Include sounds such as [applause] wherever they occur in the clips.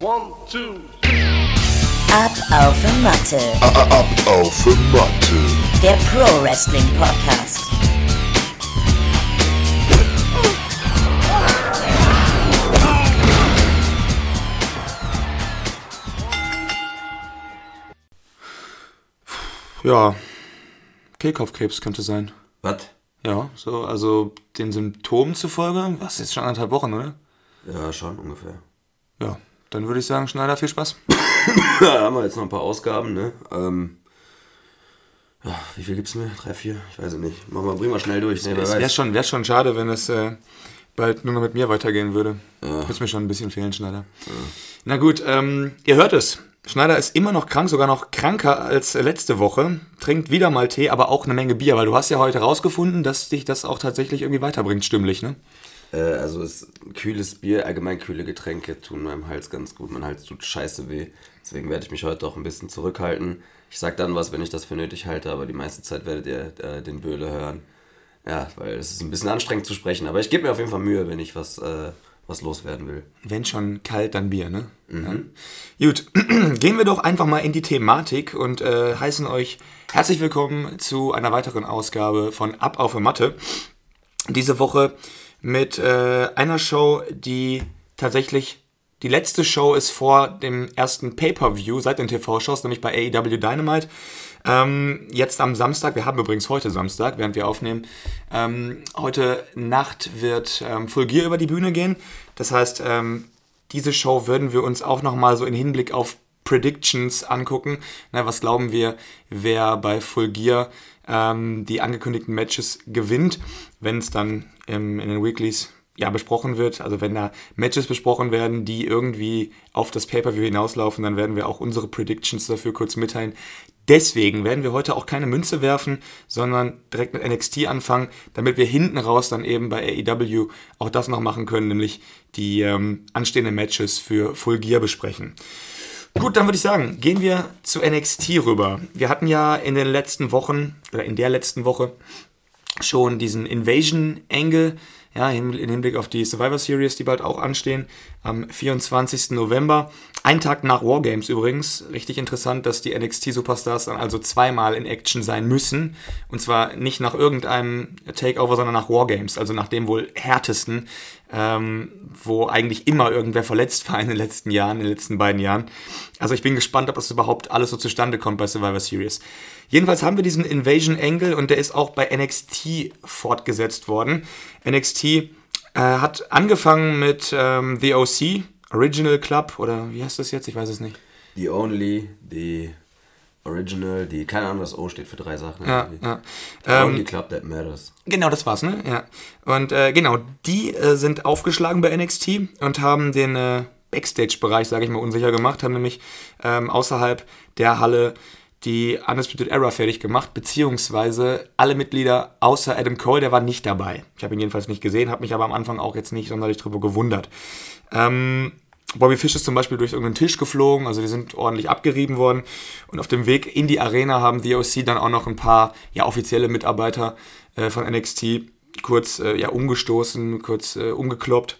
One, two, Ab auf die Matte. Ab auf die Matte. Der Pro Wrestling Podcast. Ja, Kehlkopfkrebs könnte sein. Was? Ja, so, also den Symptomen zufolge, was jetzt schon anderthalb Wochen, oder? Ja, schon ungefähr. Ja, dann würde ich sagen, Schneider, viel Spaß. [coughs] Ja, haben wir jetzt noch ein paar Ausgaben, ne? Ähm, ja, wie viel gibt's mir? Drei, vier? Ich weiß es nicht. Machen wir, bringen wir schnell durch. Ne, wer Es wäre schon, wär schon schade, wenn es äh, bald nur noch mit mir weitergehen würde. Würde mir schon ein bisschen fehlen, Schneider. Na gut, ähm, ihr hört es. Schneider ist immer noch krank, sogar noch kranker als letzte Woche. Trinkt wieder mal Tee, aber auch eine Menge Bier, weil du hast ja heute rausgefunden, dass dich das auch tatsächlich irgendwie weiterbringt, stimmlich, ne? Äh, also ist kühles Bier, allgemein kühle Getränke tun meinem Hals ganz gut. Mein Hals tut scheiße weh. Deswegen werde ich mich heute auch ein bisschen zurückhalten. Ich sag dann was, wenn ich das für nötig halte, aber die meiste Zeit werdet ihr äh, den Böhle hören. Ja, weil es ist ein bisschen anstrengend zu sprechen. Aber ich gebe mir auf jeden Fall Mühe, wenn ich was, äh, was loswerden will. Wenn schon kalt, dann Bier, ne? Ja. Gut, [clears throat] gehen wir doch einfach mal in die Thematik und äh, heißen euch herzlich willkommen zu einer weiteren Ausgabe von Ab auf die Matte. Diese Woche mit äh, einer Show, die tatsächlich die letzte Show ist vor dem ersten Pay-Per-View seit den TV-Shows, nämlich bei AEW Dynamite. Ähm, jetzt am Samstag, wir haben übrigens heute Samstag, während wir aufnehmen, ähm, heute Nacht wird ähm, Full Gear über die Bühne gehen. Das heißt, ähm, diese Show würden wir uns auch nochmal so in Hinblick auf Predictions angucken. Na, was glauben wir, wer bei Full Gear ähm, die angekündigten Matches gewinnt, wenn es dann ähm, in den Weeklies ja, besprochen wird. Also wenn da Matches besprochen werden, die irgendwie auf das Pay-Per-View hinauslaufen, dann werden wir auch unsere Predictions dafür kurz mitteilen. Deswegen werden wir heute auch keine Münze werfen, sondern direkt mit NXT anfangen, damit wir hinten raus dann eben bei AEW auch das noch machen können, nämlich die ähm, anstehenden Matches für Full Gear besprechen. Gut, dann würde ich sagen, gehen wir zu NXT rüber. Wir hatten ja in den letzten Wochen, oder in der letzten Woche, schon diesen Invasion-Angle, ja, im Hinblick auf die Survivor Series, die bald auch anstehen, am 24. November. Ein Tag nach Wargames übrigens. Richtig interessant, dass die NXT-Superstars dann also zweimal in Action sein müssen. Und zwar nicht nach irgendeinem Takeover, sondern nach Wargames, also nach dem wohl härtesten, ähm, wo eigentlich immer irgendwer verletzt war in den letzten Jahren, in den letzten beiden Jahren. Also ich bin gespannt, ob das überhaupt alles so zustande kommt bei Survivor Series. Jedenfalls haben wir diesen Invasion Angle und der ist auch bei NXT fortgesetzt worden. NXT äh, hat angefangen mit ähm, The OC, Original Club, oder wie heißt das jetzt? Ich weiß es nicht. The Only, die Original, die, keine Ahnung, was O steht für drei Sachen. Ja, ja. Ähm, Only Club That Matters. Genau, das war's, ne? Ja. Und äh, genau, die äh, sind aufgeschlagen bei NXT und haben den äh, Backstage-Bereich, sage ich mal, unsicher gemacht, haben nämlich ähm, außerhalb der Halle die Undisputed Era fertig gemacht, beziehungsweise alle Mitglieder außer Adam Cole, der war nicht dabei. Ich habe ihn jedenfalls nicht gesehen, habe mich aber am Anfang auch jetzt nicht sonderlich drüber gewundert. Ähm, Bobby Fish ist zum Beispiel durch irgendeinen Tisch geflogen, also die sind ordentlich abgerieben worden. Und auf dem Weg in die Arena haben die OC dann auch noch ein paar ja, offizielle Mitarbeiter äh, von NXT kurz äh, ja, umgestoßen, kurz äh, umgekloppt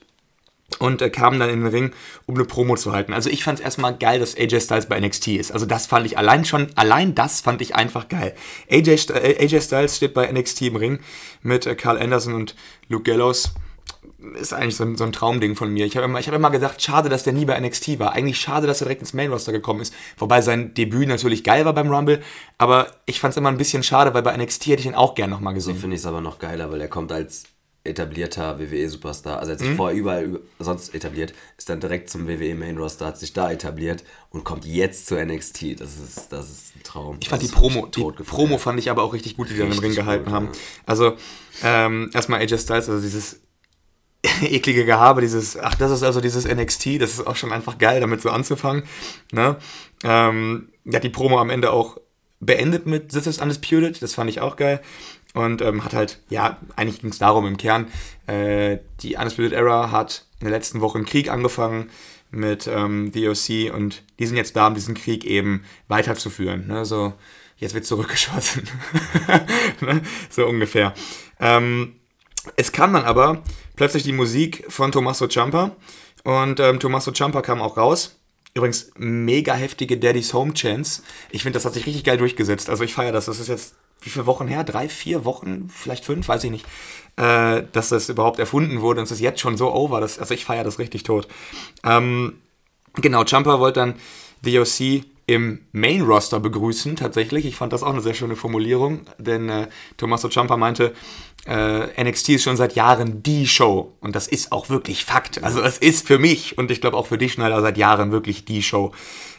und äh, kamen dann in den Ring, um eine Promo zu halten. Also ich fand es erstmal geil, dass AJ Styles bei NXT ist. Also das fand ich allein schon, allein das fand ich einfach geil. AJ, äh, AJ Styles steht bei NXT im Ring mit äh, Carl Anderson und Luke Gallows. Ist eigentlich so ein, so ein Traumding von mir. Ich habe immer, ich hab immer gesagt, schade, dass der nie bei NXT war. Eigentlich schade, dass er direkt ins Main Roster gekommen ist. Wobei sein Debüt natürlich geil war beim Rumble. Aber ich fand es immer ein bisschen schade, weil bei NXT hätte ich ihn auch gern nochmal So gesehen. finde ich es aber noch geiler, weil er kommt als etablierter WWE-Superstar, also er hat Mhm. sich vorher überall über- sonst etabliert, ist dann direkt zum WWE-Main-Roster, hat sich da etabliert und kommt jetzt zu NXT. Das ist, das ist ein Traum. Ich fand die Promo, die Promo fand ich aber auch richtig gut, die sie im Ring gehalten gut, haben. ja. Also, ähm, erstmal AJ Styles, also dieses [laughs] eklige Gehabe, dieses, ach, das ist also dieses NXT, das ist auch schon einfach geil, damit so anzufangen. Ne? Ähm, ja, die Promo am Ende auch beendet mit This is Undisputed, das fand ich auch geil. Und ähm, hat halt, ja, eigentlich ging es darum im Kern, äh, die Undisputed Era hat in der letzten Woche einen Krieg angefangen mit ähm, The OC und die sind jetzt da, um diesen Krieg eben weiterzuführen. Ne? So, jetzt wird zurückgeschossen. [laughs] ne? So ungefähr. Ähm, es kam dann aber plötzlich die Musik von Tommaso Ciampa und ähm, Tommaso Ciampa kam auch raus Übrigens, mega heftige Daddy's Home Chance. Ich finde, das hat sich richtig geil durchgesetzt. Also ich feiere das. Das ist jetzt, wie viele Wochen her? Drei, vier Wochen? Vielleicht fünf? Weiß ich nicht. Äh, dass das überhaupt erfunden wurde und es ist jetzt schon so over. Das, also ich feiere das richtig tot. Ähm, genau, Jumper wollte dann The OC im Main-Roster begrüßen, tatsächlich. Ich fand das auch eine sehr schöne Formulierung, denn äh, Tommaso Ciampa meinte, äh, NXT ist schon seit Jahren die Show. Und das ist auch wirklich Fakt. Also es ist für mich und ich glaube auch für dich, Schneider, seit Jahren wirklich die Show.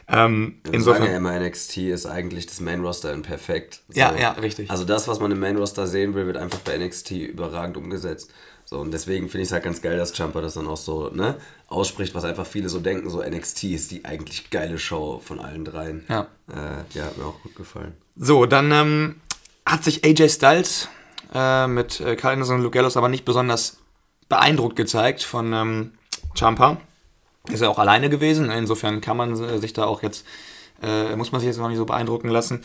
Ähm, sagen ja immer, NXT ist eigentlich das Main-Roster in perfekt. So. Ja, ja, richtig. Also das, was man im Main-Roster sehen will, wird einfach bei NXT überragend umgesetzt. So, und deswegen finde ich es halt ganz geil, dass Jumper das dann auch so ne, ausspricht, was einfach viele so denken, so NXT ist die eigentlich geile Show von allen dreien. Ja. Äh, ja, hat mir auch gut gefallen. So, dann ähm, hat sich AJ Styles äh, mit äh, Carl Anderson und Luke Gallows aber nicht besonders beeindruckt gezeigt von ähm, Ciampa. Ist ja auch alleine gewesen, insofern kann man äh, sich da auch jetzt, äh, muss man sich jetzt noch nicht so beeindrucken lassen.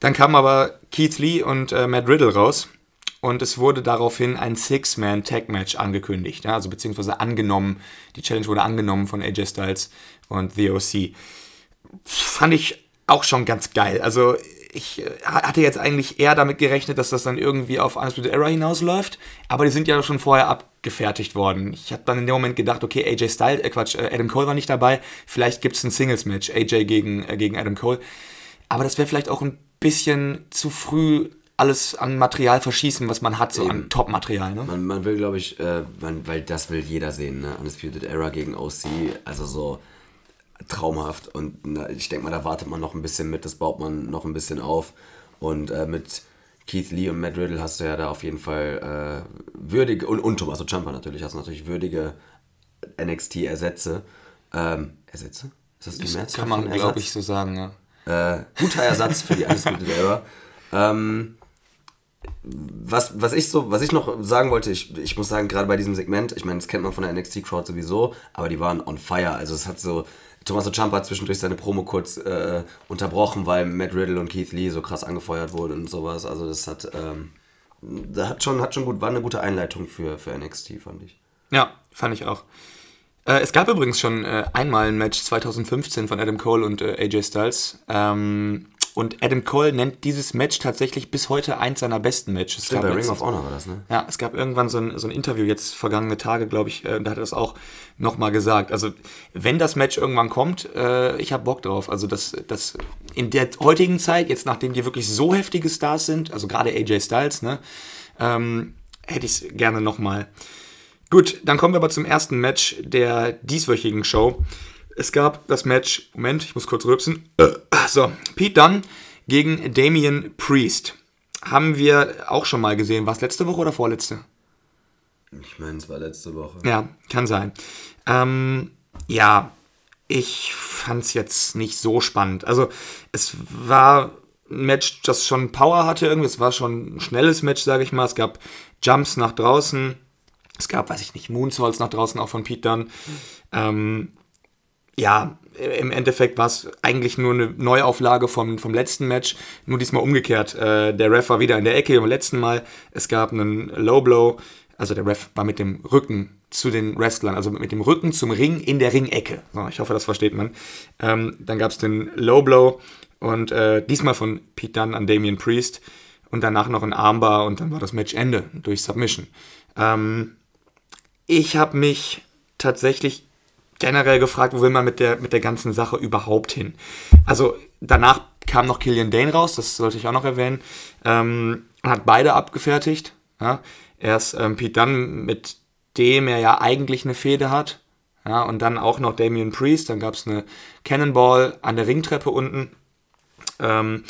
Dann kamen aber Keith Lee und äh, Matt Riddle raus und es wurde daraufhin ein Six-Man-Tag-Match angekündigt, ja, also beziehungsweise angenommen, die Challenge wurde angenommen von AJ Styles und The OC. Fand ich auch schon ganz geil. Also ich äh, hatte jetzt eigentlich eher damit gerechnet, dass das dann irgendwie auf Undisputed Era hinausläuft, aber die sind ja schon vorher abgefertigt worden. Ich habe dann in dem Moment gedacht, okay, AJ Styles, äh Quatsch, äh, Adam Cole war nicht dabei, vielleicht gibt es ein Singles-Match, AJ gegen, äh, gegen Adam Cole. Aber das wäre vielleicht auch ein bisschen zu früh alles an Material verschießen, was man hat, so Eben. an Top-Material. Ne? Man, man will, glaube ich, äh, man, weil das will jeder sehen, ne? Undisputed Era gegen OC, also so traumhaft. Und na, ich denke mal, da wartet man noch ein bisschen mit, das baut man noch ein bisschen auf. Und äh, mit Keith Lee und Matt Riddle hast du ja da auf jeden Fall äh, würdige, und, und Tommaso Ciampa natürlich, hast du natürlich würdige NXT-Ersätze. Ähm, Ersätze? Ist das die Mehrzahl? Kann man, glaube ich, so sagen, ja. Äh, guter Ersatz für die Undisputed Era. Ähm, was, was, ich so, was ich noch sagen wollte, ich, ich muss sagen, gerade bei diesem Segment, ich meine, das kennt man von der NXT-Crowd sowieso, aber die waren on fire. Also es hat so, Tommaso Ciampa hat zwischendurch seine Promo kurz äh, unterbrochen, weil Matt Riddle und Keith Lee so krass angefeuert wurden und sowas. Also das hat, ähm, da hat schon, hat schon gut, war eine gute Einleitung für, für NXT, fand ich. Ja, fand ich auch. Äh, es gab übrigens schon äh, einmal ein Match 2015 von Adam Cole und äh, AJ Styles. Ähm, und Adam Cole nennt dieses Match tatsächlich bis heute eins seiner besten Matches. Stimmt, bei Ring of Honor war das, ne? Ja, es gab irgendwann so ein, so ein Interview jetzt vergangene Tage, glaube ich, äh, da hat er das auch nochmal gesagt. Also, wenn das Match irgendwann kommt, äh, ich habe Bock drauf. Also, das, das in der heutigen Zeit, jetzt nachdem die wirklich so heftige Stars sind, also gerade AJ Styles, ne, ähm, hätte ich es gerne nochmal. Gut, dann kommen wir aber zum ersten Match der dieswöchigen Show. Es gab das Match, Moment, ich muss kurz rübsen. So, Pete Dunne gegen Damian Priest. Haben wir auch schon mal gesehen. War es letzte Woche oder vorletzte? Ich meine, es war letzte Woche. Ja, kann sein. Ähm, ja, ich fand es jetzt nicht so spannend. Also, es war ein Match, das schon Power hatte irgendwie. Es war schon ein schnelles Match, sage ich mal. Es gab Jumps nach draußen. Es gab, weiß ich nicht, Moonsaults nach draußen auch von Pete Dunne. Ähm, ja, im Endeffekt war es eigentlich nur eine Neuauflage vom, vom letzten Match, nur diesmal umgekehrt. Äh, der Ref war wieder in der Ecke beim letzten Mal. Es gab einen Low Blow, also der Ref war mit dem Rücken zu den Wrestlern, also mit dem Rücken zum Ring in der Ringecke. So, ich hoffe, das versteht man. Ähm, dann gab es den Low Blow und äh, diesmal von Pete Dunne an Damian Priest und danach noch ein Armbar und dann war das Match Ende durch Submission. Ähm, ich habe mich tatsächlich generell gefragt, wo will man mit der, mit der ganzen Sache überhaupt hin? Also danach kam noch Killian Dane raus, das sollte ich auch noch erwähnen, ähm, hat beide abgefertigt. Ja? Erst ähm, Pete Dunne, mit dem er ja eigentlich eine Fehde hat. Ja, und dann auch noch Damian Priest, dann gab es eine Cannonball an der Ringtreppe unten. Ähm,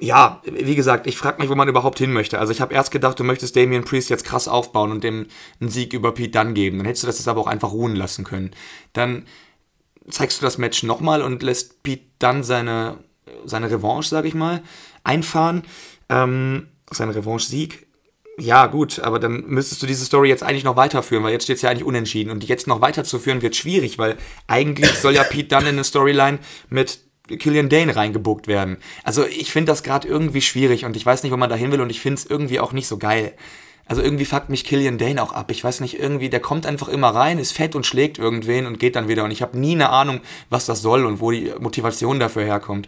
ja, wie gesagt, ich frage mich, wo man überhaupt hin möchte. Also ich habe erst gedacht, du möchtest Damian Priest jetzt krass aufbauen und dem einen Sieg über Pete Dunne geben. Dann hättest du das jetzt aber auch einfach ruhen lassen können. Dann zeigst du das Match nochmal und lässt Pete Dunne seine, seine Revanche, sage ich mal, einfahren. Ähm, seine Revanche-Sieg. Ja, gut, aber dann müsstest du diese Story jetzt eigentlich noch weiterführen, weil jetzt steht es ja eigentlich unentschieden. Und die jetzt noch weiterzuführen wird schwierig, weil eigentlich soll ja Pete Dunne in eine Storyline mit Killian Dane reingebuckt werden. Also ich finde das gerade irgendwie schwierig und ich weiß nicht, wo man da hin will und ich finde es irgendwie auch nicht so geil. Also irgendwie fuckt mich Killian Dane auch ab. Ich weiß nicht, irgendwie, der kommt einfach immer rein, ist fett und schlägt irgendwen und geht dann wieder. Und ich habe nie eine Ahnung, was das soll und wo die Motivation dafür herkommt.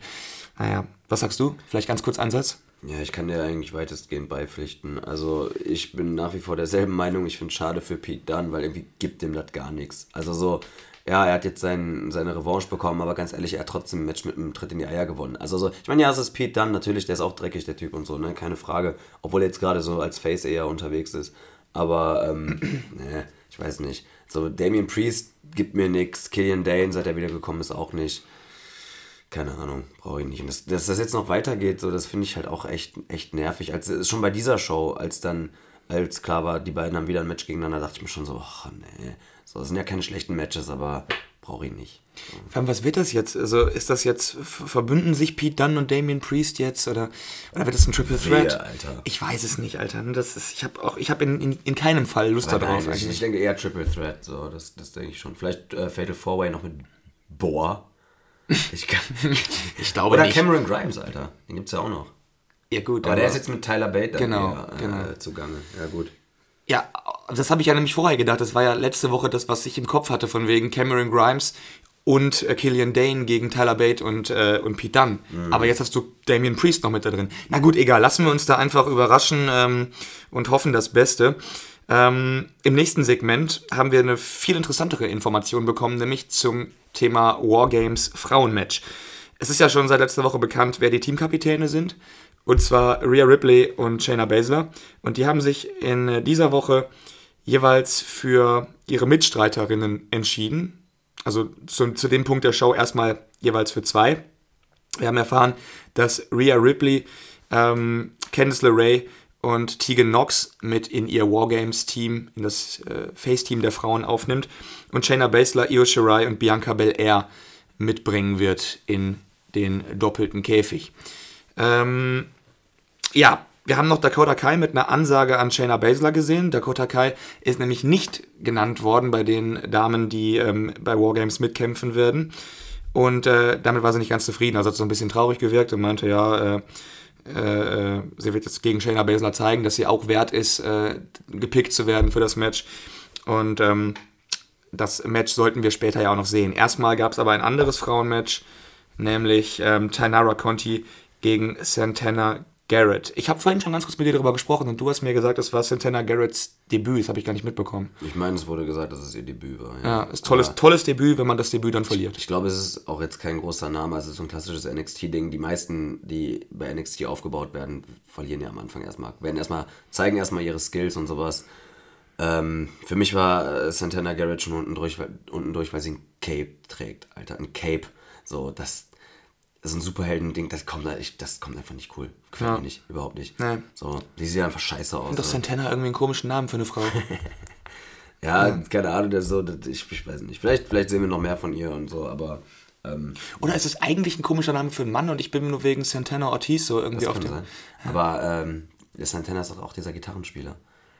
Naja, was sagst du? Vielleicht ganz kurz Ansatz? Ja, ich kann dir eigentlich weitestgehend beipflichten. Also ich bin nach wie vor derselben Meinung. Ich finde es schade für Pete Dunne, weil irgendwie gibt dem das gar nichts. Also so, ja, er hat jetzt sein, seine Revanche bekommen, aber ganz ehrlich, er hat trotzdem ein Match mit einem Tritt in die Eier gewonnen. Also so, ich meine, ja, es ist Pete Dunne, natürlich, der ist auch dreckig, der Typ und so, ne, keine Frage. Obwohl er jetzt gerade so als Face eher unterwegs ist. Aber, ähm, [clears throat] ne, ich weiß nicht. So, Damien Priest gibt mir nichts, Killian Dane, seit er wiedergekommen ist, auch nicht keine Ahnung, brauche ich nicht. Und das, dass das jetzt noch weitergeht, so, das finde ich halt auch echt, echt nervig. Als, schon bei dieser Show, als dann, als klar war, die beiden haben wieder ein Match gegeneinander, dachte ich mir schon so, ach nee, so, das sind ja keine schlechten Matches, aber brauche ich nicht. Allem, was wird das jetzt? Also ist das jetzt, verbünden sich Pete Dunne und Damien Priest jetzt oder, oder wird das ein Triple Threat? Alter. Ich weiß es nicht, Alter. Das ist, ich habe auch, ich habe in, in, in keinem Fall Lust Nein, darauf nein, ich, ich denke eher Triple Threat, so, das, das denke ich schon. Vielleicht äh, Fatal Four Way noch mit Boar. [laughs] Ich, kann, Ich glaube Oder nicht. Cameron Grimes, Alter. Den gibt's ja auch noch. Ja gut, Aber der ist jetzt mit Tyler Bate Genau, äh, genau. zugange. Ja, gut. Ja, das habe ich ja nämlich vorher gedacht. Das war ja letzte Woche das, was ich im Kopf hatte, von wegen Cameron Grimes und äh, Killian Dane gegen Tyler Bate und, äh, und Pete Dunne. Aber jetzt hast du Damien Priest noch mit da drin. Na gut, egal, lassen wir uns da einfach überraschen ähm, und hoffen das Beste. Ähm, Im nächsten Segment haben wir eine viel interessantere Information bekommen, nämlich zum Thema Wargames Frauenmatch. Es ist ja schon seit letzter Woche bekannt, wer die Teamkapitäne sind. Und zwar Rhea Ripley und Shayna Baszler. Und die haben sich in äh, dieser Woche jeweils für ihre Mitstreiterinnen entschieden. Also zu, zu dem Punkt der Show erstmal jeweils für zwei. Wir haben erfahren, dass Rhea Ripley, ähm, Candice LeRae und Tegan Knox mit in ihr Wargames-Team, in das äh, Face-Team der Frauen aufnimmt und Shayna Baszler, Io Shirai und Bianca Belair mitbringen wird in den doppelten Käfig. Ähm, ja, wir haben noch Dakota Kai mit einer Ansage an Shayna Baszler gesehen. Dakota Kai ist nämlich nicht genannt worden bei den Damen, die ähm, bei Wargames mitkämpfen werden. Und äh, damit war sie nicht ganz zufrieden. Also hat so ein bisschen traurig gewirkt und meinte, ja, äh, äh, äh, sie wird jetzt gegen Shayna Baszler zeigen, dass sie auch wert ist, äh, gepickt zu werden für das Match. Und ähm, das Match sollten wir später ja auch noch sehen. Erstmal gab es aber ein anderes Frauenmatch, nämlich ähm, Tainara Conti gegen Santana Garrett. Ich habe vorhin schon ganz kurz mit dir darüber gesprochen und du hast mir gesagt, das war Santana Garretts Debüt. Das habe ich gar nicht mitbekommen. Ich meine, es wurde gesagt, dass es ihr Debüt war. Ja, ist tolles, Aber tolles Debüt, wenn man das Debüt dann verliert. Ich glaube, es ist auch jetzt kein großer Name. Also so ein klassisches NXT-Ding. Die meisten, die bei NXT aufgebaut werden, verlieren ja am Anfang erstmal. Werden erstmal, zeigen erstmal ihre Skills und sowas. Ähm, für mich war äh, Santana Garrett schon unten durch, weil, unten durch, weil sie ein Cape trägt, Alter. Ein Cape. So, das, das ist ein Superhelden-Ding, das kommt, das kommt einfach nicht cool. Gefällt Ja. mir nicht, überhaupt nicht. Nee. So, die sieht einfach scheiße aus. Und doch so. Santana irgendwie einen komischen Namen für eine Frau. [laughs] Ja, keine Ahnung, der so, das, ich, ich weiß nicht. Vielleicht, vielleicht sehen wir noch mehr von ihr und so, aber ähm, Oder ist es eigentlich ein komischer Name für einen Mann und ich bin nur wegen Santana Ortiz so irgendwie das auf dem. sein. Aber ähm, der Santana ist doch auch dieser Gitarrenspieler.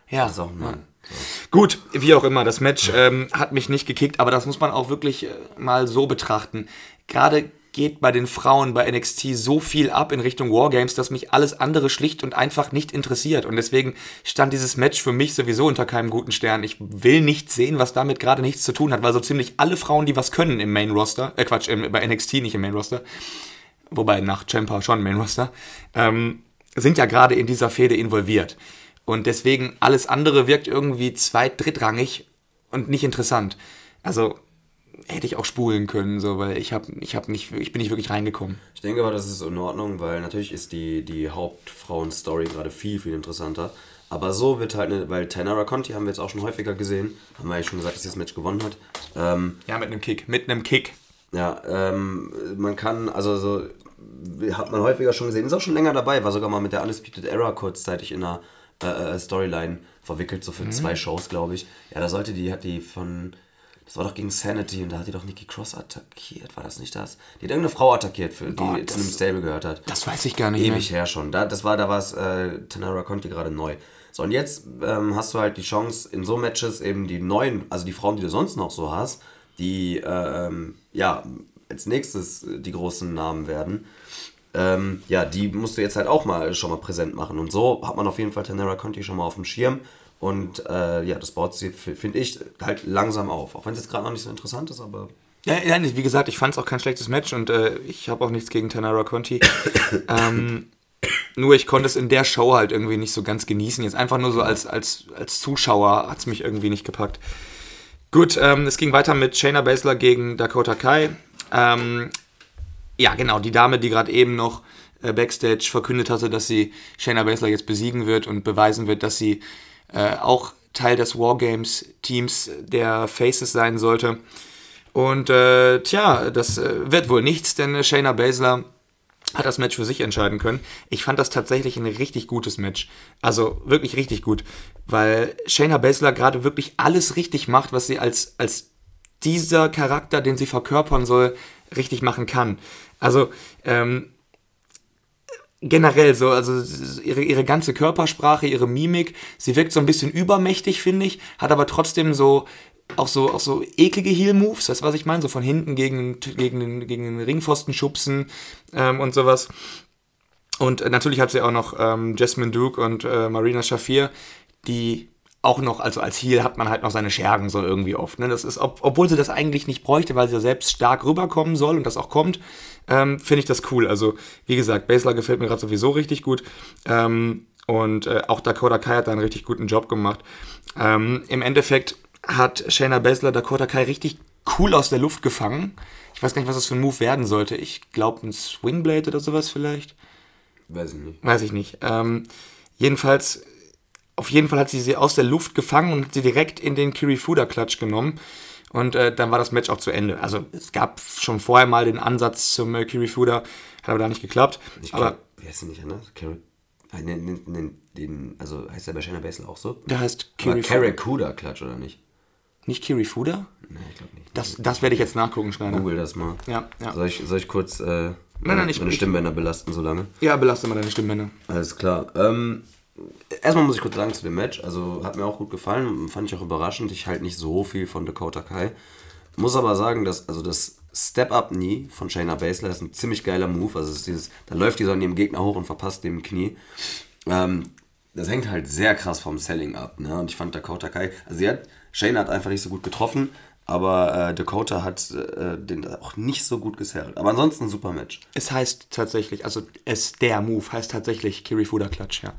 Ja. Das ist auch ein Mann. So. Gut, wie auch immer, das Match ähm, hat mich nicht gekickt, aber das muss man auch wirklich äh, mal so betrachten. Gerade geht bei den Frauen bei NXT so viel ab in Richtung Wargames, dass mich alles andere schlicht und einfach nicht interessiert. Und deswegen stand dieses Match für mich sowieso unter keinem guten Stern. Ich will nicht sehen, was damit gerade nichts zu tun hat, weil so ziemlich alle Frauen, die was können im Main Roster, äh Quatsch, im, bei NXT nicht im Main Roster, wobei nach Champa schon Main Roster, ähm, sind ja gerade in dieser Fehde involviert. Und deswegen alles andere wirkt irgendwie zweit-, drittrangig und nicht interessant. Also hätte ich auch spulen können, so, weil ich habe ich hab nicht, ich bin nicht wirklich reingekommen. Ich denke aber, das ist in Ordnung, weil natürlich ist die, die Hauptfrauen-Story gerade viel, viel interessanter. Aber so wird halt, ne, weil Tainara Conti haben wir jetzt auch schon häufiger gesehen, haben wir ja schon gesagt, dass sie das Match gewonnen hat. Ähm, Ja, mit einem Kick, mit einem Kick. Ja, ähm, man kann, also so, hat man häufiger schon gesehen, ist auch schon länger dabei, war sogar mal mit der Undisputed Era kurzzeitig in einer äh, äh, Storyline verwickelt, so für zwei Shows, glaube ich. Ja, da sollte die, hat die von, das war doch gegen Sanity und da hat die doch Nikki Cross attackiert, war das nicht das? Die hat irgendeine Frau attackiert, für, die Boah, zu das- einem Stable gehört hat. Das weiß ich gar nicht Ewig her schon. Da, das war, da war es äh, Tanara Conti gerade neu. So, und jetzt ähm, hast du halt die Chance, in so Matches eben die neuen, also die Frauen, die du sonst noch so hast, die, äh, ähm, ja, als nächstes die großen Namen werden, Ähm, ja, die musst du jetzt halt auch mal schon mal präsent machen. Und so hat man auf jeden Fall Tanera Conti schon mal auf dem Schirm. Und äh, ja, das baut sie, finde ich, halt langsam auf. Auch wenn es jetzt gerade noch nicht so interessant ist, aber Ja, ja, wie gesagt, ich fand es auch kein schlechtes Match und äh, ich habe auch nichts gegen Tanara Conti. [coughs] ähm, nur ich konnte es in der Show halt irgendwie nicht so ganz genießen. Jetzt einfach nur so als, als, als Zuschauer hat es mich irgendwie nicht gepackt. Gut, ähm, es ging weiter mit Shayna Baszler gegen Dakota Kai. Ähm, ja, genau, die Dame, die gerade eben noch äh, Backstage verkündet hatte, dass sie Shayna Baszler jetzt besiegen wird und beweisen wird, dass sie äh, auch Teil des Wargames-Teams der Faces sein sollte. Und äh, tja, das äh, wird wohl nichts, denn Shayna Baszler hat das Match für sich entscheiden können. Ich fand das tatsächlich ein richtig gutes Match. Also wirklich richtig gut, weil Shayna Baszler gerade wirklich alles richtig macht, was sie als, als dieser Charakter, den sie verkörpern soll, richtig machen kann. Also ähm, generell so, also ihre, ihre ganze Körpersprache, ihre Mimik, sie wirkt so ein bisschen übermächtig, finde ich, hat aber trotzdem so auch so, auch so eklige Heel-Moves, das was ich meine, so von hinten gegen, gegen, den, gegen den Ringpfosten schubsen ähm, und sowas. Und natürlich hat sie auch noch ähm, Jasmine Duke und äh, Marina Shafir, die auch noch, also als Heel hat man halt noch seine Schergen so irgendwie oft. Ne? Das ist, ob, obwohl sie das eigentlich nicht bräuchte, weil sie ja selbst stark rüberkommen soll und das auch kommt, ähm, finde ich das cool. Also, wie gesagt, Basler gefällt mir gerade sowieso richtig gut. Ähm, und äh, auch Dakota Kai hat da einen richtig guten Job gemacht. Ähm, Im Endeffekt hat Shayna Baszler Dakota Kai richtig cool aus der Luft gefangen. Ich weiß gar nicht, was das für ein Move werden sollte. Ich glaube, ein Swingblade oder sowas vielleicht. weiß ich nicht. Weiß ich nicht. Ähm, jedenfalls, auf jeden Fall hat sie sie aus der Luft gefangen und hat sie direkt in den Kirifuda-Klatsch genommen. Und äh, dann war das Match auch zu Ende. Also es gab schon vorher mal den Ansatz zum äh, Kirifuda, hat aber da nicht geklappt. Ich aber wie heißt sie nicht anders? Carrie, äh, den, den, den, den, also heißt der bei Shayna Baszler auch so? der heißt Aber Kirifuda. Barracuda-Klatsch, oder nicht? Nicht Kirifuda? Nee, ich glaube nicht. Das, das werde ich jetzt nachgucken, Schneider. Google das mal. Ja, ja. Soll ich, soll ich kurz äh, nein, ich- meine Stimmbänder belasten so lange? Ja, belaste mal deine Stimmbänder. Alles klar. Ähm, erstmal muss ich kurz sagen zu dem Match. Also hat mir auch gut gefallen, fand ich auch überraschend. Ich halte nicht so viel von Dakota Kai. Muss aber sagen, dass also das Step-Up-Knee von Shayna Baszler ist ein ziemlich geiler Move. Also ist dieses, da läuft die so an ihrem Gegner hoch und verpasst dem Knie. Ähm, das hängt halt sehr krass vom Selling ab. Ne? Und ich fand Dakota Kai, also sie hat, Shayna hat einfach nicht so gut getroffen, aber äh, Dakota hat äh, den auch nicht so gut gesellt. Aber ansonsten ein super Match. Es heißt tatsächlich, also es, der Move heißt tatsächlich Kirifuda Klatsch, ja.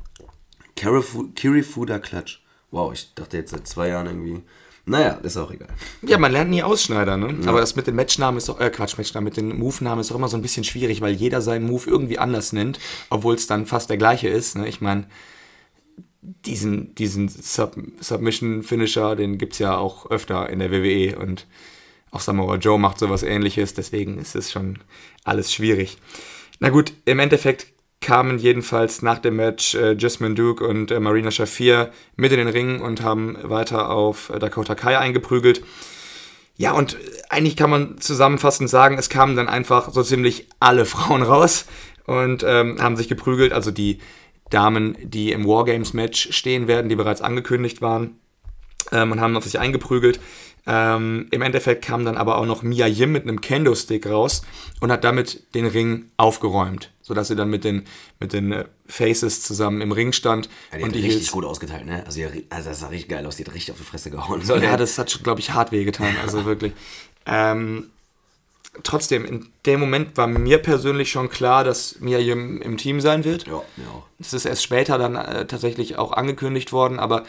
Kirifu- Kirifuda Klatsch. Wow, ich dachte jetzt seit zwei Jahren irgendwie. Naja, ist auch egal. Ja, man lernt nie Ausschneider, ne? Aber das mit den Matchnamen ist doch, äh, Quatsch, Matchnamen, mit den Move-Namen ist doch immer so ein bisschen schwierig, weil jeder seinen Move irgendwie anders nennt, obwohl es dann fast der gleiche ist, ne? Ich meine, diesen, diesen Sub Submission-Finisher, den gibt's ja auch öfter in der WWE und auch Samoa Joe macht sowas ähnliches, deswegen ist es schon alles schwierig. Na gut, im Endeffekt kamen jedenfalls nach dem Match äh, Jasmine Duke und äh, Marina Shafir mit in den Ring und haben weiter auf äh, Dakota Kai eingeprügelt. Ja, und eigentlich kann man zusammenfassend sagen, es kamen dann einfach so ziemlich alle [laughs] Frauen raus und ähm, haben sich geprügelt. Also die Damen, die im Wargames-Match stehen werden, die bereits angekündigt waren, ähm, und haben auf sich eingeprügelt. Ähm, Im Endeffekt kam dann aber auch noch Mia Yim mit einem Kendo-Stick raus und hat damit den Ring aufgeräumt, sodass sie dann mit den, mit den äh, Faces zusammen im Ring stand. Ja, die und die richtig gut ausgeteilt, ne? Also, die, also das sah richtig geil aus, die hat richtig auf die Fresse gehauen. So, Ja, das hat, glaube ich, hart wehgetan, also [laughs] wirklich. Ähm, trotzdem, in dem Moment war mir persönlich schon klar, dass Mia Yim im Team sein wird. ja, mir auch. Es ist erst später dann äh, tatsächlich auch angekündigt worden, aber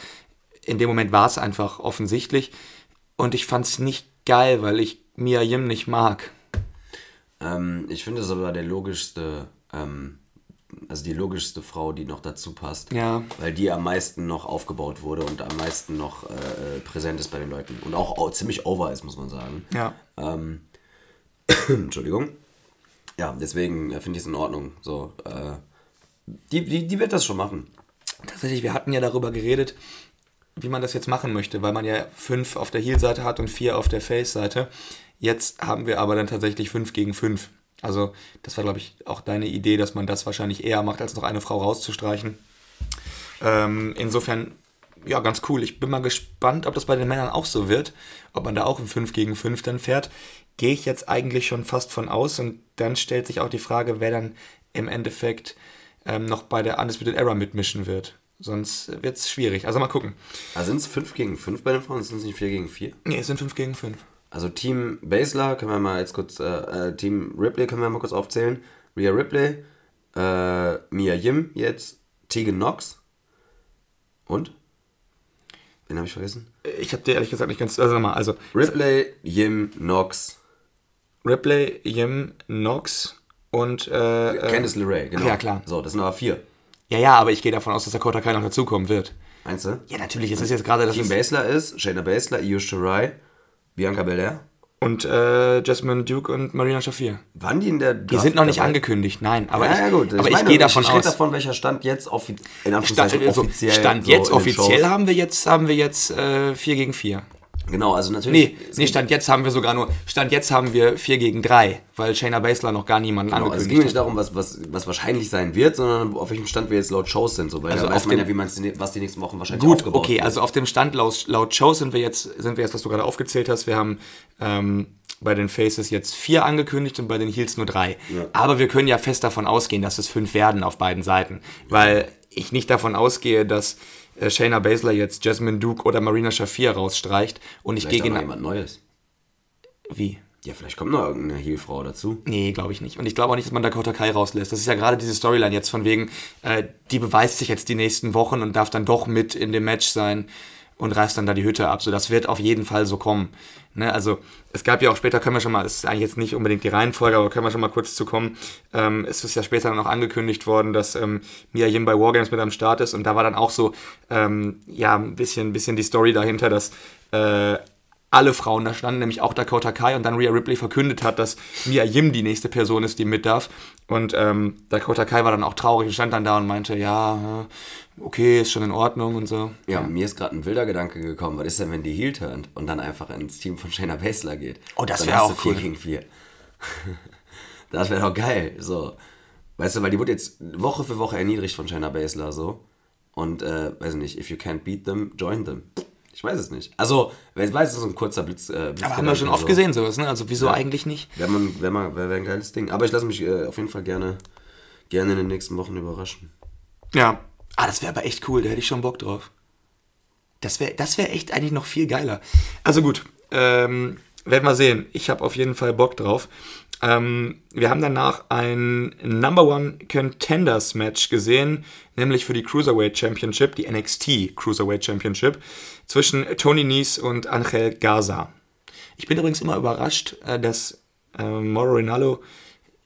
in dem Moment war es einfach offensichtlich. Und ich fand es nicht geil, weil ich Mia Yim nicht mag. Ähm, ich finde es aber der logischste, ähm, also die logischste Frau, die noch dazu passt. Ja. Weil die am meisten noch aufgebaut wurde und am meisten noch äh, präsent ist bei den Leuten. Und auch au- ziemlich over ist, muss man sagen. Ja. Ähm, [coughs] Entschuldigung. Ja, deswegen äh, finde ich es in Ordnung. So, äh, die, die, die wird das schon machen. Tatsächlich, wir hatten ja darüber geredet, wie man das jetzt machen möchte, weil man ja fünf auf der Heel-Seite hat und vier auf der Face-Seite. Jetzt haben wir aber dann tatsächlich fünf gegen fünf. Also, das war, glaube ich, auch deine Idee, dass man das wahrscheinlich eher macht, als noch eine Frau rauszustreichen. Ähm, insofern, ja, ganz cool. Ich bin mal gespannt, ob das bei den Männern auch so wird. Ob man da auch ein 5 gegen 5 dann fährt. Gehe ich jetzt eigentlich schon fast von aus. Und dann stellt sich auch die Frage, wer dann im Endeffekt ähm, noch bei der Undisputed Era mitmischen wird. Sonst wird es schwierig. Also mal gucken. Also sind es 5 gegen 5 bei den Frauen? Sind es nicht 4 gegen 4? Nee, es sind 5 gegen 5. Also Team Basler können wir mal jetzt kurz, äh, äh, Team Ripley können wir mal kurz aufzählen. Rhea Ripley, äh, Mia Yim jetzt, Tegan Knox und? Wen habe ich vergessen? Ich habe dir ehrlich gesagt nicht ganz. Also nochmal, also Ripley, Yim, Knox, Ripley, Yim, Knox und. Äh, äh, Candice LeRae, genau. Ach ja, klar. So, das sind aber vier. Ja, ja, aber ich gehe davon aus, dass Dakota Kai noch dazukommen wird. Meinst du? Ja, natürlich. Es ist jetzt gerade das. Team Basler ist Shayna Basler, Io Shirai, Bianca Belair. und äh, Jasmine Duke und Marina Shafir. Waren die in der Die sind noch nicht angekündigt, nein. Aber ja, ich, ja, gut. aber ich, meine, gehe davon ich aus. davon, welcher Stand jetzt offi Stand, also, offiziell. Stand so jetzt den offiziell haben wir jetzt haben wir jetzt äh, 4 gegen 4. Genau, also natürlich. Nee, nee, Stand jetzt haben wir sogar nur, Stand jetzt haben wir 4 gegen 3, weil Shayna Baszler noch gar niemanden Genau, es angekündigt ging mir nicht hat. darum, was, was, was wahrscheinlich sein wird, sondern auf welchem Stand wir jetzt laut Shows sind. So, weil Also da weiß auf man ja, wie die, was die nächsten Wochen wahrscheinlich Gut, aufgebaut okay, wird. also auf dem Stand laut, laut Show sind wir jetzt, sind wir jetzt, was du gerade aufgezählt hast, wir haben ähm, bei den Faces jetzt vier angekündigt und bei den Heels nur drei. Aber wir können ja fest davon ausgehen, dass es fünf werden auf beiden Seiten, weil ich nicht davon ausgehe, dass äh, Shayna Baszler jetzt Jasmine Duke oder Marina Shafir rausstreicht und ich Vielleicht gehe auch noch genau... jemand Neues. Wie? Ja, vielleicht kommt noch irgendeine Heelfrau dazu. Nee, glaube ich nicht. Und ich glaube auch nicht, dass man Dakota Kai rauslässt. Das ist ja gerade diese Storyline jetzt von wegen, äh, die beweist sich jetzt die nächsten Wochen und darf dann doch mit in dem Match sein und reißt dann da die Hütte ab. So, das wird auf jeden Fall so kommen. Ne? Also, es gab ja auch später, können wir schon mal, ist eigentlich jetzt nicht unbedingt die Reihenfolge, aber können wir schon mal kurz zu kommen. Ähm, es ist ja später noch angekündigt worden, dass ähm, Mia Yim bei Wargames mit am Start ist und da war dann auch so, ähm, ja, ein bisschen, bisschen die Story dahinter, dass äh, alle Frauen da standen, nämlich auch Dakota Kai und dann Rhea Ripley verkündet hat, dass Mia Yim die nächste Person ist, die mit darf. Und ähm, Dakota Kai war dann auch traurig und stand dann da und meinte, ja, okay, ist schon in Ordnung und so. Ja, mir ist gerade ein wilder Gedanke gekommen. Was ist denn, wenn die Heel turnt und dann einfach ins Team von Shayna Baszler geht? Oh, das Dann wär hast auch cool. gegen vier. [laughs] das wäre doch geil. So. Weißt du, weil die wurde jetzt Woche für Woche erniedrigt von Shayna Baszler so. Und, äh, weiß ich nicht, if you can't beat them, join them. Ich weiß es nicht. Also, wer weiß, es ist so ein kurzer Blitz. Äh, Aber haben wir schon oft gesehen sowas, ne? Also wieso eigentlich nicht? Wäre man, wär mal, wär, wär ein geiles Ding. Aber ich lasse mich äh, auf jeden Fall gerne, gerne in den nächsten Wochen überraschen. Ja. Ah, das wäre aber echt cool, da hätte ich schon Bock drauf. Das wäre das wär echt eigentlich noch viel geiler. Also gut, ähm, werden wir sehen. Ich habe auf jeden Fall Bock drauf. Ähm, wir haben danach ein Number One Contenders Match gesehen, nämlich für die Cruiserweight Championship, die NXT Cruiserweight Championship, zwischen Tony Nese und Angel Gaza. Ich bin übrigens immer überrascht, äh, dass äh, Mauro Rinaldo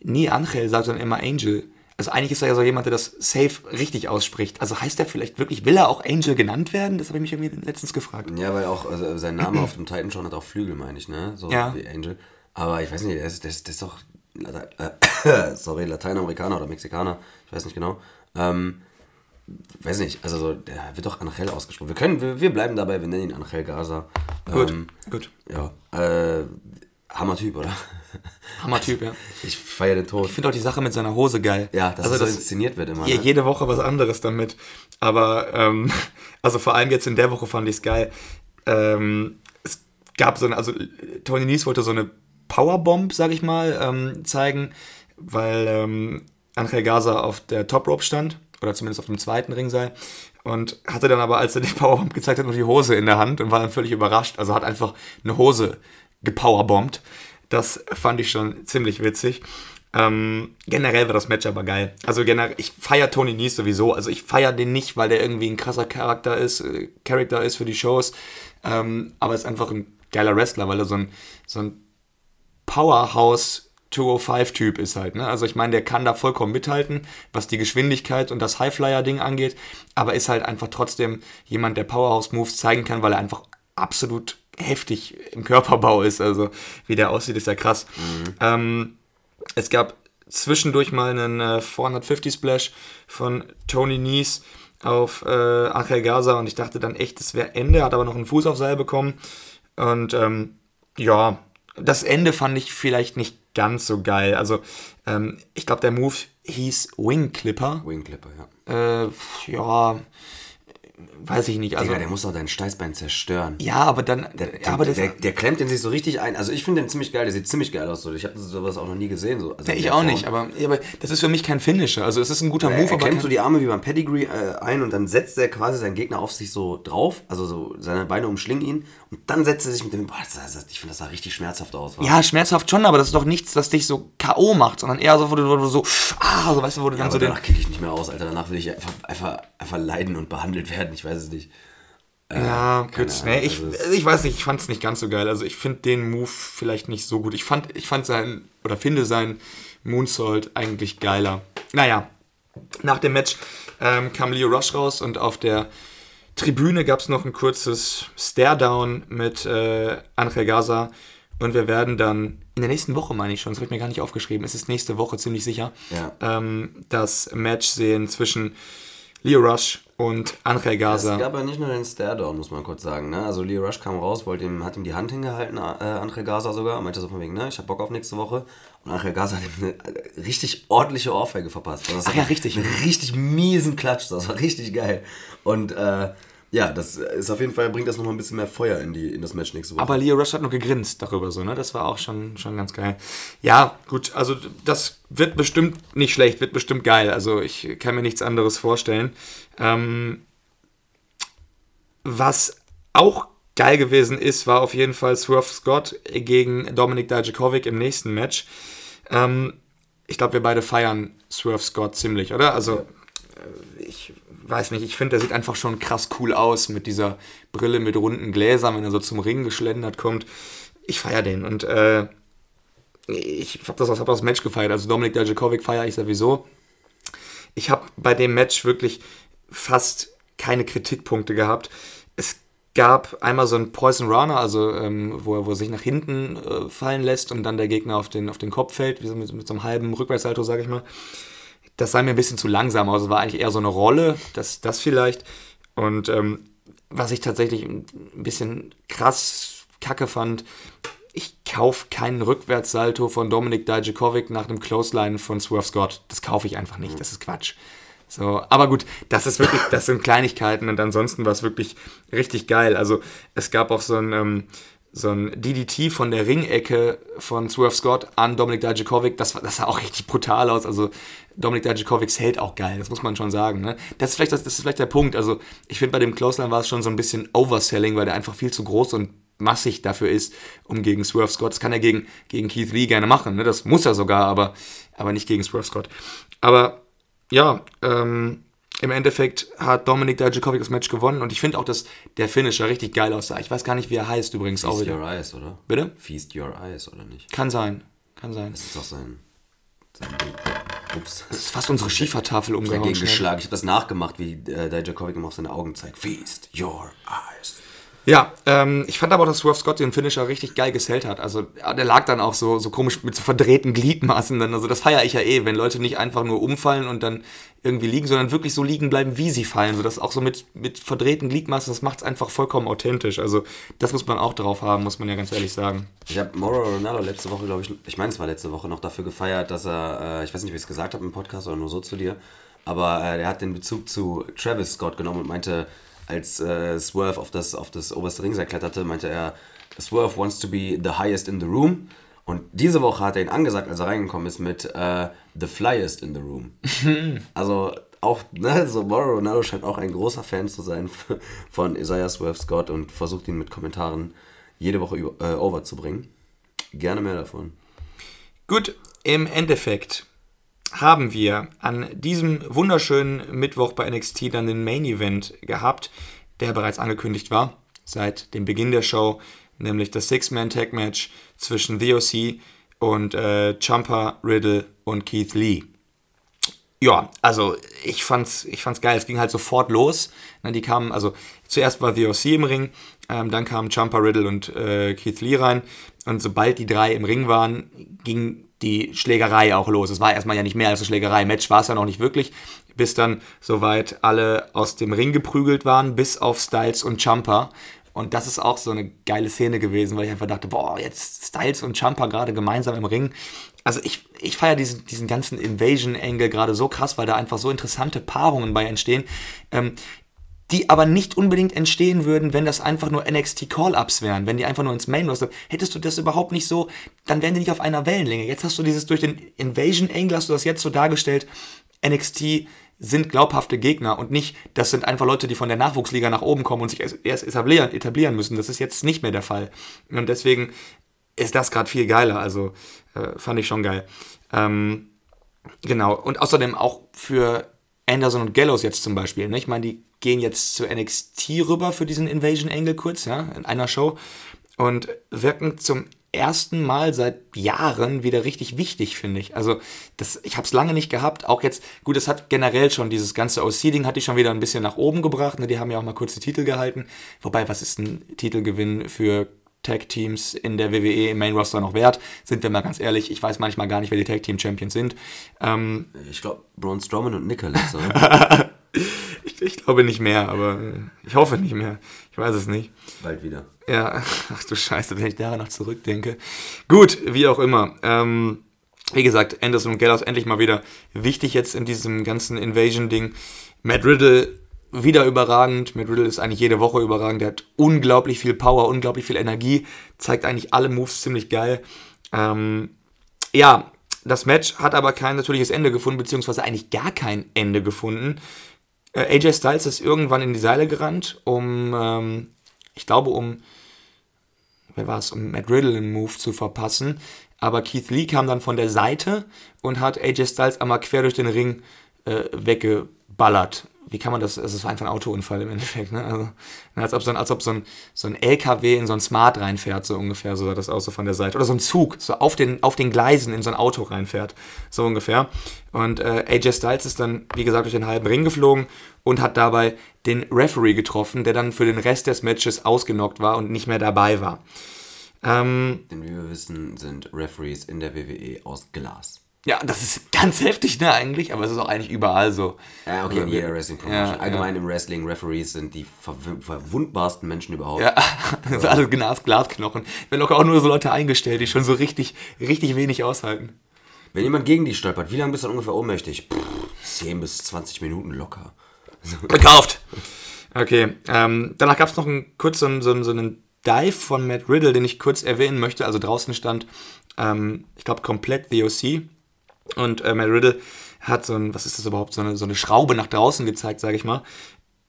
nie Angel sagt, sondern immer Angel. Also eigentlich ist er ja so jemand, der das safe richtig ausspricht. Also heißt er vielleicht wirklich, will er auch Angel genannt werden? Das habe ich mich irgendwie letztens gefragt. Ja, weil auch also sein Name auf dem Titan schon hat auch Flügel, meine ich, ne? So Ja. wie Angel. Aber ich weiß nicht, der ist, der ist, doch Late- äh, [coughs] sorry, Lateinamerikaner oder Mexikaner, ich weiß nicht genau. Ähm, weiß nicht, also so, der wird doch Angel ausgesprochen. Wir können, wir, wir bleiben dabei, wir nennen ihn Angel Gaza. Gut, Ähm, gut. ja, äh, Hammer-Typ, oder? Hammer-Typ, ja. [laughs] Ich feiere den Tod. Ich finde auch die Sache mit seiner Hose geil. Ja, dass also es so inszeniert wird immer. Ne? jede Woche was anderes damit. Aber, ähm, [laughs] also vor allem jetzt in der Woche fand ich es geil. Ähm, es gab so eine, also Tony Nies wollte so eine Powerbomb, sag ich mal, ähm, zeigen, weil ähm, Angel Gaza auf der Top Rope stand, oder zumindest auf dem zweiten Ringseil. Und hatte dann aber, als er die [laughs] Powerbomb gezeigt hat, nur die Hose in der Hand und war dann völlig überrascht. Also hat einfach eine Hose gepowerbombt. Das fand ich schon ziemlich witzig. Ähm, generell war das Match aber geil. Also generell, ich feiere Tony Nese sowieso. Also ich feiere den nicht, weil der irgendwie ein krasser Charakter ist, äh, Charakter ist für die Shows. Ähm, aber ist einfach ein geiler Wrestler, weil er so ein, so ein Powerhouse 205-Typ ist halt. Ne? Also ich meine, der kann da vollkommen mithalten, was die Geschwindigkeit und das Highflyer-Ding angeht, aber ist halt einfach trotzdem jemand, der Powerhouse-Moves zeigen kann, weil er einfach absolut heftig im Körperbau ist. Also wie der aussieht, ist ja krass. Ähm, es gab zwischendurch mal einen äh, 450 Splash von Tony Nies auf äh, Angel Gaza und ich dachte dann echt, das wäre Ende, hat aber noch einen Fuß auf Seil bekommen. Und ähm, ja, das Ende fand ich vielleicht nicht ganz so geil. Also ähm, ich glaube, der Move hieß Wing Clipper. Wing Clipper, ja. Äh, ja, weiß ich nicht. Also, Digga, der muss doch dein Steißbein zerstören. ja, aber dann, Der, ja, aber das, der, der klemmt den sich so richtig ein. Also ich finde den ziemlich geil, der sieht ziemlich geil aus. So. Ich habe sowas auch noch nie gesehen. So. Also ja, ich der auch Form. nicht, aber, ja, aber das ist für mich kein Finisher. Also es ist ein guter Er, Move, er aber klemmt so die Arme wie beim Pedigree äh, ein und dann setzt er quasi seinen Gegner auf sich so drauf. Also so seine Beine umschlingen ihn und dann setzt er sich mit dem. Boah, das, das, ich finde, das sah richtig schmerzhaft aus. wa? ja, schmerzhaft schon, aber das ist doch nichts, das dich so K.O. macht, sondern eher so, wo du, wo du so, ah, so, weißt du, wo du Ja, dann aber so danach kicke ich nicht mehr aus, Alter. Danach will ich einfach, einfach, einfach leiden und behandelt werden. Ich weiß es nicht. Ja, gut. keine Nee, Ahnung, ich, also ich weiß nicht, ich fand es nicht ganz so geil. Also ich finde den Move vielleicht nicht so gut. Ich fand, ich fand sein, oder finde sein Moonsault eigentlich geiler. Naja, nach dem Match ähm, kam Leo Rush raus und auf der Tribüne gab es noch ein kurzes Stare-Down mit äh, Angel Gaza. Und wir werden dann in der nächsten Woche, meine ich schon, das habe ich mir gar nicht aufgeschrieben, es ist nächste Woche ziemlich sicher, Ja. ähm, das Match sehen zwischen Leo Rush und Es Gaza. gab ja nicht nur den Stare-Down, muss man kurz sagen. Ne? Also Leo Rush kam raus, wollte ihm, hat ihm die Hand hingehalten, äh, Angel Gaza sogar, meinte so von wegen, ne, ich hab Bock auf nächste Woche. Und Angel Gaza hat ihm eine äh, richtig ordentliche Ohrfeige verpasst. Also das Ach war ja, richtig. Einen richtig miesen Klatsch, das war richtig geil. Und äh, ja, das ist auf jeden Fall, bringt das nochmal ein bisschen mehr Feuer in, die, in das Match nächste Woche. Aber Leo Rush hat nur gegrinst darüber, so, ne? Das war auch schon, schon ganz geil. Ja, gut, also das wird bestimmt nicht schlecht, wird bestimmt geil. Also ich kann mir nichts anderes vorstellen. Ähm, was auch geil gewesen ist, war auf jeden Fall Swerve Scott gegen Dominik Dijakovic im nächsten Match. Ähm, ich glaube, wir beide feiern Swerve Scott ziemlich, oder? Also, äh, ich weiß nicht, ich finde, der sieht einfach schon krass cool aus mit dieser Brille mit runden Gläsern, wenn er so zum Ring geschlendert kommt. Ich feiere den und äh, ich habe das, hab das Match gefeiert. Also Dominik Dijakovic feiere ich sowieso. Ich habe bei dem Match wirklich fast keine Kritikpunkte gehabt. Es gab einmal so einen Poison Runner, also ähm, wo, er, wo er sich nach hinten äh, fallen lässt und dann der Gegner auf den, auf den Kopf fällt, wie so mit, mit so einem halben Rückwärtssalto, sage ich mal. Das sah mir ein bisschen zu langsam aus. Es war eigentlich eher so eine Rolle, das, das vielleicht. Und ähm, was ich tatsächlich ein bisschen krass kacke fand, ich kaufe keinen Rückwärtssalto von Dominik Dijakovic nach einem Clothesline von Swerve Scott. Das kaufe ich einfach nicht. Das ist Quatsch. So, aber gut, das ist wirklich, das sind Kleinigkeiten und ansonsten war es wirklich richtig geil. Also es gab auch so ein, ähm, so ein DDT von der Ringecke von Swerve Scott an Dominik Dijakovic. Das, das sah auch richtig brutal aus. Also Dominik Dijakovics hält auch geil, das muss man schon sagen. Ne? Das, ist vielleicht, das, das ist vielleicht der Punkt. Also ich finde, bei dem Clothesline war es schon so ein bisschen Overselling, weil der einfach viel zu groß und massig dafür ist, um gegen Swerve Scott. Das kann er gegen, gegen Keith Lee gerne machen. Ne? Das muss er sogar, aber, aber nicht gegen Swerve Scott. Aber ja, ähm, im Endeffekt hat Dominik Dijakovic das Match gewonnen und ich finde auch, dass der Finisher richtig geil aussah. Ich weiß gar nicht, wie er heißt übrigens auch Feast wieder. Your Eyes, oder? Bitte? Feast Your Eyes, oder nicht? Kann sein, kann sein. Das ist doch sein... sein Ups. Das ist fast unsere Schiefertafel umgehauen. dagegen geschlagen. Ich habe das nachgemacht, wie äh, Dijakovic ihm auf seine Augen zeigt. Feast Your Eyes. Ja, ähm, ich fand aber auch, dass Swerve Scott den Finisher richtig geil gesellt hat. Also der lag dann auch so, so komisch mit so verdrehten Gliedmaßen dann. Also das feiere ich ja eh, wenn Leute nicht einfach nur umfallen und dann irgendwie liegen, sondern wirklich so liegen bleiben, wie sie fallen. So das auch so mit, mit verdrehten Gliedmaßen, das macht es einfach vollkommen authentisch. Also das muss man auch drauf haben, muss man ja ganz ehrlich sagen. Ich habe Mauro Ronaldo letzte Woche, glaube ich, ich meine, es war letzte Woche noch dafür gefeiert, dass er, äh, ich weiß nicht, wie ich es gesagt habe im Podcast oder nur so zu dir, aber äh, er hat den Bezug zu Travis Scott genommen und meinte, als äh, Swerve auf das, auf das oberste Ringseil kletterte, meinte er, Swerve wants to be the highest in the room. Und diese Woche hat er ihn angesagt, als er reingekommen ist, mit äh, The Flyest in the Room. [laughs] also auch, ne, so Mauro Ronaldo scheint auch ein großer Fan zu sein [laughs] von Isaiah Swerve Scott und versucht ihn mit Kommentaren jede Woche über, äh, over zu bringen. Gerne mehr davon. Gut, im Endeffekt haben wir an diesem wunderschönen Mittwoch bei NXT dann den Main Event gehabt, der bereits angekündigt war seit dem Beginn der Show, nämlich das Six-Man-Tag-Match zwischen The OC und äh, Champa, Riddle und Keith Lee. Ja, also ich fand's, ich fand's geil. Es ging halt sofort los. Ne, die kamen, also zuerst war The OC im Ring, ähm, dann kamen Champa Riddle und äh, Keith Lee rein. Und sobald die drei im Ring waren, ging die Schlägerei auch los. Es war erstmal ja nicht mehr als eine Schlägerei. Match war es ja noch nicht wirklich, bis dann soweit alle aus dem Ring geprügelt waren, bis auf Styles und Champa. Und das ist auch so eine geile Szene gewesen, weil ich einfach dachte, boah, jetzt Styles und Champa gerade gemeinsam im Ring. Also ich, ich feiere diesen, diesen ganzen Invasion-Angle gerade so krass, weil da einfach so interessante Paarungen bei entstehen. Ähm, die aber nicht unbedingt entstehen würden, wenn das einfach nur NXT Call-Ups wären, wenn die einfach nur ins Main Roster, hättest du das überhaupt nicht so, dann wären die nicht auf einer Wellenlänge. Jetzt hast du dieses durch den Invasion Angle, hast du das jetzt so dargestellt, NXT sind glaubhafte Gegner und nicht, das sind einfach Leute, die von der Nachwuchsliga nach oben kommen und sich erst etablieren, etablieren müssen. Das ist jetzt nicht mehr der Fall. Und deswegen ist das gerade viel geiler. Also äh, fand ich schon geil. Ähm, genau. Und außerdem auch für Anderson und Gallows jetzt zum Beispiel. Ne? Ich meine, die gehen jetzt zu NXT rüber für diesen Invasion Angle kurz, ja, in einer Show und wirken zum ersten Mal seit Jahren wieder richtig wichtig, finde ich. Also das, ich habe es lange nicht gehabt. Auch jetzt, gut, es hat generell schon dieses ganze OC-Ding hatte ich schon wieder ein bisschen nach oben gebracht. Ne? Die haben ja auch mal kurz die Titel gehalten. Wobei, was ist ein Titelgewinn für Tag-Teams in der WWE im Main-Roster noch wert? Sind wir mal ganz ehrlich, ich weiß manchmal gar nicht, wer die Tag-Team-Champions sind. Ähm, ich glaube, Braun Strowman und Nicholas, oder? [laughs] ich, glaube nicht mehr, aber äh, ich hoffe nicht mehr. Ich weiß es nicht. Bald wieder. Ja, ach du Scheiße, wenn ich daran noch zurückdenke. Gut, wie auch immer. Ähm, wie gesagt, Anderson und Gallows endlich mal wieder wichtig jetzt in diesem ganzen Invasion-Ding. Matt Riddle wieder überragend. Matt Riddle ist eigentlich jede Woche überragend. Der hat unglaublich viel Power, unglaublich viel Energie, zeigt eigentlich alle Moves ziemlich geil. Ähm, ja, das Match hat aber kein natürliches Ende gefunden, beziehungsweise eigentlich gar kein Ende gefunden. Äh, AJ Styles ist irgendwann in die Seile gerannt, um, ähm, ich glaube, um, wer war es, um Matt Riddle einen Move zu verpassen. Aber Keith Lee kam dann von der Seite und hat AJ Styles einmal quer durch den Ring äh, weggeballert wie kann man das, es war einfach ein Autounfall im Endeffekt, ne? Also, als ob so ein, als ob so ein, so ein LKW in so ein Smart reinfährt, so ungefähr, so sah das aus so von der Seite. Oder so ein Zug, so auf den, auf den Gleisen in so ein Auto reinfährt, so ungefähr. Und äh, AJ Styles ist dann, wie gesagt, durch den halben Ring geflogen und hat dabei den Referee getroffen, der dann für den Rest des Matches ausgenockt war und nicht mehr dabei war. Ähm, Denn wie wir wissen, sind Referees in der WWE aus Glas. Ja, das ist ganz heftig, ne, eigentlich, aber es ist auch eigentlich überall so. Ja, okay, in also, jeder Wrestling-Promotion. Ja, Allgemein ja. im Wrestling, Referees sind die ver verwundbarsten Menschen überhaupt. Ja, [laughs] das sind alle Glas Glasknochen. Wenn locker auch nur so Leute eingestellt, die schon so richtig, richtig wenig aushalten. Wenn jemand gegen die stolpert, wie lange bist du dann ungefähr ohnmächtig? Puh, 10 bis 20 Minuten locker. [laughs] Gekauft! Okay, ähm, danach gab es noch einen, kurz so, so, so einen Dive von Matt Riddle, den ich kurz erwähnen möchte. Also draußen stand, ähm, ich glaube, komplett The OC und äh, Matt Riddle hat so ein, was ist das überhaupt, so eine, so eine Schraube nach draußen gezeigt, sage ich mal.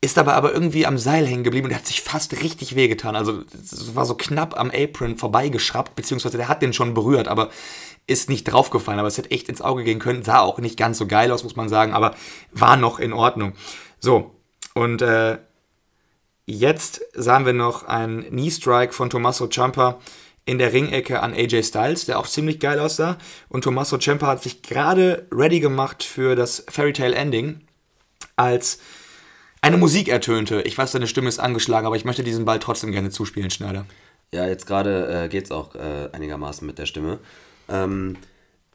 Ist aber aber irgendwie am Seil hängen geblieben und der hat sich fast richtig wehgetan. Also es war so knapp am Apron vorbeigeschraubt, beziehungsweise der hat den schon berührt, aber ist nicht draufgefallen. Aber es hätte echt ins Auge gehen können. Sah auch nicht ganz so geil aus, muss man sagen, aber war noch in Ordnung. So, und äh, jetzt sahen wir noch einen Knee Strike von Tommaso Ciampa in der Ringecke an AJ Styles, der auch ziemlich geil aussah. Und Tommaso Ciampa hat sich gerade ready gemacht für das Fairy Tale Ending, als eine Musik ertönte. Ich weiß, deine Stimme ist angeschlagen, aber ich möchte diesen Ball trotzdem gerne zuspielen, Schneider. Ja, jetzt gerade äh, geht es auch äh, einigermaßen mit der Stimme. Ähm,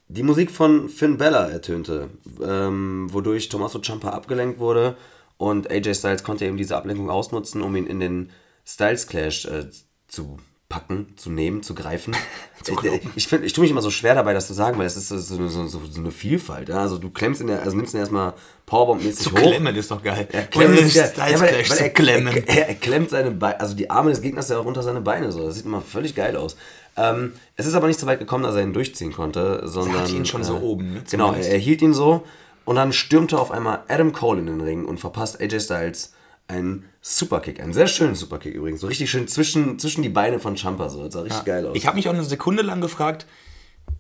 die Musik von Finn Bella ertönte, ähm, wodurch Tommaso Ciampa abgelenkt wurde und AJ Styles konnte eben diese Ablenkung ausnutzen, um ihn in den Styles Clash äh, zu packen, zu nehmen, zu greifen. [laughs] zu ich ich, ich tue mich immer so schwer dabei, das zu sagen, weil es ist so, so, so, so, eine Vielfalt. Ja? Also du klemmst in der, also nimmst ihn erstmal Powerbomb-mäßig hoch. Klemmen ist doch geil. Ja, klemmen ist geil. Ja, weil, weil er, klemmen. Er, er, er, klemmt seine Beine, also die Arme des Gegners ja auch unter seine Beine. So. Das sieht immer völlig geil aus. Ähm, es ist aber nicht so weit gekommen, dass er ihn durchziehen konnte, sondern... Er hat ihn schon äh, so oben. Ne? Genau, er, er hielt ihn so und dann stürmte auf einmal Adam Cole in den Ring und verpasst AJ Styles einen Superkick, einen sehr schönen Superkick übrigens, so richtig schön zwischen, zwischen die Beine von Champa, so, das sah richtig ja. geil aus. Ich habe mich auch eine Sekunde lang gefragt,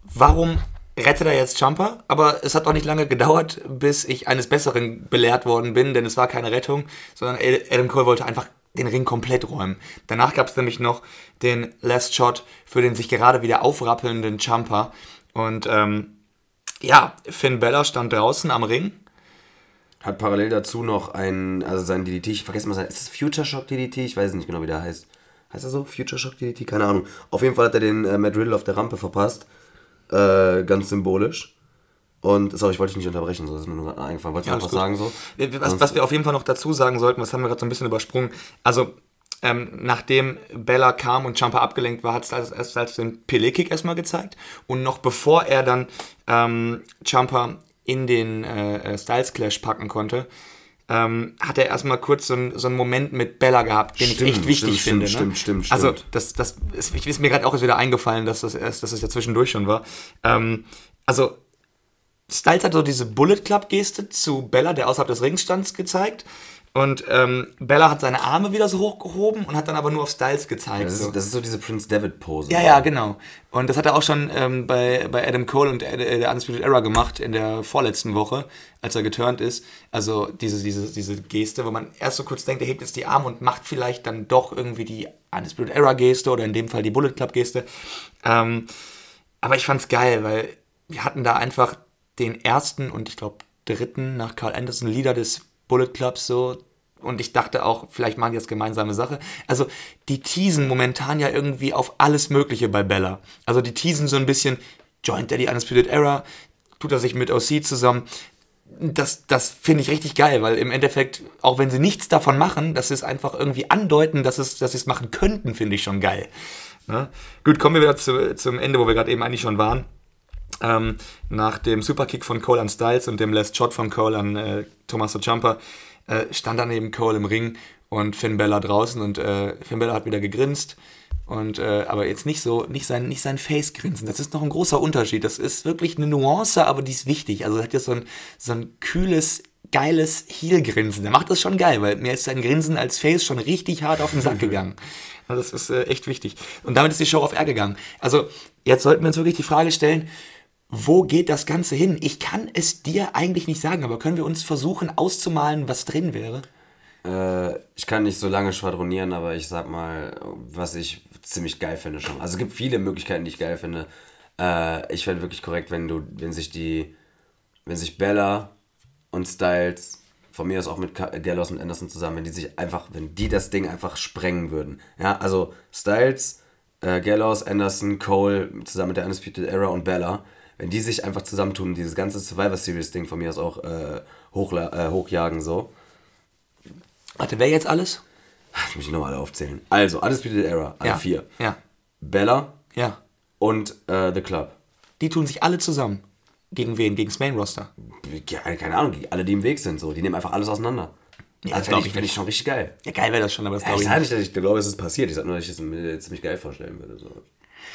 warum rettet er jetzt Champa? Aber es hat auch nicht lange gedauert, bis ich eines Besseren belehrt worden bin, denn es war keine Rettung, sondern Adam Cole wollte einfach den Ring komplett räumen. Danach gab es nämlich noch den Last Shot für den sich gerade wieder aufrappelnden Champa. Und ähm, ja, Finn Bella stand draußen am Ring hat parallel dazu noch ein, also sein DDT, ich vergesse mal sein, ist es Future Shock DDT? Ich weiß nicht genau, wie der heißt. Heißt er so? Future Shock DDT? Keine Ahnung. Auf jeden Fall hat er den äh, Matt Riddle auf der Rampe verpasst. Äh, ganz symbolisch. Und, sorry, ich wollte dich nicht unterbrechen, so ist mir nur eingefallen. Wolltest du ja, noch was sagen so? Was, was wir auf jeden Fall noch dazu sagen sollten, das haben wir gerade so ein bisschen übersprungen. Also, ähm, nachdem Bella kam und Champa abgelenkt war, hat es erst als den Pele-Kick erstmal gezeigt. Und noch bevor er dann ähm, Champa in den äh, äh, Styles Clash packen konnte, ähm, hat er erstmal kurz so, ein, so einen Moment mit Bella gehabt, den Stimmt, ich echt wichtig stimmt, finde. stimmt, ne? stimmt, stimmt, Also das, das ist, ich ist mir gerade auch wieder eingefallen, dass das erst, dass es ja zwischendurch schon war. Ähm, also Styles hat so diese Bullet Club Geste zu Bella, der außerhalb des Rings stand, gezeigt. Und ähm, Bella hat seine Arme wieder so hochgehoben und hat dann aber nur auf Styles gezeigt. Das so. ist, das ist so diese Prince David Pose. Ja, ja, genau. Und das hat er auch schon ähm, bei, bei Adam Cole und äh, der Undisputed Era gemacht in der vorletzten Woche, als er geturnt ist. Also diese, diese, diese Geste, wo man erst so kurz denkt, er hebt jetzt die Arme und macht vielleicht dann doch irgendwie die Undisputed Era Geste oder in dem Fall die Bullet Club Geste. Ähm, aber ich fand's geil, weil wir hatten da einfach den ersten und ich glaube dritten nach Carl Anderson Leader des Bullet Clubs so. Und ich dachte auch, vielleicht machen die jetzt gemeinsame Sache. Also, die teasen momentan ja irgendwie auf alles Mögliche bei Bella. Also, die teasen so ein bisschen, joint die Undisputed Era, tut er sich mit OC zusammen. Das, das finde ich richtig geil, weil im Endeffekt, auch wenn sie nichts davon machen, dass sie es einfach irgendwie andeuten, dass, es, dass sie es machen könnten, finde ich schon geil. Ne? Gut, kommen wir wieder zu, zum Ende, wo wir gerade eben eigentlich schon waren. Ähm, nach dem Superkick von Cole an Styles und dem Last Shot von Cole an äh, Tommaso Ciampa äh, stand dann eben Cole im Ring und Finn Bella draußen und äh, Finn Bella hat wieder gegrinst und äh, aber jetzt nicht so nicht sein nicht sein Face grinsen das ist noch ein großer Unterschied. Das ist wirklich eine Nuance aber die ist wichtig. Also er hat jetzt so ein so ein kühles geiles Heel-Grinsen. Der macht das schon geil weil mir ist sein Grinsen als Face schon richtig hart auf den Sack gegangen. [laughs] Also das ist äh, echt wichtig. Und damit ist die Show auf R gegangen. Also jetzt sollten wir uns wirklich die Frage stellen wo geht das Ganze hin? Ich kann es dir eigentlich nicht sagen, aber können wir uns versuchen auszumalen, was drin wäre? Äh, ich kann nicht so lange schwadronieren, aber ich sag mal, was ich ziemlich geil finde schon. Also es gibt viele Möglichkeiten, die ich geil finde. Äh, ich fände wirklich korrekt, wenn du, wenn sich die, wenn sich Bella und Styles, von mir aus auch mit Gallows und Anderson zusammen, wenn die sich einfach, wenn die das Ding einfach sprengen würden. Ja, also Styles, äh, Gallows, Anderson, Cole, zusammen mit der Undisputed Era und Bella, wenn die sich einfach zusammentun, dieses ganze Survivor Series Ding von mir aus auch äh, hochla äh, hochjagen so. Warte, wer jetzt alles? Ich muss die nochmal alle aufzählen. Also, Undisputed Era, alle ja. vier. Ja. Bella Ja. und äh, The Club. Die tun sich alle zusammen. Gegen wen? Gegen das Main Roster. Ja, keine Ahnung, alle, die im Weg sind, so. Die nehmen einfach alles auseinander. Ja, also, glaub fände ich, ich fänd ich schon richtig geil. Ja, geil wäre das schon, aber das glaube ich ich nicht. nicht, dass ich glaube, es ist passiert. Ich sage nur, dass ich es mir ziemlich geil vorstellen würde. So.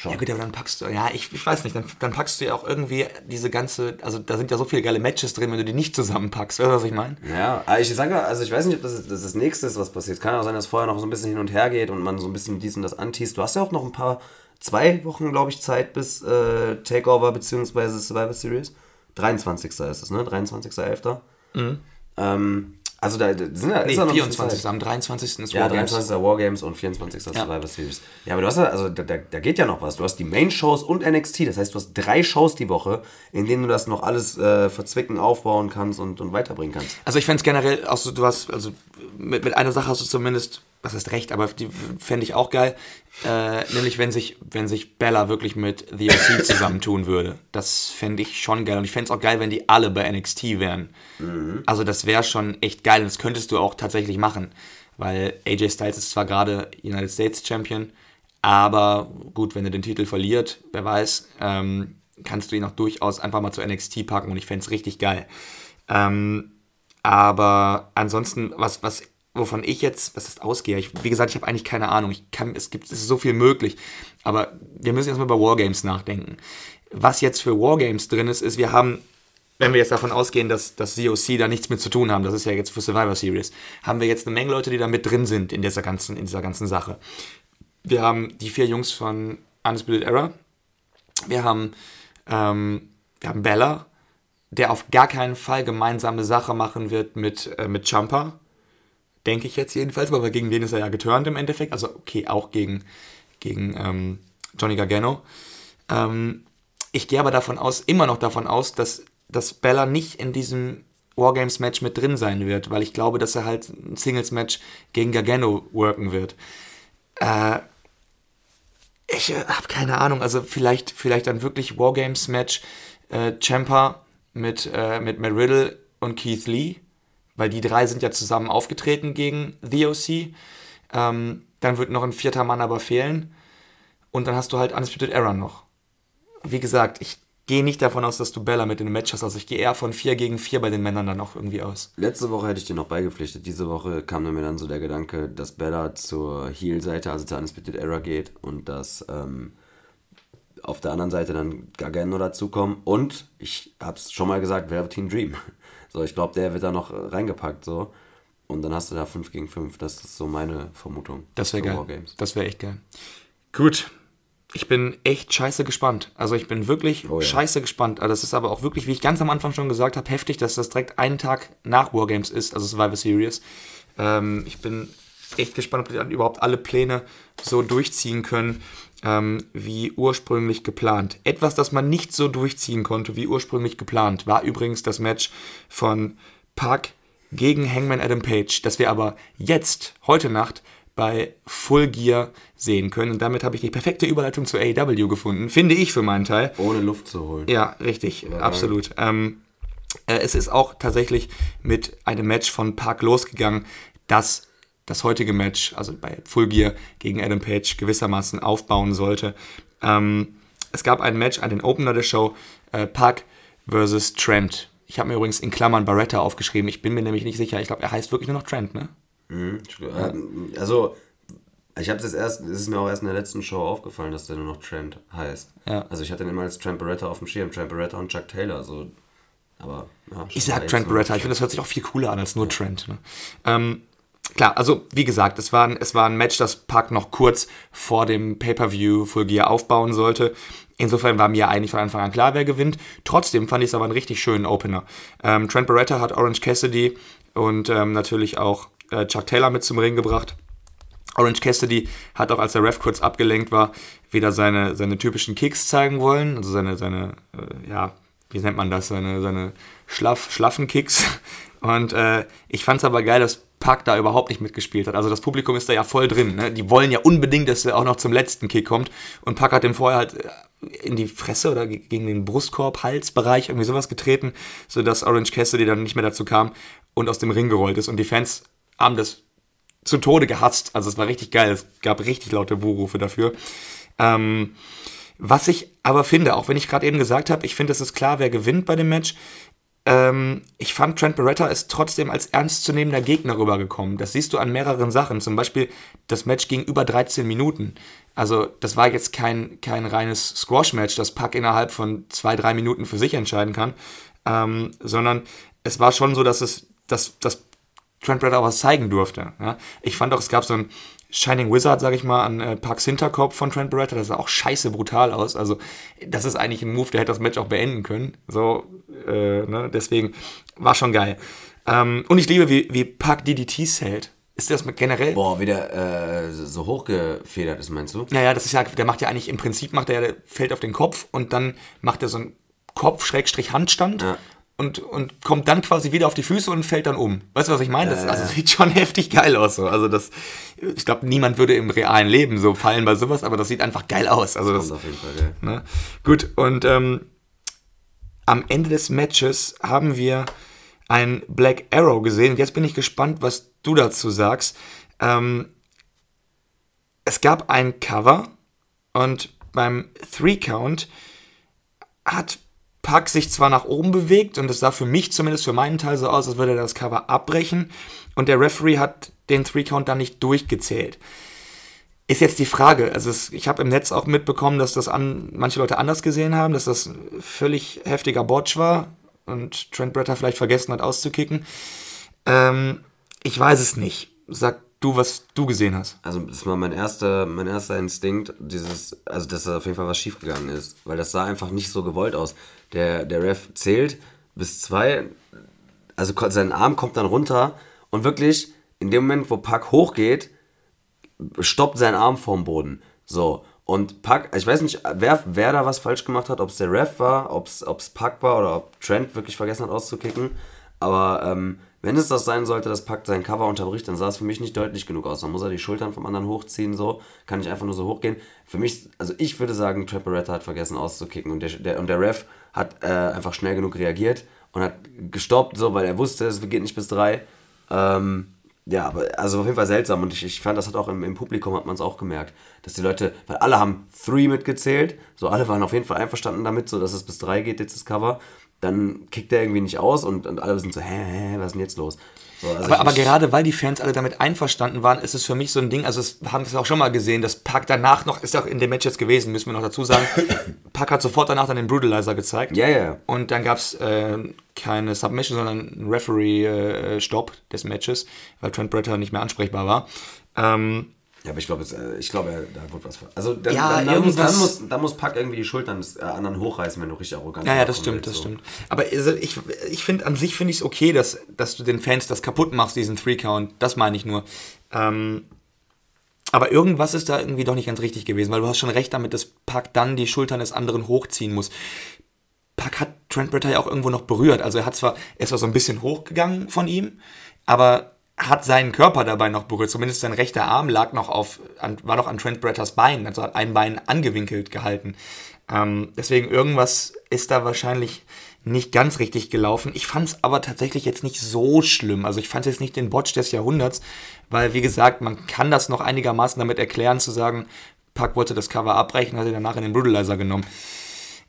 Schon. Ja gut, aber dann packst du, ja, ich, ich weiß nicht, dann, dann packst du ja auch irgendwie diese ganze, also da sind ja so viele geile Matches drin, wenn du die nicht zusammenpackst. Weißt du, was ich meine? Ja, aber ich sage, also ich weiß nicht, ob das, das das nächste ist, was passiert. Kann auch sein, dass vorher noch so ein bisschen hin und her geht und man so ein bisschen dies und das anteast. Du hast ja auch noch ein paar, zwei Wochen, glaube ich, Zeit bis äh, Takeover bzw. Survivor Series. 23. ist es, ne? 23.11. Ähm, also da, da sind ja, Nee, ist ja noch ein bisschen 24. Zeit. Am 23. ist Ja, Wargames. 23. Wargames und 24. Survivor Series. Ja, aber du hast ja, also da, da, da geht ja noch was. Du hast die Main-Shows und NXT. Das heißt, du hast drei Shows die Woche, in denen du das noch alles äh, verzwicken, aufbauen kannst und, und weiterbringen kannst. Also ich fände es generell, auch so, du hast, also mit, mit einer Sache hast du zumindest, was heißt recht, aber die fände ich auch geil, äh, nämlich wenn sich, wenn sich Bella wirklich mit The OC [laughs] zusammentun würde. Das fände ich schon geil und ich fände es auch geil, wenn die alle bei NXT wären. Also das wäre schon echt geil und das könntest du auch tatsächlich machen, weil AJ Styles ist zwar gerade United States Champion, aber gut, wenn er den Titel verliert, wer weiß, ähm, kannst du ihn auch durchaus einfach mal zu NXT packen und ich fände es richtig geil. Ähm, aber ansonsten, was, was, wovon ich jetzt, was ist ausgehe, ich, wie gesagt, ich habe eigentlich keine Ahnung. Ich kann, es gibt, es ist so viel möglich. Aber wir müssen jetzt mal über Wargames nachdenken. Was jetzt für Wargames drin ist, ist, wir haben, wenn wir jetzt davon ausgehen, dass das COC da nichts mit zu tun haben, das ist ja jetzt für Survivor Series, haben wir jetzt eine Menge Leute, die da mit drin sind in dieser ganzen, in dieser ganzen Sache. Wir haben die vier Jungs von Undisputed Era. Wir haben, ähm, wir haben Bella, der auf gar keinen Fall gemeinsame Sache machen wird mit, äh, mit Champa. Denke ich jetzt jedenfalls, aber gegen den ist er ja geturnt im Endeffekt. Also okay, auch gegen, gegen ähm, Johnny Gargano. Ähm, ich gehe aber davon aus, immer noch davon aus, dass, dass Bella nicht in diesem Wargames-Match mit drin sein wird, weil ich glaube, dass er halt ein Singles-Match gegen Gargano worken wird. Äh, ich äh, habe keine Ahnung, also vielleicht, vielleicht dann wirklich Wargames-Match äh, Champa mit, äh, mit Matt Riddle und Keith Lee, weil die drei sind ja zusammen aufgetreten gegen The OC. Ähm, dann wird noch ein vierter Mann aber fehlen. Und dann hast du halt Undisputed Era noch. Wie gesagt, ich gehe nicht davon aus, dass du Bella mit in dem Match hast. Also ich gehe eher von 4 gegen 4 bei den Männern dann auch irgendwie aus. Letzte Woche hätte ich dir noch beigepflichtet. Diese Woche kam mir dann so der Gedanke, dass Bella zur Heel-Seite, also zur Undisputed Era geht und dass ähm, auf der anderen Seite dann Gargano dazukommen. Und ich hab's schon mal gesagt, Velveteen Dream. So, ich glaube, der wird da noch reingepackt. So. Und dann hast du da 5 gegen 5. Das ist so meine Vermutung. Das wäre geil. Wargames. Das wäre echt geil. Gut. Ich bin echt scheiße gespannt. Also ich bin wirklich Oh ja. scheiße gespannt. Also das ist aber auch wirklich, wie ich ganz am Anfang schon gesagt habe, heftig, dass das direkt einen Tag nach Wargames ist, also Survivor Series. Ähm, ich bin echt gespannt, ob die dann überhaupt alle Pläne so durchziehen können, ähm, wie ursprünglich geplant. Etwas, das man nicht so durchziehen konnte, wie ursprünglich geplant, war übrigens das Match von Park gegen Hangman Adam Page, das wir aber jetzt, heute Nacht, bei Full Gear sehen können. Und damit habe ich die perfekte Überleitung zu AEW gefunden, finde ich für meinen Teil. Ohne Luft zu holen. Ja, richtig, absolut. Ähm, äh, es ist auch tatsächlich mit einem Match von Park losgegangen, das das heutige Match, also bei Full Gear gegen Adam Page, gewissermaßen aufbauen sollte. Ähm, es gab ein Match an den Opener der Show, äh, Park versus Trent. Ich habe mir übrigens in Klammern Barretta aufgeschrieben. Ich bin mir nämlich nicht sicher. Ich glaube, er heißt wirklich nur noch Trent, ne? Äh, Also, ich habe es erst, es ist mir auch erst in der letzten Show aufgefallen, dass der nur noch Trent heißt. Ja. Also ich hatte ihn immer als Trent Barretta auf dem Schirm, Trent Barretta und Chuck Taylor, so. Aber, ja. Ich sag Trent Barretta. Ich finde, das hört sich auch viel cooler an als nur Trent. Ne? Ähm, klar, also wie gesagt, es war, ein, es war ein Match, das Park noch kurz vor dem Pay-Per-View Full Gear aufbauen sollte. Insofern war mir eigentlich von Anfang an klar, wer gewinnt. Trotzdem fand ich es aber einen richtig schönen Opener. Ähm, Trent Barretta hat Orange Cassidy und ähm, natürlich auch äh, Chuck Taylor mit zum Ring gebracht. Orange Cassidy hat auch, als der Ref kurz abgelenkt war, wieder seine, seine typischen Kicks zeigen wollen. Also seine, seine äh, ja, wie nennt man das? Seine, seine schlaff, schlaffen Kicks. [laughs] Und äh, ich fand es aber geil, dass Pack da überhaupt nicht mitgespielt hat. Also das Publikum ist da ja voll drin. Ne? Die wollen ja unbedingt, dass er auch noch zum letzten Kick kommt. Und Pack hat dem vorher halt äh, in die Fresse oder ge- gegen den Brustkorb, Halsbereich, irgendwie sowas getreten, sodass Orange Cassidy dann nicht mehr dazu kam und aus dem Ring gerollt ist. Und die Fans haben das zu Tode gehasst. Also es war richtig geil. Es gab richtig laute Buhrufe dafür. Ähm, was ich aber finde, auch wenn ich gerade eben gesagt habe, ich finde, es ist klar, wer gewinnt bei dem Match. Ähm, ich fand, Trent Barretta ist trotzdem als ernstzunehmender Gegner rübergekommen. Das siehst du an mehreren Sachen. Zum Beispiel, das Match ging über 13 Minuten. Also, das war jetzt kein, kein reines Squash-Match, das Pack innerhalb von zwei, drei Minuten für sich entscheiden kann. Ähm, sondern es war schon so, dass es, dass, dass Trent Barretta auch was zeigen durfte. Ja? Ich fand auch, es gab so ein Shining Wizard, sag ich mal, an äh, Parks Hinterkopf von Trent Barretta. Das sah auch scheiße brutal aus. Also, das ist eigentlich ein Move, der hätte das Match auch beenden können. So, äh, ne? Deswegen war schon geil. Ähm, und ich liebe, wie, wie Park DDTs hält. Ist das generell? Boah, wie der äh, so hochgefedert ist, meinst du? Naja, das ist ja, der macht ja eigentlich, im Prinzip macht er, der fällt auf den Kopf und dann macht er so einen Kopf-Handstand Ja. Und, und kommt dann quasi wieder auf die Füße und fällt dann um. Weißt du, was ich meine? Das also, sieht schon [laughs] heftig geil aus. So. Also das, ich glaube, niemand würde im realen Leben so fallen bei sowas, aber das sieht einfach geil aus. Also das, Kommt auf jeden Fall, geil. Ne? Gut, und ähm, am Ende des Matches haben wir ein Black Arrow gesehen. Und jetzt bin ich gespannt, was du dazu sagst. Ähm, es gab ein Cover und beim Three Count hat Pack sich zwar nach oben bewegt und es sah für mich zumindest für meinen Teil so aus, als würde er das Cover abbrechen und der Referee hat den Three Count dann nicht durchgezählt. Ist jetzt die Frage, also es, ich habe im Netz auch mitbekommen, dass das an, manche Leute anders gesehen haben, dass das völlig heftiger Botch war und Trent Bretter vielleicht vergessen hat auszukicken. Ähm, ich weiß es nicht. Sag du, was du gesehen hast. Also das war mein erster, mein erster Instinkt, dieses, also dass da auf jeden Fall was schiefgegangen ist, weil das sah einfach nicht so gewollt aus. Der, der Ref zählt bis zwei, also sein Arm kommt dann runter und wirklich in dem Moment, wo Pack hochgeht, stoppt sein Arm vorm Boden. So. Und Pack, ich weiß nicht, wer, wer da was falsch gemacht hat, ob es der Ref war, ob es Pack war oder ob Trent wirklich vergessen hat auszukicken. Aber ähm, wenn es das sein sollte, dass Pack sein Cover unterbricht, dann sah es für mich nicht deutlich genug aus. Dann muss er die Schultern vom anderen hochziehen, so. Kann ich einfach nur so hochgehen. Für mich, also ich würde sagen, Trent Barretta hat vergessen auszukicken. Und der, der, und der Ref hat äh, einfach schnell genug reagiert und hat gestoppt, so, weil er wusste, es geht nicht bis drei. Ähm, Ja, aber also auf jeden Fall seltsam und ich, ich fand, das hat auch im, im Publikum hat man es auch gemerkt, dass die Leute, weil alle haben Three mitgezählt, so alle waren auf jeden Fall einverstanden damit, so dass es bis drei geht jetzt das Cover, dann kickt der irgendwie nicht aus und, und alle sind so, hä, hä, was ist denn jetzt los? So, also Aber, aber gerade weil die Fans alle damit einverstanden waren, ist es für mich so ein Ding, also das haben wir es auch schon mal gesehen, dass Pack danach noch, ist auch in dem Match jetzt gewesen, müssen wir noch dazu sagen, [coughs] Pack hat sofort danach dann den Brutalizer gezeigt. Ja, ja, ja. Und dann gab es äh, keine Submission, sondern einen Referee-Stopp des Matches, weil Trent Bretter nicht mehr ansprechbar war. Ähm, Ja, aber ich glaube, äh, ich glaube, äh, da wird was. Also dann, Ja, dann, dann, muss, dann, muss, dann muss Pack irgendwie die Schultern des äh, anderen hochreißen, wenn du richtig arrogant Ja, ja, das stimmt, das so. stimmt. Aber also ich, ich finde, an sich finde ich es okay, dass, dass du den Fans das kaputt machst, diesen Three-Count. Das meine ich nur. Ähm, aber irgendwas ist da irgendwie doch nicht ganz richtig gewesen, weil du hast schon recht damit, dass Pack dann die Schultern des anderen hochziehen muss. Pack hat Trent Britta ja auch irgendwo noch berührt. Also er hat zwar, er ist zwar so ein bisschen hochgegangen von ihm, aber hat seinen Körper dabei noch berührt. Zumindest sein rechter Arm lag noch auf, an, war noch an Trent Brettas Bein, also hat ein Bein angewinkelt gehalten. Ähm, deswegen irgendwas ist da wahrscheinlich nicht ganz richtig gelaufen. Ich fand es aber tatsächlich jetzt nicht so schlimm. Also ich fand jetzt nicht den Botch des Jahrhunderts, weil wie gesagt, man kann das noch einigermaßen damit erklären, zu sagen, Pack wollte das Cover abbrechen, hat er danach in den Brutalizer genommen.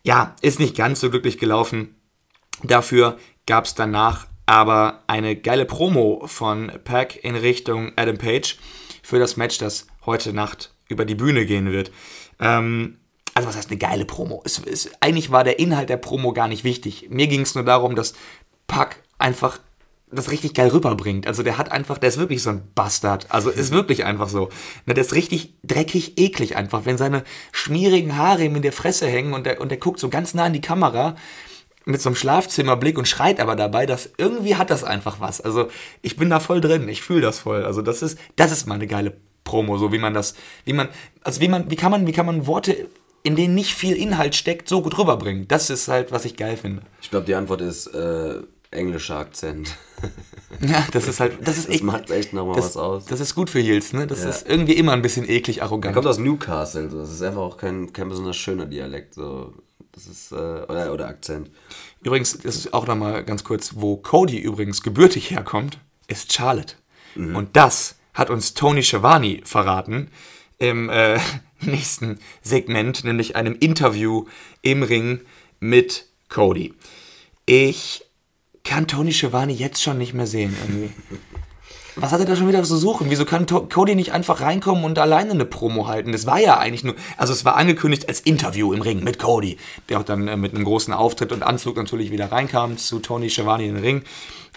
Ja, ist nicht ganz so glücklich gelaufen. Dafür gab es danach aber eine geile Promo von Pack in Richtung Adam Page für das Match, das heute Nacht über die Bühne gehen wird. Ähm, also was heißt eine geile Promo? Es, es, eigentlich war der Inhalt der Promo gar nicht wichtig. Mir ging es nur darum, dass Pack einfach das richtig geil rüberbringt. Also der hat einfach, der ist wirklich so ein Bastard. Also ist wirklich einfach so. Der ist richtig dreckig, eklig einfach. Wenn seine schmierigen Haare ihm in der Fresse hängen und der, und der guckt so ganz nah in die Kamera mit so einem Schlafzimmerblick und schreit aber dabei, dass irgendwie hat das einfach was. Also ich bin da voll drin, ich fühle das voll. Also das ist, das ist mal eine geile Promo, so wie man das, wie man, also wie man, wie kann man, wie kann man Worte, in denen nicht viel Inhalt steckt, so gut rüberbringen. Das ist halt, was ich geil finde. Ich glaube, die Antwort ist äh, englischer Akzent. [laughs] Ja, das ist halt, das ist Das macht echt nochmal was aus. Das ist gut für Heels, ne? Das Ja. ist irgendwie immer ein bisschen eklig Er arrogant. kommt aus Newcastle, so. das ist einfach auch kein, kein besonders schöner Dialekt. So. Das ist, äh, oder, oder Akzent. Übrigens, das ist auch nochmal ganz kurz, wo Cody übrigens gebürtig herkommt, ist Charlotte. Und das hat uns Tony Schiavone verraten im äh, [laughs] nächsten Segment, nämlich einem Interview im Ring mit Cody. Ich kann Tony Schiavone jetzt schon nicht mehr sehen irgendwie. [laughs] Was hat er da schon wieder zu suchen? Wieso kann Cody nicht einfach reinkommen und alleine eine Promo halten? Das war ja eigentlich nur, also es war angekündigt als Interview im Ring mit Cody, der auch dann äh, mit einem großen Auftritt und Anzug natürlich wieder reinkam zu Tony Schiavone in den Ring.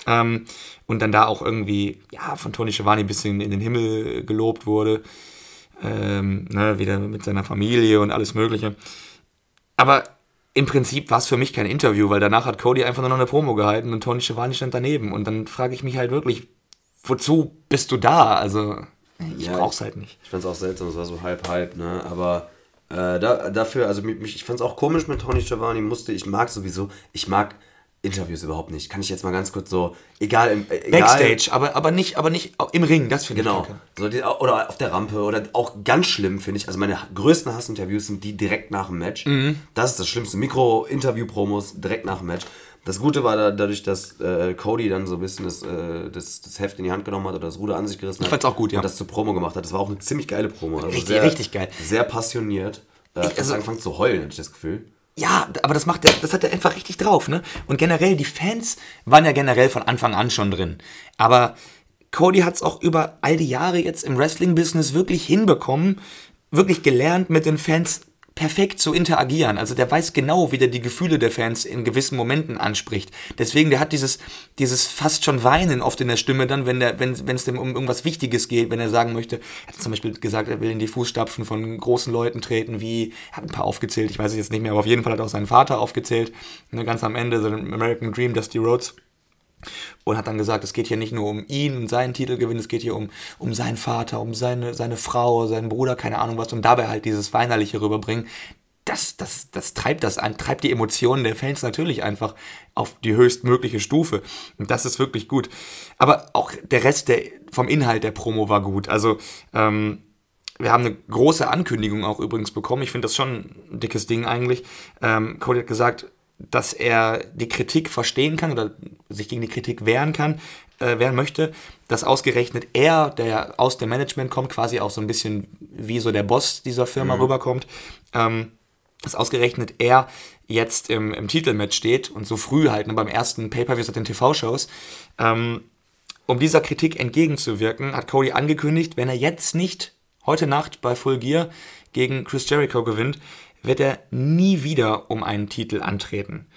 Ähm, und dann da auch irgendwie, ja, von Tony Schiavone ein bisschen in den Himmel gelobt wurde. Ähm, ne, wieder mit seiner Familie und alles Mögliche. Aber im Prinzip war es für mich kein Interview, weil danach hat Cody einfach nur noch eine Promo gehalten und Tony Schiavone stand daneben. Und dann frage ich mich halt wirklich, wozu bist du da? Also, ich Ja, brauch's halt nicht. Ich fand's auch seltsam, es war so halb halb, ne? Aber äh, da, dafür, also mich, ich fand's auch komisch mit Tony Schiavone, musste, ich mag sowieso, ich mag Interviews überhaupt nicht. Kann ich jetzt mal ganz kurz so, egal im äh, egal, Backstage, aber, aber nicht, aber nicht im Ring, das finde Genau. ich kacke. So die, oder auf der Rampe oder auch ganz schlimm finde ich. Also meine größten Hassinterviews sind die direkt nach dem Match. Mhm. Das ist das Schlimmste. Mikro-Interview-Promos direkt nach dem Match. Das Gute war da, dadurch, dass äh, Cody dann so ein bisschen das, äh, das, das Heft in die Hand genommen hat oder das Ruder an sich gerissen hat. fand's auch gut, ja. Und das zur Promo gemacht hat. Das war auch eine ziemlich geile Promo. Also Richtig- sehr, richtig geil. Sehr passioniert. Äh, Ich- also- angefangen zu heulen, hatte ich das Gefühl. Ja, aber das macht er, das hat er einfach richtig drauf, ne? Und generell, die Fans waren ja generell von Anfang an schon drin. Aber Cody hat es auch über all die Jahre jetzt im Wrestling-Business wirklich hinbekommen, wirklich gelernt, mit den Fans perfekt zu interagieren. Also der weiß genau, wie der die Gefühle der Fans in gewissen Momenten anspricht. Deswegen, der hat dieses, dieses fast schon Weinen oft in der Stimme dann, wenn der, wenn es dem um irgendwas Wichtiges geht, wenn er sagen möchte, er hat zum Beispiel gesagt, er will in die Fußstapfen von großen Leuten treten, wie, er hat ein paar aufgezählt, ich weiß es jetzt nicht mehr, aber auf jeden Fall hat auch seinen Vater aufgezählt. Ne, ganz am Ende, so American Dream, Dusty Rhodes und hat dann gesagt, es geht hier nicht nur um ihn und seinen Titelgewinn, es geht hier um, um seinen Vater, um seine, seine Frau, seinen Bruder, keine Ahnung was, und dabei halt dieses Weinerliche rüberbringen. Das, das, das treibt das an, treibt die Emotionen der Fans natürlich einfach auf die höchstmögliche Stufe. Und das ist wirklich gut. Aber auch der Rest der, vom Inhalt der Promo war gut. Also, ähm, wir haben eine große Ankündigung auch übrigens bekommen. Ich finde das schon ein dickes Ding eigentlich. Ähm, Cody hat gesagt, dass er die Kritik verstehen kann oder sich gegen die Kritik wehren kann, äh, werden möchte, dass ausgerechnet er, der aus dem Management kommt, quasi auch so ein bisschen wie so der Boss dieser Firma rüberkommt, ähm, dass ausgerechnet er jetzt im, im Titelmatch steht und so früh halt ne, beim ersten Pay-Per-View seit den TV-Shows. Ähm, um dieser Kritik entgegenzuwirken, hat Cody angekündigt, wenn er jetzt nicht heute Nacht bei Full Gear gegen Chris Jericho gewinnt, wird er nie wieder um einen Titel antreten.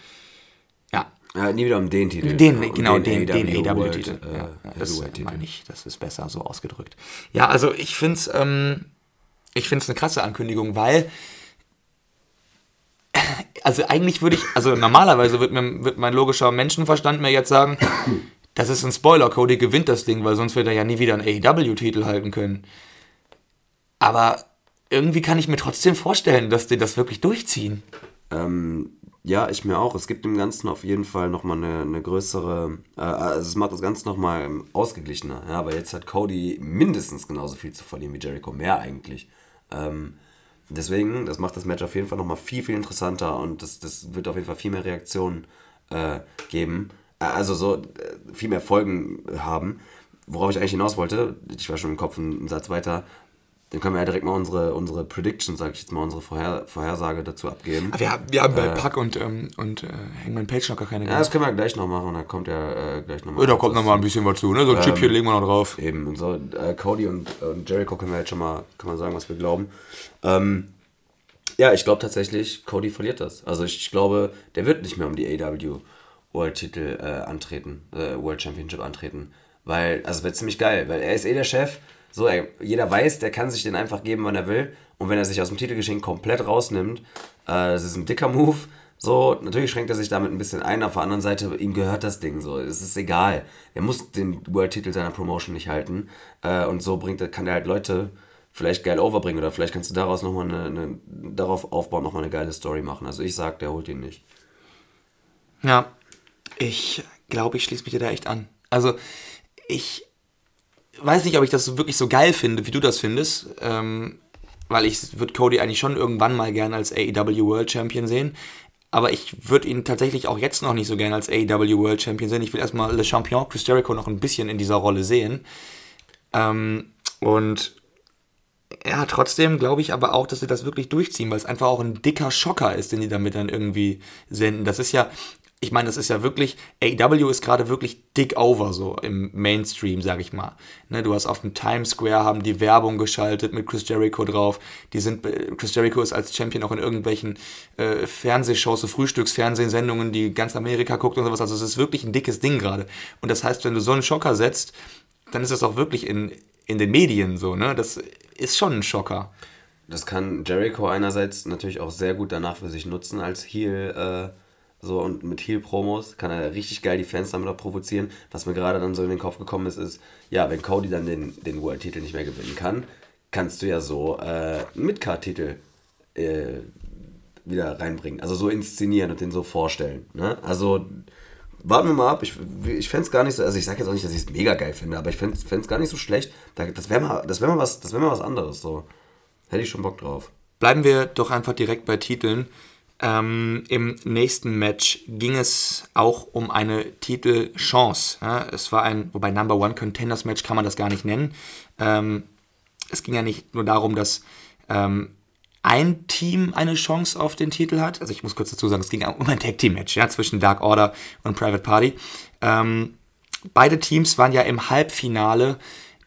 Ja, Ja, nie wieder um den Titel. den, Um genau, den, den, AW-Titel. World, äh, ja, das meine ich, das ist besser so ausgedrückt. Ja, also ich finde es ähm, ich find's eine krasse Ankündigung, weil [laughs] also eigentlich würde ich, also normalerweise wird, mir, wird mein logischer Menschenverstand mir jetzt sagen, das ist ein Spoiler, Cody gewinnt das Ding, weil sonst wird er ja nie wieder einen AEW-Titel halten können. Aber irgendwie kann ich mir trotzdem vorstellen, dass die das wirklich durchziehen. Ähm, ja, ich mir auch. Es gibt dem Ganzen auf jeden Fall nochmal eine, eine größere, äh, also es macht das Ganze nochmal ausgeglichener. Ja, aber jetzt hat Cody mindestens genauso viel zu verlieren wie Jericho, mehr eigentlich. Ähm, deswegen, das macht das Match auf jeden Fall nochmal viel, viel interessanter und das, das wird auf jeden Fall viel mehr Reaktionen äh, geben. Äh, Also so äh, viel mehr Folgen haben. Worauf ich eigentlich hinaus wollte, ich war schon im Kopf einen, einen Satz weiter, dann können wir ja direkt mal unsere, unsere Prediction, sag ich jetzt mal, unsere Vorher Vorhersage dazu abgeben. Wir, haben- wir haben bei Pack und, ähm, und äh, Hangman Page noch gar keine Ja, das können wir gleich noch machen, da kommt ja äh, gleich nochmal. Da kommt noch mal ein bisschen was zu, ne? So ein Chipchen legen wir noch drauf. Eben, und so, äh, Cody und, und Jericho können wir jetzt schon mal, kann man sagen, was wir glauben. Ähm, ja, ich glaube tatsächlich, Cody verliert das. Also ich, ich glaube, der wird nicht mehr um die AW World Titel äh, antreten, äh, World Championship antreten. Weil, also wäre ziemlich geil, weil er ist eh der Chef. So, er, jeder weiß, der kann sich den einfach geben, wann er will. Und wenn er sich aus dem Titelgeschenk komplett rausnimmt, äh, das ist ein dicker Move. So, natürlich schränkt er sich damit ein bisschen ein. Auf der anderen Seite, ihm gehört das Ding so. Es ist egal. Er muss den World-Titel seiner Promotion nicht halten. Äh, und so bringt kann er halt Leute vielleicht geil overbringen. Oder vielleicht kannst du daraus nochmal eine, eine, darauf aufbauen, nochmal eine geile Story machen. Also ich sag, der holt ihn nicht. Ja, ich glaube, ich schließe mich dir da echt an. Also, ich weiß nicht, ob ich das wirklich so geil finde, wie du das findest. Ähm, weil ich würde Cody eigentlich schon irgendwann mal gern als AEW World Champion sehen. Aber ich würde ihn tatsächlich auch jetzt noch nicht so gern als AEW World Champion sehen. Ich will erstmal Le Champion Chris Jericho noch ein bisschen in dieser Rolle sehen. Ähm, und ja, trotzdem glaube ich aber auch, dass sie das wirklich durchziehen, weil es einfach auch ein dicker Schocker ist, den die damit dann irgendwie senden. Das ist ja, ich meine, das ist ja wirklich, AEW ist gerade wirklich dick over so im Mainstream, sag ich mal. Ne, du hast auf dem Times Square haben die Werbung geschaltet mit Chris Jericho drauf. Die sind, äh, Chris Jericho ist als Champion auch in irgendwelchen äh, Fernsehshows, so Frühstücksfernsehsendungen, die ganz Amerika guckt und sowas. Also es ist wirklich ein dickes Ding gerade. Und das heißt, wenn du so einen Schocker setzt, dann ist das auch wirklich in, in den Medien so, ne? Das ist schon ein Schocker. Das kann Jericho einerseits natürlich auch sehr gut danach für sich nutzen als Heel, äh, so und mit Heel-Promos kann er richtig geil die Fans damit auch provozieren. Was mir gerade dann so in den Kopf gekommen ist, ist, ja, wenn Cody dann den, den World-Titel nicht mehr gewinnen kann, kannst du ja so äh, Midcard-Titel äh, wieder reinbringen. Also so inszenieren und den so vorstellen. Ne? Also warten wir mal ab. Ich, ich fände es gar nicht so, also ich sage jetzt auch nicht, dass ich es mega geil finde, aber ich fände es gar nicht so schlecht. Da- Das wäre mal, wär mal, was- wär mal was anderes. So. Hätte ich schon Bock drauf. Bleiben wir doch einfach direkt bei Titeln. Ähm, Im nächsten Match ging es auch um eine Titelchance. Ja, es war ein, wobei Number One Contenders Match kann man das gar nicht nennen. Ähm, es ging ja nicht nur darum, dass ähm, ein Team eine Chance auf den Titel hat. Also ich muss kurz dazu sagen, es ging um ein Tag Team Match ja, zwischen Dark Order und Private Party. Ähm, beide Teams waren ja im Halbfinale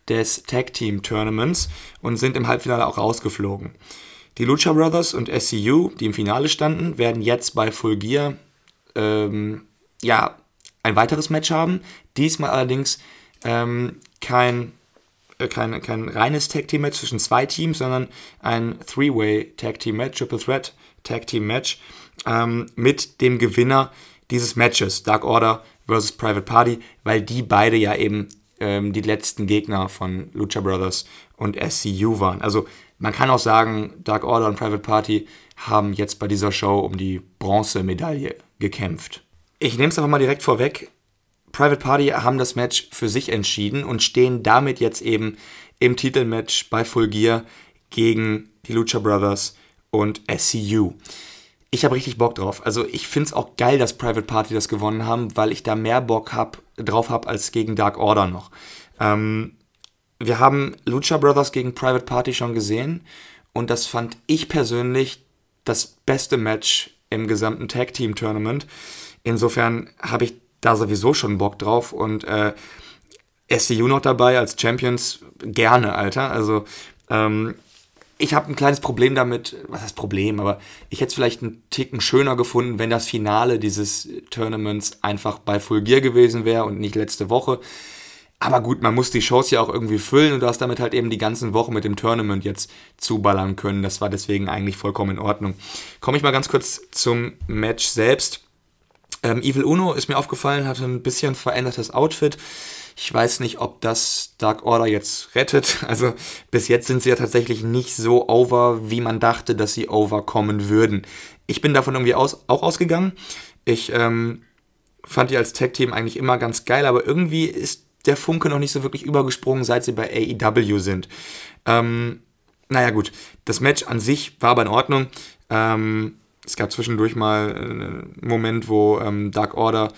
des Tag Team Tournaments und sind im Halbfinale auch rausgeflogen. Die Lucha Brothers und SCU, die im Finale standen, werden jetzt bei Full Gear ähm, ja, ein weiteres Match haben. Diesmal allerdings ähm, kein, äh, kein, kein reines Tag Team Match zwischen zwei Teams, sondern ein Three-Way Tag Team Match, Triple Threat Tag Team Match ähm, mit dem Gewinner dieses Matches, Dark Order versus Private Party, weil die beide ja eben ähm, die letzten Gegner von Lucha Brothers und SCU waren. Also man kann auch sagen, Dark Order und Private Party haben jetzt bei dieser Show um die Bronzemedaille gekämpft. Ich nehme es einfach mal direkt vorweg. Private Party haben das Match für sich entschieden und stehen damit jetzt eben im Titelmatch bei Full Gear gegen die Lucha Brothers und SCU. ich habe richtig Bock drauf. Also ich finde es auch geil, dass Private Party das gewonnen haben, weil ich da mehr Bock hab, drauf habe als gegen Dark Order noch. Ähm, wir haben Lucha Brothers gegen Private Party schon gesehen und das fand ich persönlich das beste Match im gesamten Tag Team Tournament. Insofern habe ich da sowieso schon Bock drauf und äh, SCU noch dabei als Champions gerne, Alter. Also ähm, ich habe ein kleines Problem damit, was heißt Problem, aber ich hätte es vielleicht einen Ticken schöner gefunden, wenn das Finale dieses Tournaments einfach bei Full Gear gewesen wäre und nicht letzte Woche. Aber gut, man muss die Shows ja auch irgendwie füllen und du hast damit halt eben die ganzen Wochen mit dem Tournament jetzt zuballern können. Das war deswegen eigentlich vollkommen in Ordnung. Komme ich mal ganz kurz zum Match selbst. Ähm, Evil Uno ist mir aufgefallen, hatte ein bisschen verändertes Outfit. Ich weiß nicht, ob das Dark Order jetzt rettet. [laughs] Also bis jetzt sind sie ja tatsächlich nicht so over, wie man dachte, dass sie overkommen würden. Ich bin davon irgendwie aus, auch ausgegangen. Ich ähm, fand die als Tag-Team eigentlich immer ganz geil, aber irgendwie ist der Funke noch nicht so wirklich übergesprungen, seit sie bei AEW sind. Ähm, naja gut, das Match an sich war aber in Ordnung. Ähm, es gab zwischendurch mal einen Moment, wo ähm, Dark Order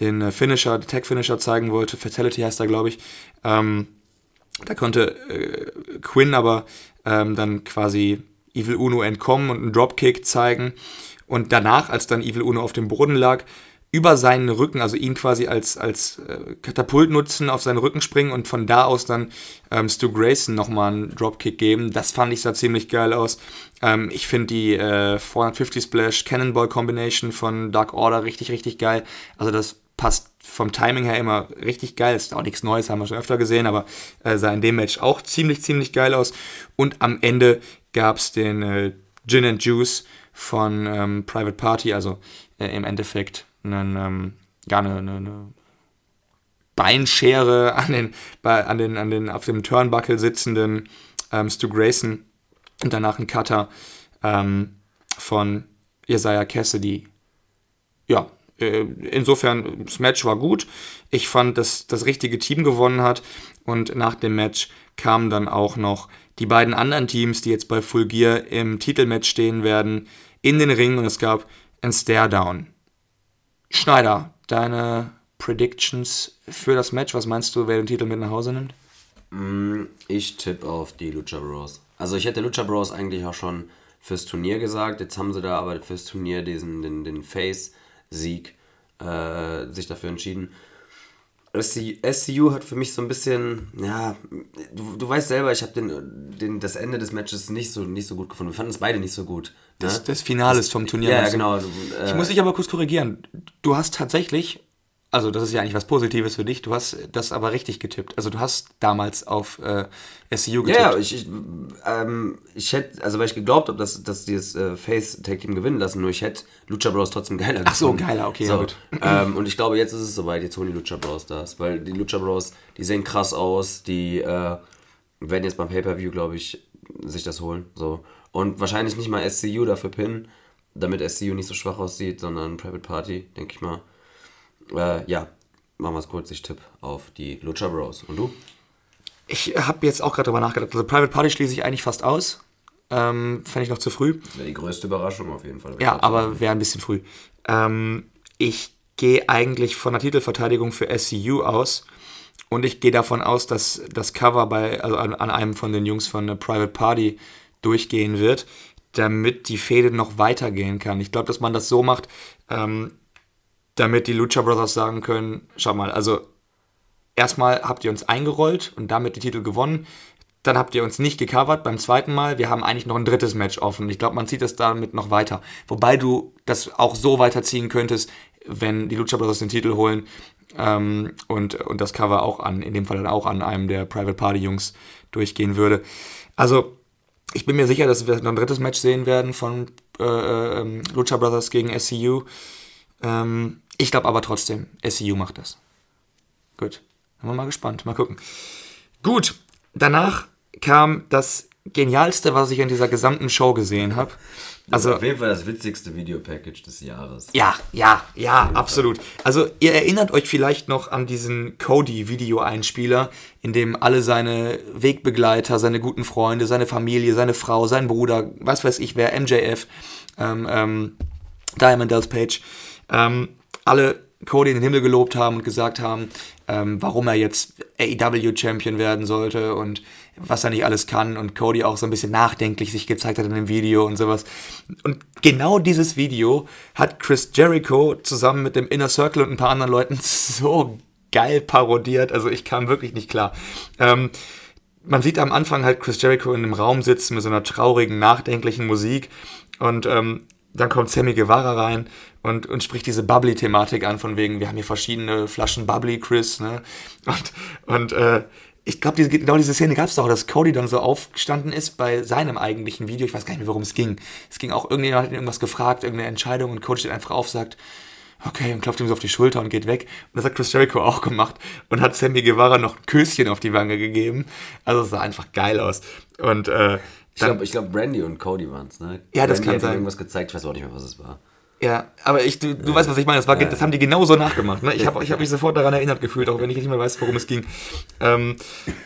den äh, Finisher, den Tag-Finisher zeigen wollte. Fatality heißt er, glaube ich. Ähm, da konnte äh, Quinn aber ähm, dann quasi Evil Uno entkommen und einen Dropkick zeigen. Und danach, als dann Evil Uno auf dem Boden lag, über seinen Rücken, also ihn quasi als, als äh, Katapult nutzen, auf seinen Rücken springen und von da aus dann ähm, Stu Grayson nochmal einen Dropkick geben. Das fand ich sah ziemlich geil aus. Ähm, ich finde die äh, 450 Splash Cannonball Combination von Dark Order richtig, richtig geil. Also das passt vom Timing her immer richtig geil. Ist auch nichts Neues, haben wir schon öfter gesehen, aber äh, sah in dem Match auch ziemlich, ziemlich geil aus. Und am Ende gab es den äh, Gin and Juice von ähm, Private Party, also äh, im Endeffekt einen, ähm, ja, eine, eine, eine Beinschere an den, bei, an den, an den auf dem Turnbuckle sitzenden ähm, Stu Grayson und danach ein Cutter ähm, von Isaiah Cassidy. Ja, äh, insofern, das Match war gut. Ich fand, dass das richtige Team gewonnen hat. Und nach dem Match kamen dann auch noch die beiden anderen Teams, die jetzt bei Full Gear im Titelmatch stehen werden, in den Ring und es gab ein Stare-Down. Schneider, deine Predictions für das Match, was meinst du, wer den Titel mit nach Hause nimmt? Mm, ich tippe auf die Lucha Bros. Also ich hätte Lucha Bros eigentlich auch schon fürs Turnier gesagt. Jetzt haben sie da aber fürs Turnier diesen, den, den Face Sieg äh, sich dafür entschieden. SCU hat für mich so ein bisschen, ja, du, du weißt selber, ich habe den, den, das Ende des Matches nicht so, nicht so gut gefunden. Wir fanden es beide nicht so gut. Ne? Das, das Finale ist vom Turnier. Ja, genau. Äh, ich muss dich aber kurz korrigieren. Du hast tatsächlich also das ist ja eigentlich was Positives für dich. Du hast das aber richtig getippt. Also du hast damals auf äh, SCU getippt. Ja, ich, ich, ähm, ich hätte, also weil ich geglaubt habe, dass, dass die das äh, Face Tag Team gewinnen lassen, nur ich hätte Lucha Bros trotzdem geiler Ach so, geiler, okay, so, ja gut. Ähm, und ich glaube, jetzt ist es soweit, jetzt holen die Lucha Bros das, weil die Lucha Bros, die sehen krass aus, die äh, werden jetzt beim Pay-Per-View, glaube ich, sich das holen. So. Und wahrscheinlich nicht mal SCU dafür pinnen, damit SCU nicht so schwach aussieht, sondern Private Party, denke ich mal. Äh, ja, machen wir es kurz. Ich tippe auf die Lucha Bros. Und du? Ich habe jetzt auch gerade darüber nachgedacht. Also Private Party schließe ich eigentlich fast aus. Ähm, Fände ich noch zu früh. Das wäre die größte Überraschung auf jeden Fall. Ja, aber wäre ein bisschen früh. Ähm, ich gehe eigentlich von der Titelverteidigung für SCU aus. Und ich gehe davon aus, dass das Cover bei, also an, an einem von den Jungs von Private Party durchgehen wird, damit die Fehde noch weitergehen kann. Ich glaube, dass man das so macht, ähm, damit die Lucha Brothers sagen können, schau mal, also erstmal habt ihr uns eingerollt und damit die Titel gewonnen. Dann habt ihr uns nicht gecovert beim zweiten Mal. Wir haben eigentlich noch ein drittes Match offen. Ich glaube, man zieht das damit noch weiter. Wobei du das auch so weiterziehen könntest, wenn die Lucha Brothers den Titel holen ähm, und, und das Cover auch an, in dem Fall dann auch an einem der Private Party Jungs durchgehen würde. Also, ich bin mir sicher, dass wir noch ein drittes Match sehen werden von äh, äh, Lucha Brothers gegen SCU. Ähm, ich glaube aber trotzdem, SCU macht das. Gut, haben wir mal gespannt, mal gucken. Gut, danach kam das genialste, was ich in dieser gesamten Show gesehen habe. Also auf jeden Fall das witzigste Videopackage des Jahres. Ja, ja, ja, absolut. Also ihr erinnert euch vielleicht noch an diesen Cody-Video-Einspieler, in dem alle seine Wegbegleiter, seine guten Freunde, seine Familie, seine Frau, sein Bruder, was weiß ich wer, MJF, ähm, ähm, Diamond Dallas Page, ähm, alle Cody in den Himmel gelobt haben und gesagt haben, ähm, warum er jetzt AEW-Champion werden sollte und was er nicht alles kann und Cody auch so ein bisschen nachdenklich sich gezeigt hat in dem Video und sowas. Und genau dieses Video hat Chris Jericho zusammen mit dem Inner Circle und ein paar anderen Leuten [laughs] so geil parodiert. Also ich kam wirklich nicht klar. Ähm, man sieht am Anfang halt Chris Jericho in einem Raum sitzen mit so einer traurigen, nachdenklichen Musik und ähm, dann kommt Sammy Guevara rein und, und spricht diese Bubbly-Thematik an, von wegen, wir haben hier verschiedene Flaschen Bubbly, Chris, ne? Und, und äh, ich glaube, diese, genau diese Szene gab es doch, dass Cody dann so aufgestanden ist bei seinem eigentlichen Video. Ich weiß gar nicht mehr, worum es ging. Es ging auch, irgendjemand hat ihn irgendwas gefragt, irgendeine Entscheidung und Cody steht einfach auf, sagt, okay, und klopft ihm so auf die Schulter und geht weg. Und das hat Chris Jericho auch gemacht und hat Sammy Guevara noch ein Küsschen auf die Wange gegeben. Also es sah einfach geil aus. Und äh, Ich glaube, ich glaub, Brandy und Cody waren es, ne? Ja, das Brandy kann hat sein. irgendwas gezeigt, ich weiß auch nicht mehr, was es war. Ja, aber ich, du, du weißt, was ich meine. Das, war, das haben die genauso nachgemacht. Ne? Ich habe ich hab mich sofort daran erinnert gefühlt, auch wenn ich nicht mehr weiß, worum es ging. Ähm,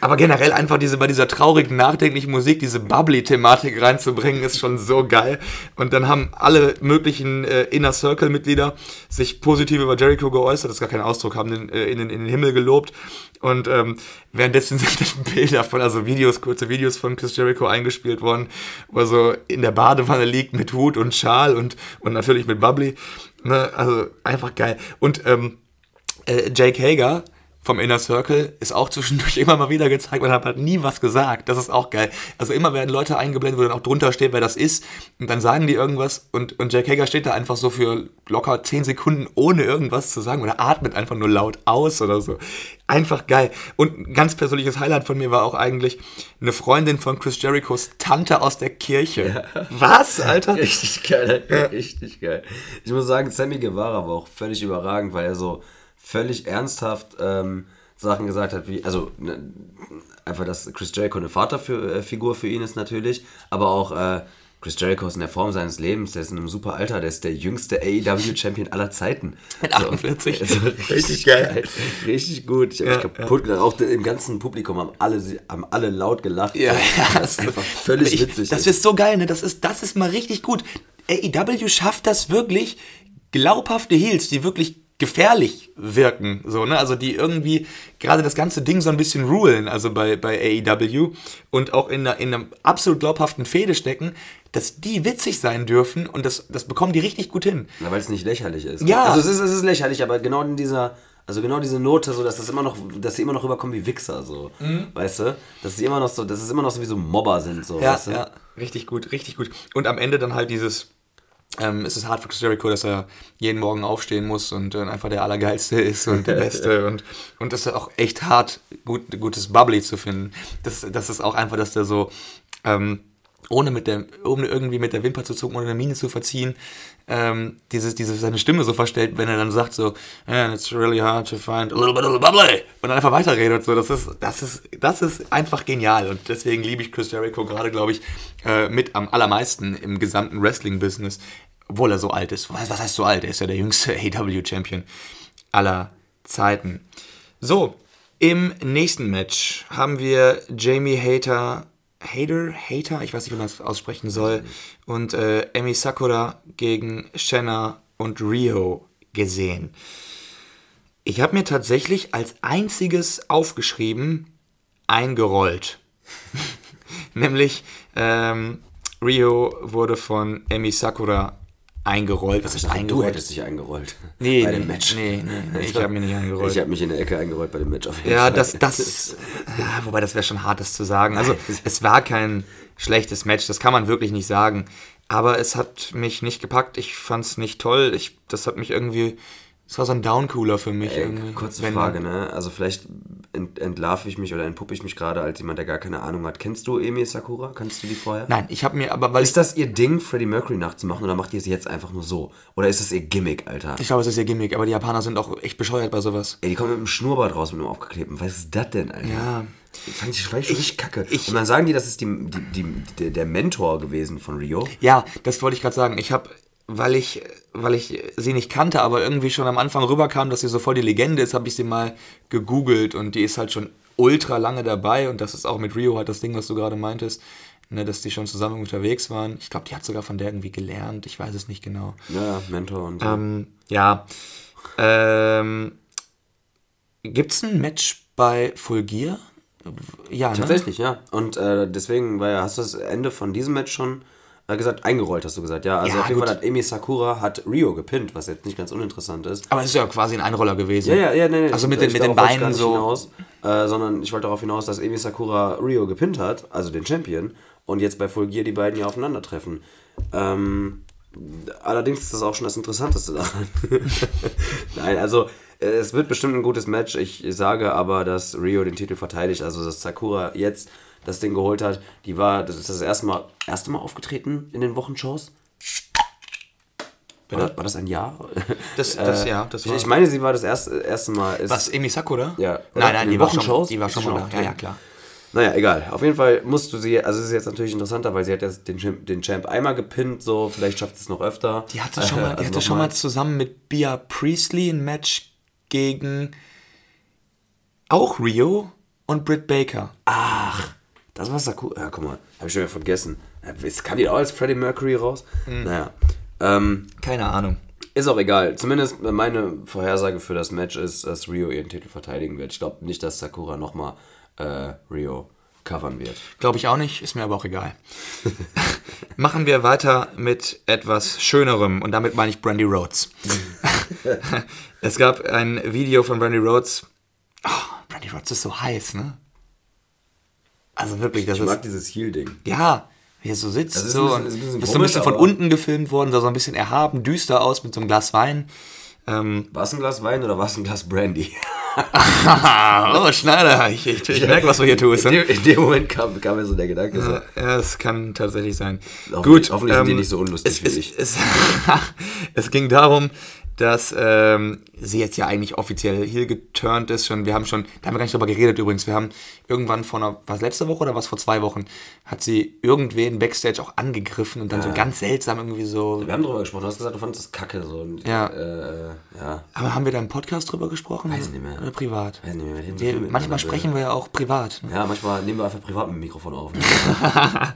aber generell einfach diese, bei dieser traurigen, nachdenklichen Musik diese Bubbly-Thematik reinzubringen, ist schon so geil. Und dann haben alle möglichen äh, Inner Circle-Mitglieder sich positiv über Jericho geäußert, das ist gar kein Ausdruck, haben den, äh, in, den, in den Himmel gelobt. Und ähm, währenddessen [laughs] sind Bilder von, also Videos, kurze Videos von Chris Jericho eingespielt worden, wo er so in der Badewanne liegt mit Hut und Schal und, und natürlich mit Bubbly. Ne? Also einfach geil. Und ähm, äh, Jake Hager vom Inner Circle ist auch zwischendurch [laughs] immer mal wieder gezeigt, man hat halt nie was gesagt. Das ist auch geil. Also immer werden Leute eingeblendet, wo dann auch drunter steht, wer das ist. Und dann sagen die irgendwas und, und Jake Hager steht da einfach so für locker 10 Sekunden ohne irgendwas zu sagen oder atmet einfach nur laut aus oder so. Einfach geil. Und ein ganz persönliches Highlight von mir war auch eigentlich eine Freundin von Chris Jerichos Tante aus der Kirche. Was, Alter? [laughs] Richtig geil, richtig geil. Ich muss sagen, Sammy Guevara war auch völlig überragend, weil er so völlig ernsthaft ähm, Sachen gesagt hat, wie, also ne, einfach, dass Chris Jericho eine Vaterfigur für ihn ist natürlich, aber auch äh, Chris Jericho ist in der Form seines Lebens, der ist in einem super Alter, der ist der jüngste AEW-Champion aller Zeiten. [laughs] Mit 48. So, also [laughs] richtig geil. Richtig gut. Ich habe mich kaputt gelacht. Auch im ganzen Publikum haben alle, haben alle laut gelacht. Ja, ja. Das ist einfach völlig ich, witzig. Das ist so geil, ne? Das ist, das ist mal richtig gut. AEW schafft das wirklich, glaubhafte Heels, die wirklich gefährlich wirken, so, ne? Also die irgendwie gerade das ganze Ding so ein bisschen rulen, also bei, bei AEW und auch in einer, in einer absolut glaubhaften Fehde stecken, dass die witzig sein dürfen und das, das bekommen die richtig gut hin. Na, weil es nicht lächerlich ist. Ja. Also es ist, es ist lächerlich, aber genau in dieser, also genau diese Note, so dass das immer noch, dass sie immer noch rüberkommen wie Wichser, so. Weißt du? Dass sie immer noch so, dass es immer noch so wie so Mobber sind, so, Ja, weißt du? ja, richtig gut, richtig gut. Und am Ende dann halt dieses, ähm, es ist hart für Chris Jericho, dass er jeden Morgen aufstehen muss und äh, einfach der Allergeilste [laughs] ist und der Beste [laughs] und, und das ist auch echt hart, gut, gutes Bubbly zu finden. Das, das ist auch einfach, dass der so, ähm, ohne mit der, ohne irgendwie mit der Wimper zu zucken oder eine Miene zu verziehen, ähm, dieses, diese, seine Stimme so verstellt, wenn er dann sagt so, yeah, it's really hard to find a little bit of bubbly und dann einfach weiterredet so, das ist, das ist, das ist einfach genial und deswegen liebe ich Chris Jericho gerade, glaube ich, äh, mit am allermeisten im gesamten Wrestling-Business, obwohl er so alt ist. Was, was heißt so alt? Er ist ja der jüngste [laughs] AW-Champion aller Zeiten. So, im nächsten Match haben wir Jamie Hater, Hater, Hater, ich weiß nicht, wie man das aussprechen soll, und äh, Emi Sakura gegen Shanna und Rio gesehen. Ich habe mir tatsächlich als einziges aufgeschrieben, eingerollt. [laughs] Nämlich ähm, Rio wurde von Emi Sakura eingerollt. Was Du eingerollt? hättest dich eingerollt. Nee, bei dem Match. nee, nee, nee, ich habe mich nicht eingerollt. Ich habe mich in der Ecke eingerollt bei dem Match auf jeden Ja, Fall. das, das, ja, [laughs] wobei das wäre schon hart, das zu sagen. Also, es war kein schlechtes Match, das kann man wirklich nicht sagen. Aber es hat mich nicht gepackt, ich fand es nicht toll. Ich, das hat mich irgendwie, es war so ein Downcooler für mich. Ey, irgendwie. kurze Wenn- Frage, ne? Also vielleicht ent entlarve ich mich oder entpuppe ich mich gerade als jemand, der gar keine Ahnung hat. Kennst du Emi Sakura? Kannst du die vorher? Nein, ich habe mir, aber weil Ist das ihr Ding, Freddie Mercury nachzumachen oder macht ihr es jetzt einfach nur so? Oder ist das ihr Gimmick, Alter? ich glaube, es ist ihr Gimmick, aber die Japaner sind auch echt bescheuert bei sowas. Ey, die kommen mit einem Schnurrbart raus, mit einem aufgeklebten. Was ist das denn, Alter? Ja. Fand ich, fand ich richtig kacke. ich- Und dann sagen die, das ist die, die, die, der, der Mentor gewesen von Rio. Ja, das wollte ich gerade sagen. Ich habe, weil ich, weil ich sie nicht kannte, aber irgendwie schon am Anfang rüberkam, dass sie so voll die Legende ist, habe ich sie mal gegoogelt und die ist halt schon ultra lange dabei und das ist auch mit Rio halt das Ding, was du gerade meintest. ne, dass die schon zusammen unterwegs waren. Ich glaube, die hat sogar von der irgendwie gelernt. Ich weiß es nicht genau. Ja, Mentor und so. Ähm, ja. Ähm, Gibt es ein Match bei Full Gear? Ja, ne? Tatsächlich, ja. Und äh, deswegen, weil hast du das Ende von diesem Match schon äh, gesagt, eingerollt, hast du gesagt, ja. Also Ja, auf jeden gut. Fall hat Emi Sakura hat Rio gepinnt, was jetzt nicht ganz uninteressant ist. Aber es ist ja quasi ein Einroller gewesen. Ja, ja, ja, nee, nee. Also mit den, mit den Beinen so. Hinaus, äh, sondern ich wollte darauf hinaus, dass Emi Sakura Rio gepinnt hat, also den Champion, und jetzt bei Full Gear die beiden ja aufeinandertreffen. Ähm, allerdings ist das auch schon das Interessanteste daran. [laughs] Nein, also äh, es wird bestimmt ein gutes Match. Ich sage aber, dass Rio den Titel verteidigt, also dass Sakura jetzt das Ding geholt hat. Die war, das ist das erste Mal, erste Mal aufgetreten in den Wochenshows. War, war das ein Jahr? Das- [laughs] das- ja, das war- ich meine, sie war das erste, erste Mal. Ist, Was, Emi Sakura? Ja. Oder? Nein, nein, In die war, schon, Wochenshows die war schon mal da. Ja, ja, klar. Naja, egal. Auf jeden Fall musst du sie, also es ist jetzt natürlich interessanter, weil sie hat jetzt den Champ, den Champ einmal gepinnt, so, vielleicht schafft es noch öfter. Die hatte schon [laughs] mal, die Also hatte schon mal zusammen mit Bia Priestley ein Match gegen auch Rio und Britt Baker. Das war Sakura. Ja, guck mal, habe ich schon wieder vergessen. Es Kam die auch als Freddie Mercury raus? Mhm. Naja. Ähm, Keine Ahnung. ist auch egal. Zumindest meine Vorhersage für das Match ist, dass Rio ihren Titel verteidigen wird. Ich glaube nicht, dass Sakura nochmal äh, Rio covern wird. Glaube ich auch nicht, ist mir aber auch egal. [laughs] Machen wir weiter mit etwas Schönerem und damit meine ich Brandy Rhodes. [laughs] es gab ein Video von Brandy Rhodes. Oh, Brandy Rhodes ist so heiß, ne? Also wirklich, das Ich ist. mag dieses Heel-Ding. Ja, wie er so sitzt. Das ist so, ein bisschen- und ist ein bisschen ist so ein bisschen von unten gefilmt worden, sah so ein bisschen erhaben, düster aus mit so einem Glas Wein. Ähm, War es ein Glas Wein oder war es ein Glas Brandy? [laughs] oh, Schneider, ich, ich, ich merke, was du hier tust. In Ne? dem, in dem Moment kam, kam mir so der Gedanke, so, Ja, es kann tatsächlich sein. Hoffentlich- Gut, hoffentlich sind die ähm, nicht so unlustig es, wie es, ich. Es, [laughs] es ging darum, dass ähm, sie jetzt ja eigentlich offiziell heel geturnt ist. Schon, wir haben schon, da haben wir gar nicht drüber geredet übrigens. Wir haben irgendwann vor einer, was letzte Woche oder was vor zwei Wochen, hat sie irgendwen backstage auch angegriffen und dann so ganz seltsam irgendwie so. Wir haben drüber gesprochen, du hast gesagt, du fandest das kacke. So, und, Ja. Äh, ja. Aber haben wir da im Podcast drüber gesprochen? Weiß ich nicht mehr. Oder privat? Weiß nicht mehr, wir manchmal sprechen wir ja auch privat. Ne? Ja, manchmal nehmen wir einfach privat mit dem Mikrofon auf. Ne? [laughs]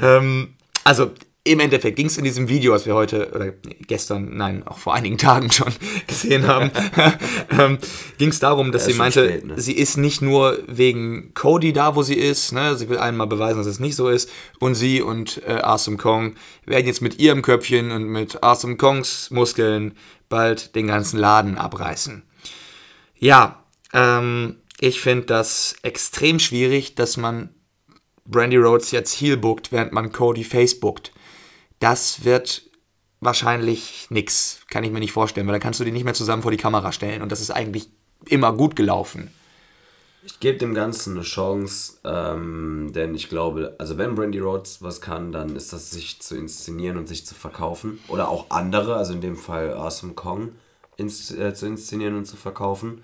Ähm, also im Endeffekt ging es in diesem Video, was wir heute oder gestern, nein, auch vor einigen Tagen schon [laughs] gesehen haben, [laughs] ähm, ging es darum, dass Ja, sie meinte, spät, ne? sie ist nicht nur wegen Cody da, wo sie ist, ne? sie will einmal beweisen, dass es nicht so ist, und sie und äh, Awesome Kong werden jetzt mit ihrem Köpfchen und mit Awesome Kongs Muskeln bald den ganzen Laden abreißen. Ja, ähm, ich finde das extrem schwierig, dass man Brandy Rhodes jetzt heel bookt, während man Cody face bookt. Das wird wahrscheinlich nix. Kann ich mir nicht vorstellen, weil dann kannst du die nicht mehr zusammen vor die Kamera stellen. Und das ist eigentlich immer gut gelaufen. Ich gebe dem Ganzen eine Chance, ähm, denn ich glaube, also wenn Brandy Rhodes was kann, dann ist das sich zu inszenieren und sich zu verkaufen. Oder auch andere, also in dem Fall Awesome Kong, ins, äh, zu inszenieren und zu verkaufen.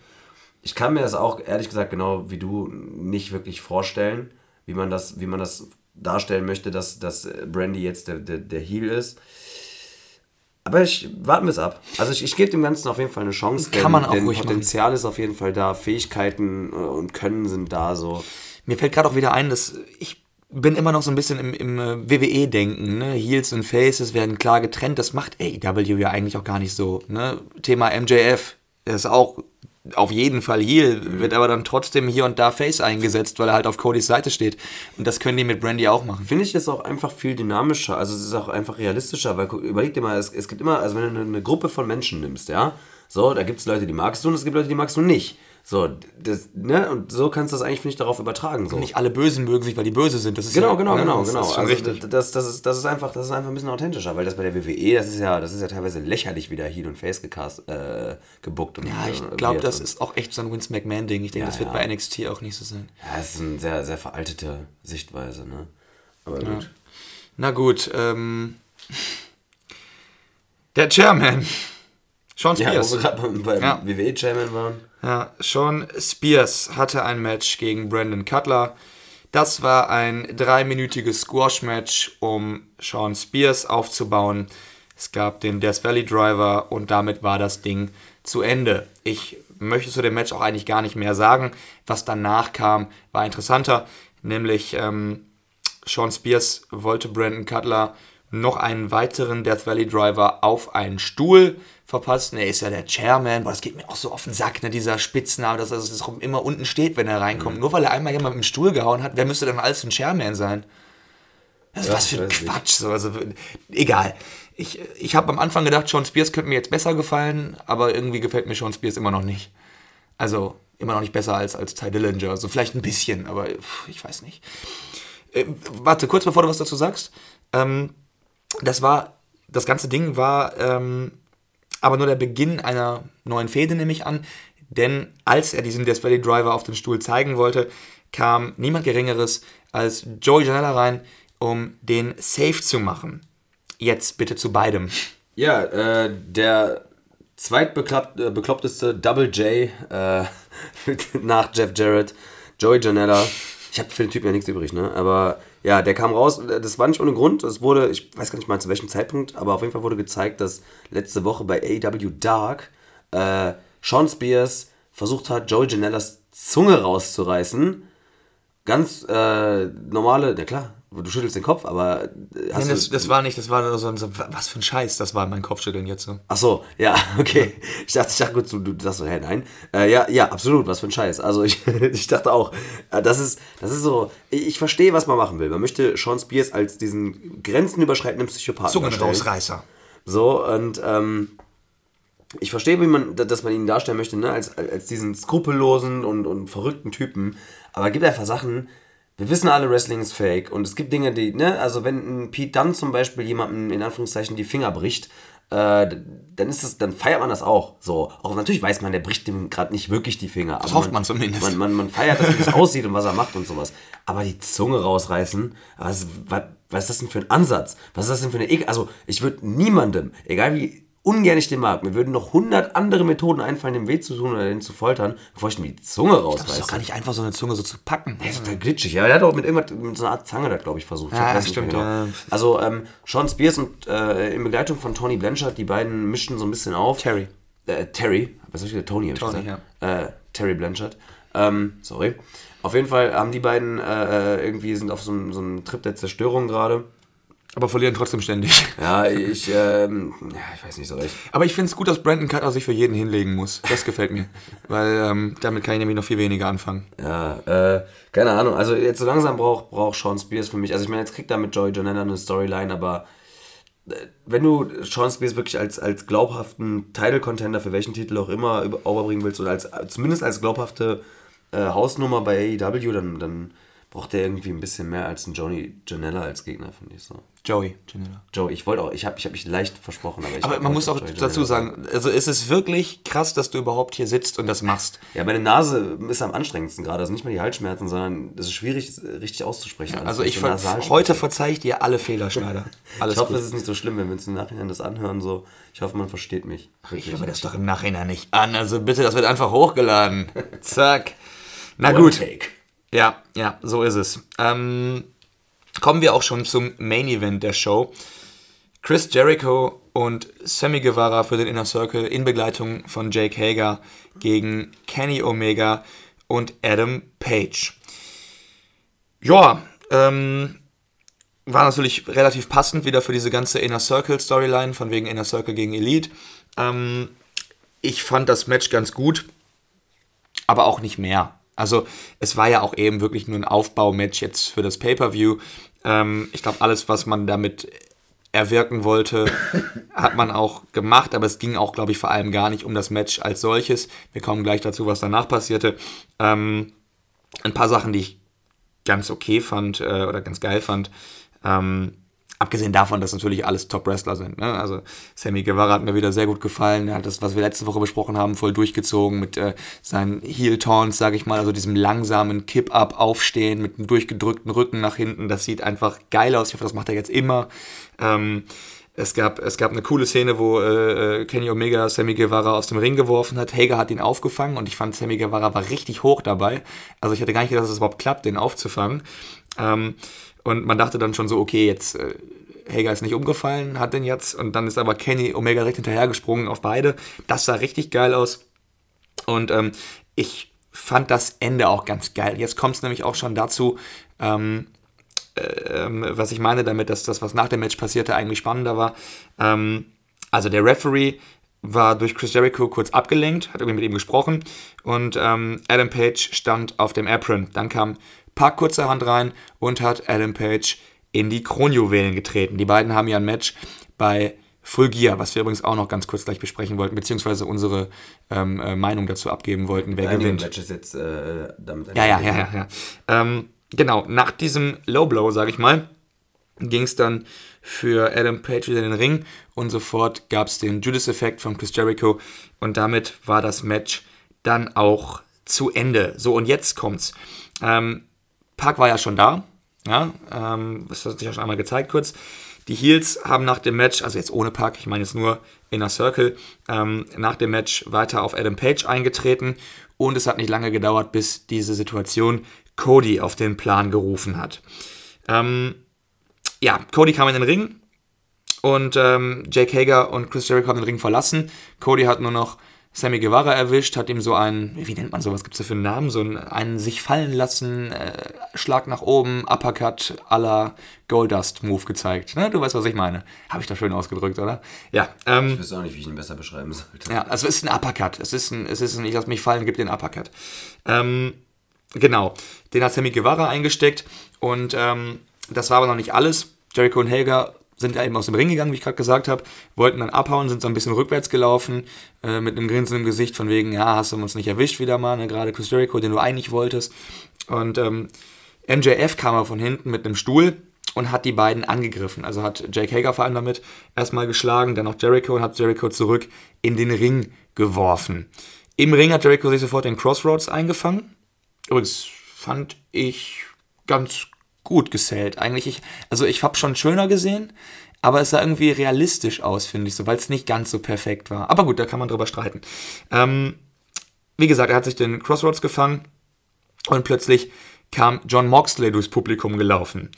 Ich kann mir das auch, ehrlich gesagt, genau wie du, nicht wirklich vorstellen, wie man das, wie man das darstellen möchte, dass, dass Brandy jetzt der, der, der Heel ist. Aber ich warten wir es ab. Also ich, ich gebe dem Ganzen auf jeden Fall eine Chance. Kann denn, man auch denn ruhig machen. Potenzial ist auf jeden Fall da, Fähigkeiten äh, und Können sind da so. Mir fällt gerade auch wieder ein, dass ich bin immer noch so ein bisschen im, im äh, WWE-Denken. Ne? Heels und Faces werden klar getrennt. Das macht AEW ja eigentlich auch gar nicht so. Ne? Thema MJF ist auch auf jeden Fall Heel, wird aber dann trotzdem hier und da Face eingesetzt, weil er halt auf Codys Seite steht. Und das können die mit Brandy auch machen. Finde ich jetzt auch einfach viel dynamischer. Also es ist auch einfach realistischer, weil überleg dir mal, es, es gibt immer, also wenn du eine, eine Gruppe von Menschen nimmst, ja, so, da gibt es Leute, die magst du und es gibt Leute, die magst du nicht. So, das, ne, und so kannst du das eigentlich, finde ich, darauf übertragen. So. Nicht alle Bösen mögen sich, weil die böse sind. Das ist Genau, ja, genau, ne? genau, das genau. Ist schon also das, das, ist, das, ist einfach, das ist einfach ein bisschen authentischer, weil das bei der WWE, das ist ja, das ist ja teilweise lächerlich, wie der Heel und Face gecast, äh, gebuckt und Ja, ich äh, glaube, wird. das Und- ist auch echt so ein Vince McMahon-Ding. Ich denke, Ja, das wird ja. bei NXT auch nicht so sein. Ja, es ist eine sehr, sehr veraltete Sichtweise, ne? Aber gut. Na gut, ähm. Der Chairman. Sean Ja, wo Spears. wir gerade beim, beim. WWE-Chairman waren. Ja, Sean Spears hatte ein Match gegen Brandon Cutler. Das war ein dreiminütiges Squash-Match, um Sean Spears aufzubauen. Es gab den Death Valley Driver und damit war das Ding zu Ende. Ich möchte zu dem Match auch eigentlich gar nicht mehr sagen. Was danach kam, war interessanter, nämlich ähm, Sean Spears wollte Brandon Cutler noch einen weiteren Death Valley Driver auf einen Stuhl verpassen. Er ist ja der Chairman. Boah, das geht mir auch so auf den Sack, ne, dieser Spitzname, dass er das immer unten steht, wenn er reinkommt. Mhm. Nur weil er einmal jemand mit dem Stuhl gehauen hat, wer müsste dann alles ein Chairman sein? Ist Ja, was für ein. Quatsch. So, also, egal. Ich, ich habe am Anfang gedacht, Sean Spears könnte mir jetzt besser gefallen, aber irgendwie gefällt mir Sean Spears immer noch nicht. Also immer noch nicht besser als, als Ty Dillinger. So vielleicht ein bisschen, aber pff, ich weiß nicht. Äh, warte, kurz bevor du was dazu sagst. Ähm, das war, das ganze Ding war ähm, aber nur der Beginn einer neuen Fehde, nehme ich an. Denn als er diesen Death Valley Driver auf den Stuhl zeigen wollte, kam niemand Geringeres als Joey Janela rein, um den Safe zu machen. Jetzt bitte zu beidem. Ja, äh, der zweitbekloppteste Double J äh, [laughs] nach Jeff Jarrett, Joey Janella. Ich habe für den Typen ja nichts übrig, ne? Aber ja, der kam raus, das war nicht ohne Grund. Es wurde, ich weiß gar nicht mal zu welchem Zeitpunkt, aber auf jeden Fall wurde gezeigt, dass letzte Woche bei AEW Dark äh, Sean Spears versucht hat, Joey Janellas Zunge rauszureißen. Ganz äh, normale, na klar, du schüttelst den Kopf, aber äh, hast Nein, das, das war nicht, das war nur so, ein- so was für ein Scheiß, das war mein Kopfschütteln jetzt so. Ach so, ja, [laughs] okay. Ich dachte, ich dachte gut, du, du sagst so, hä, nein. Äh, ja, ja, absolut, was für ein Scheiß. Also ich, [laughs] ich dachte auch, äh, das ist, das ist so, ich, ich verstehe, was man machen will. Man möchte Sean Spears als diesen grenzenüberschreitenden Psychopathen darstellen. Zungenrausreißer. So, und ähm, ich verstehe, wie man, dass man ihn darstellen möchte, ne? als, als diesen skrupellosen und, und verrückten Typen. Aber es gibt einfach Sachen, wir wissen alle, Wrestling ist fake. Und es gibt Dinge, die, ne, also wenn ein Pete Dunne zum Beispiel jemandem in Anführungszeichen die Finger bricht, äh, dann ist das, dann feiert man das auch. So. Auch natürlich weiß man, der bricht dem gerade nicht wirklich die Finger. Das hofft man zumindest. Man, man, man feiert, das, wie das aussieht und was er macht und sowas. Aber die Zunge rausreißen, was, was, was ist das denn für ein Ansatz? Was ist das denn für eine Ekel? Also, ich würde niemandem, egal wie ungern ich den mag, mir würden noch hundert andere Methoden einfallen, dem weh zu tun oder den zu foltern, bevor ich mir die Zunge Das ist rausreiße. doch gar nicht einfach so eine Zunge so zu packen. Der ist total glitschig. Ja, er hat auch mit irgendwas, mit so einer Art Zange da, glaube ich, versucht. Ja, nicht stimmt, ja. Also, ähm, Sean Spears und äh, in Begleitung von Tony Blanchard, die beiden mischen so ein bisschen auf. Terry. Äh, Terry. Was soll ich gesagt? Tony, hab ich Tony, gesagt. Äh, Terry Blanchard. Ähm, sorry. Auf jeden Fall haben die beiden äh, irgendwie sind auf so so einem Trip der Zerstörung gerade. Aber verlieren trotzdem ständig. Ja, ich, ähm, ja, ich weiß nicht so recht. Aber ich finde es gut, dass Brandon Cutler sich für jeden hinlegen muss. Das gefällt mir. Weil ähm, damit kann ich nämlich noch viel weniger anfangen. Ja, äh, keine Ahnung. Also jetzt so langsam braucht braucht Sean Spears für mich. Also ich meine, jetzt kriegt er mit Joey Janela eine Storyline, aber äh, wenn du Sean Spears wirklich als, als glaubhaften Title-Contender für welchen Titel auch immer über- overbringen willst oder als, zumindest als glaubhafte äh, Hausnummer bei AEW, dann, dann braucht der irgendwie ein bisschen mehr als ein Johnny Janela als Gegner, finde ich so. Joey Janela. Joe, ich wollte auch, ich habe ich hab mich leicht versprochen, aber ich Aber man muss auch Joey dazu sagen, also es ist wirklich krass, dass du überhaupt hier sitzt und das machst. Ja, meine Nase ist am anstrengendsten gerade. Also nicht mal die Halsschmerzen, sondern es ist schwierig, es richtig auszusprechen. Also Alles ich ver heute verzeihe ich dir alle Fehler, Schneider. [laughs] Alles ich hoffe, gut. es ist nicht so schlimm, wenn wir uns im Nachhinein das anhören. So. Ich hoffe, man versteht mich. Ich höre das doch im Nachhinein nicht an. Also bitte, das wird einfach hochgeladen. [laughs] Zack. Na One gut. take. Ja, ja, so ist es. Ähm, kommen wir auch schon zum Main Event der Show. Chris Jericho und Sammy Guevara für den Inner Circle in Begleitung von Jake Hager gegen Kenny Omega und Adam Page. Ja, ähm, war natürlich relativ passend wieder für diese ganze Inner Circle Storyline, von wegen Inner Circle gegen Elite. Ähm, ich fand das Match ganz gut, aber auch nicht mehr. Also es war ja auch eben wirklich nur ein Aufbaumatch jetzt für das Pay-per-View. Ähm, ich glaube, alles, was man damit erwirken wollte, [laughs] hat man auch gemacht, aber es ging auch, glaube ich, vor allem gar nicht um das Match als solches. Wir kommen gleich dazu, was danach passierte. Ähm, ein paar Sachen, die ich ganz okay fand äh, oder ganz geil fand. Ähm, abgesehen davon, dass natürlich alles Top-Wrestler sind. Ne? Also Sammy Guevara hat mir wieder sehr gut gefallen. Er hat das, was wir letzte Woche besprochen haben, voll durchgezogen mit äh, seinen Heel-Taunts, sage ich mal, also diesem langsamen Kip-Up, Aufstehen mit einem durchgedrückten Rücken nach hinten. Das sieht einfach geil aus. Ich hoffe, das macht er jetzt immer. Ähm, es gab, es gab eine coole Szene, wo äh, Kenny Omega Sammy Guevara aus dem Ring geworfen hat. Hager hat ihn aufgefangen und ich fand, Sammy Guevara war richtig hoch dabei. Also ich hatte gar nicht gedacht, dass es überhaupt klappt, den aufzufangen. Ähm, und man dachte dann schon so, okay, jetzt äh, Hager ist nicht umgefallen, hat den jetzt. Und dann ist aber Kenny Omega direkt hinterhergesprungen auf beide. Das sah richtig geil aus. Und ähm, ich fand das Ende auch ganz geil. Jetzt kommt es nämlich auch schon dazu, ähm, ähm, was ich meine damit, dass das, was nach dem Match passierte, eigentlich spannender war. Ähm, also der Referee war durch Chris Jericho kurz abgelenkt, hat irgendwie mit ihm gesprochen und ähm, Adam Page stand auf dem Apron. Dann kam Park kurzerhand rein und hat Adam Page in die Kronjuwelen getreten. Die beiden haben ja ein Match bei Full Gear, was wir übrigens auch noch ganz kurz gleich besprechen wollten, beziehungsweise unsere ähm, äh, Meinung dazu abgeben wollten, wer Nein, gewinnt. Match ist jetzt äh, damit Ja, ja, ja, ja. ja. Ähm, genau, nach diesem Low Blow, sage ich mal, ging es dann für Adam Page wieder in den Ring und sofort gab es den Judas-Effekt von Chris Jericho und damit war das Match dann auch zu Ende. So, und jetzt kommt's. Ähm, Park war ja schon da, ja, ähm, das hat sich ja schon einmal gezeigt kurz. Die Heels haben nach dem Match, also jetzt ohne Park, ich meine jetzt nur Inner Circle, ähm, nach dem Match weiter auf Adam Page eingetreten und es hat nicht lange gedauert, bis diese Situation Cody auf den Plan gerufen hat. Ähm, ja, Cody kam in den Ring und ähm, Jake Hager und Chris Jericho haben den Ring verlassen. Cody hat nur noch Sammy Guevara erwischt, hat ihm so einen, wie nennt man sowas, gibt es da für einen Namen, so einen, einen sich fallen lassen, äh, Schlag nach oben, Uppercut à la Goldust-Move gezeigt. Ne? Du weißt, was ich meine. Habe ich da schön ausgedrückt, oder? Ja, ähm, Ich wüsste auch nicht, wie ich ihn besser beschreiben sollte. ja, also es ist ein Uppercut. Es ist ein, es ist ein, ich lass mich fallen, gib den Uppercut. Ähm, genau, den hat Sammy Guevara eingesteckt und ähm, das war aber noch nicht alles. Jericho und Helga sind ja eben aus dem Ring gegangen, wie ich gerade gesagt habe, wollten dann abhauen, sind so ein bisschen rückwärts gelaufen, äh, mit einem Grinsen im Gesicht von wegen, ja, hast du uns nicht erwischt wieder mal, ne? gerade Chris Jericho, den du eigentlich wolltest. Und ähm, MJF kam aber von hinten mit einem Stuhl und hat die beiden angegriffen. Also hat Jake Hager vor allem damit erstmal geschlagen, dann auch Jericho und hat Jericho zurück in den Ring geworfen. Im Ring hat Jericho sich sofort den Crossroads eingefangen. Übrigens fand ich ganz gut gesellt. Eigentlich, ich, also ich habe schon schöner gesehen, aber es sah irgendwie realistisch aus, finde ich so, weil es nicht ganz so perfekt war. Aber gut, da kann man drüber streiten. Ähm, wie gesagt, er hat sich den Crossroads gefangen und plötzlich kam John Moxley durchs Publikum gelaufen.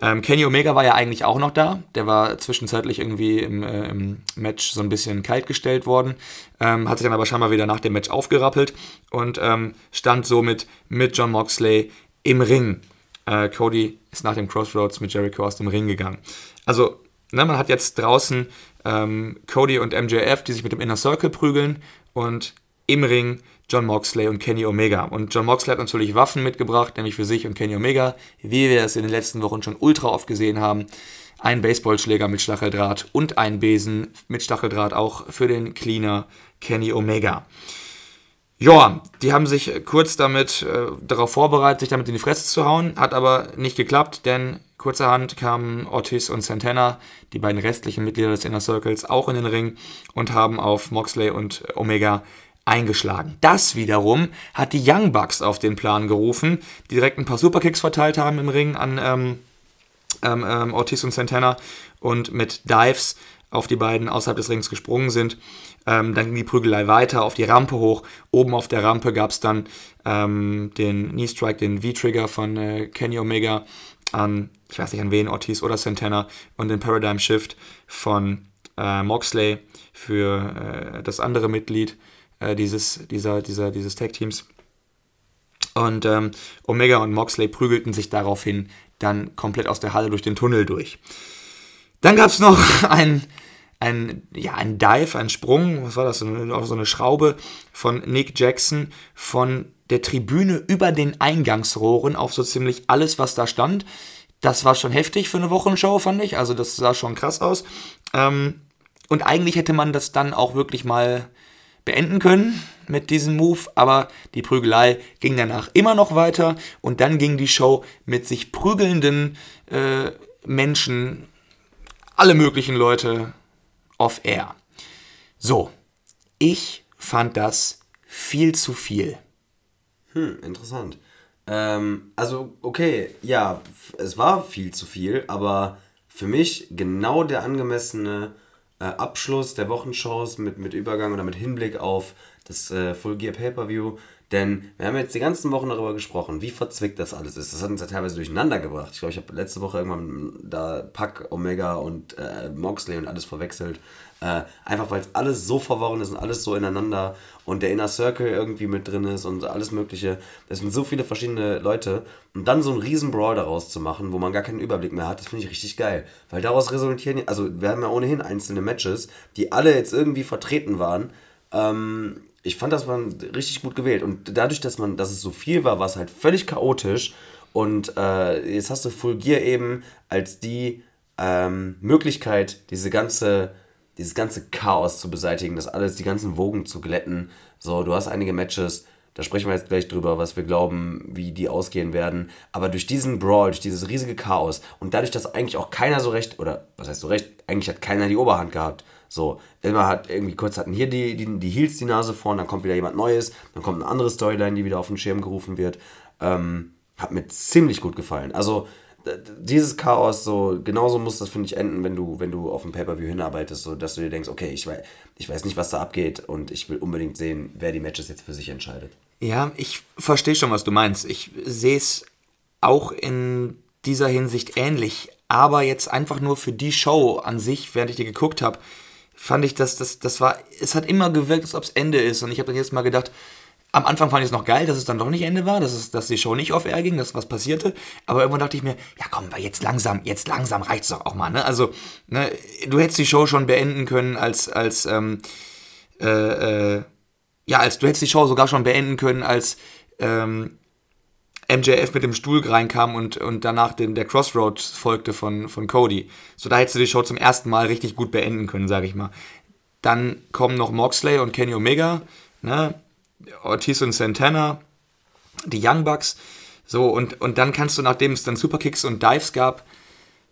Ähm, Kenny Omega war ja eigentlich auch noch da. Der war zwischenzeitlich irgendwie im, äh, im Match so ein bisschen kalt gestellt worden. Ähm, hat sich dann aber scheinbar wieder nach dem Match aufgerappelt und ähm, stand somit mit John Moxley im Ring. Äh, Cody ist nach dem Crossroads mit Jericho aus dem Ring gegangen. Also, ne, man hat jetzt draußen ähm, Cody und MJF, die sich mit dem Inner Circle prügeln und im Ring John Moxley und Kenny Omega. Und John Moxley hat natürlich Waffen mitgebracht, nämlich für sich und Kenny Omega, wie wir es in den letzten Wochen schon ultra oft gesehen haben. Ein Baseballschläger mit Stacheldraht und ein Besen mit Stacheldraht auch für den Cleaner Kenny Omega. Ja, die haben sich kurz damit äh, darauf vorbereitet, sich damit in die Fresse zu hauen, hat aber nicht geklappt, denn kurzerhand kamen Ortiz und Santana, die beiden restlichen Mitglieder des Inner Circles, auch in den Ring und haben auf Moxley und Omega eingeschlagen. Das wiederum hat die Young Bucks auf den Plan gerufen, die direkt ein paar Superkicks verteilt haben im Ring an ähm, ähm, ähm, Ortiz und Santana und mit Dives auf die beiden außerhalb des Rings gesprungen sind. Ähm, dann ging die Prügelei weiter auf die Rampe hoch. Oben auf der Rampe gab es dann ähm, den Knee Strike, den V-Trigger von äh, Kenny Omega an, ich weiß nicht an wen, Ortiz oder Santana und den Paradigm Shift von äh, Moxley für äh, das andere Mitglied äh, dieses, dieser, dieser, dieses Tag-Teams. Und ähm, Omega und Moxley prügelten sich daraufhin dann komplett aus der Halle durch den Tunnel durch. Dann gab es noch [laughs] ein, ein, ja, ein Dive, ein Sprung, was war das, so eine, so eine Schraube von Nick Jackson von der Tribüne über den Eingangsrohren auf so ziemlich alles, was da stand. Das war schon heftig für eine Wochenshow, fand ich. Also das sah schon krass aus. Ähm, und eigentlich hätte man das dann auch wirklich mal beenden können mit diesem Move, aber die Prügelei ging danach immer noch weiter und dann ging die Show mit sich prügelnden äh, Menschen, alle möglichen Leute off air. So, ich fand das viel zu viel. Hm, interessant. Ähm, also, okay, ja, es war viel zu viel, aber für mich genau der angemessene äh, Abschluss der Wochenshows mit, mit Übergang oder mit Hinblick auf das äh, Full Gear Pay-Per-View. Denn wir haben jetzt die ganzen Wochen darüber gesprochen, wie verzwickt das alles ist. Das hat uns ja teilweise durcheinander gebracht. Ich glaube, ich habe letzte Woche irgendwann da Pack, Omega und äh, Moxley und alles verwechselt. Äh, einfach weil es alles so verworren ist und alles so ineinander und der Inner Circle irgendwie mit drin ist und alles Mögliche. Das sind so viele verschiedene Leute. Und dann so einen riesen Brawl daraus zu machen, wo man gar keinen Überblick mehr hat, das finde ich richtig geil. Weil daraus resultieren, also wir haben ja ohnehin einzelne Matches, die alle jetzt irgendwie vertreten waren. Ähm, ich fand, das war richtig gut gewählt. Und dadurch, dass man, dass es so viel war, war es halt völlig chaotisch. Und äh, jetzt hast du Full Gear eben als die ähm, Möglichkeit, diese ganze, dieses ganze Chaos zu beseitigen, das alles, die ganzen Wogen zu glätten. So, du hast einige Matches, da sprechen wir jetzt gleich drüber, was wir glauben, wie die ausgehen werden. Aber durch diesen Brawl, durch dieses riesige Chaos und dadurch, dass eigentlich auch keiner so recht, oder was heißt so recht, eigentlich hat keiner die Oberhand gehabt. So, immer hat irgendwie kurz hatten hier die, die, die Heels die Nase vorn, dann kommt wieder jemand Neues, dann kommt eine andere Storyline, die wieder auf den Schirm gerufen wird. Ähm, hat mir ziemlich gut gefallen. Also, dieses Chaos, so, genauso muss das, finde ich, enden, wenn du, wenn du auf ein Pay-Per-View hinarbeitest, so dass du dir denkst, okay, ich weiß, ich weiß nicht, was da abgeht und ich will unbedingt sehen, wer die Matches jetzt für sich entscheidet. Ja, ich verstehe schon, was du meinst. Ich sehe es auch in dieser Hinsicht ähnlich, aber jetzt einfach nur für die Show an sich, während ich die geguckt habe, fand ich, dass das, das war, es hat immer gewirkt, als ob es Ende ist. Und ich habe dann jetzt mal gedacht, am Anfang fand ich es noch geil, dass es dann doch nicht Ende war, dass, es, dass die Show nicht auf Air ging, dass was passierte. Aber irgendwann dachte ich mir, ja komm, jetzt langsam, jetzt langsam reicht's doch auch mal. Ne? Also, ne, du hättest die Show schon beenden können als, als, ähm, äh, äh, ja, als du hättest die Show sogar schon beenden können, als ähm, MJF mit dem Stuhl reinkam und, und danach den, der Crossroads folgte von, von Cody. So, da hättest du die Show zum ersten Mal richtig gut beenden können, sage ich mal. Dann kommen noch Moxley und Kenny Omega, ne? Ortiz und Santana, die Young Bucks. So, und, und dann kannst du, nachdem es dann Superkicks und Dives gab,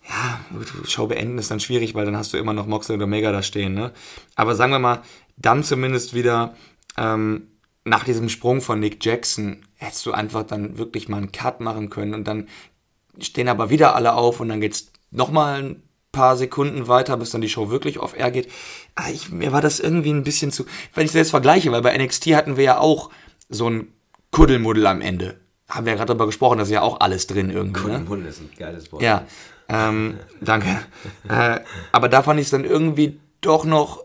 ja, Show beenden ist dann schwierig, weil dann hast du immer noch Moxley und Omega da stehen, ne? Aber sagen wir mal, dann zumindest wieder ähm, nach diesem Sprung von Nick Jackson hättest du einfach dann wirklich mal einen Cut machen können und dann stehen aber wieder alle auf und dann geht's nochmal ein paar Sekunden weiter, bis dann die Show wirklich auf Air geht. Ah, ich, mir war das irgendwie ein bisschen zu, wenn ich das jetzt vergleiche, weil bei NXT hatten wir ja auch so ein Kuddelmuddel am Ende. Haben wir ja gerade darüber gesprochen, da ist ja auch alles drin irgendwie. Ne? Kuddelmuddel ist ein geiles Wort. Ja, ähm, danke. [laughs] äh, aber da fand ich es dann irgendwie doch noch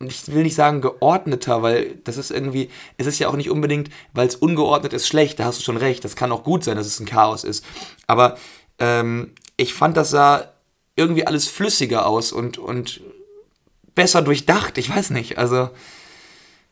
ich will nicht sagen geordneter, weil das ist irgendwie, es ist ja auch nicht unbedingt, weil es ungeordnet ist, schlecht, da hast du schon recht, das kann auch gut sein, dass es ein Chaos ist. Aber ähm, ich fand, das sah irgendwie alles flüssiger aus und, und besser durchdacht, ich weiß nicht, also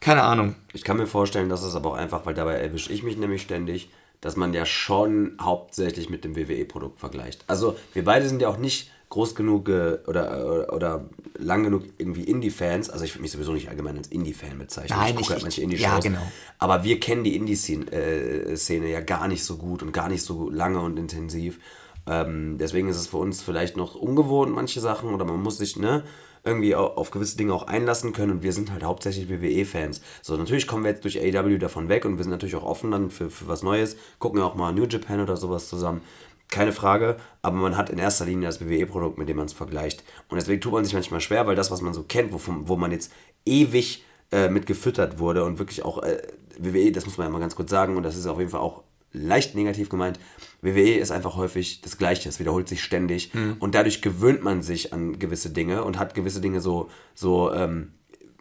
keine Ahnung. Ich kann mir vorstellen, dass es aber auch einfach, weil dabei erwische ich mich nämlich ständig, dass man ja schon hauptsächlich mit dem WWE-Produkt vergleicht. Also wir beide sind ja auch nicht groß genug äh, oder, oder lang genug irgendwie Indie-Fans, also ich würde mich sowieso nicht allgemein als Indie-Fan bezeichnen. Nein, ich gucke halt manche Indie-Shows. Ja, genau. Aber wir kennen die Indie-Szene äh, ja gar nicht so gut und gar nicht so lange und intensiv. Ähm, deswegen ist es für uns vielleicht noch ungewohnt, manche Sachen, oder man muss sich, ne, irgendwie auf gewisse Dinge auch einlassen können und wir sind halt hauptsächlich WWE-Fans. So, natürlich kommen wir jetzt durch AEW davon weg und wir sind natürlich auch offen dann für, für was Neues, gucken ja auch mal New Japan oder sowas zusammen keine Frage, aber man hat in erster Linie das WWE-Produkt, mit dem man es vergleicht. Und deswegen tut man sich manchmal schwer, weil das, was man so kennt, wo, wo man jetzt ewig äh, mit gefüttert wurde und wirklich auch äh, WWE, das muss man ja mal ganz kurz sagen, und das ist auf jeden Fall auch leicht negativ gemeint, WWE ist einfach häufig das Gleiche, es wiederholt sich ständig mhm. und dadurch gewöhnt man sich an gewisse Dinge und hat gewisse Dinge so, so ähm,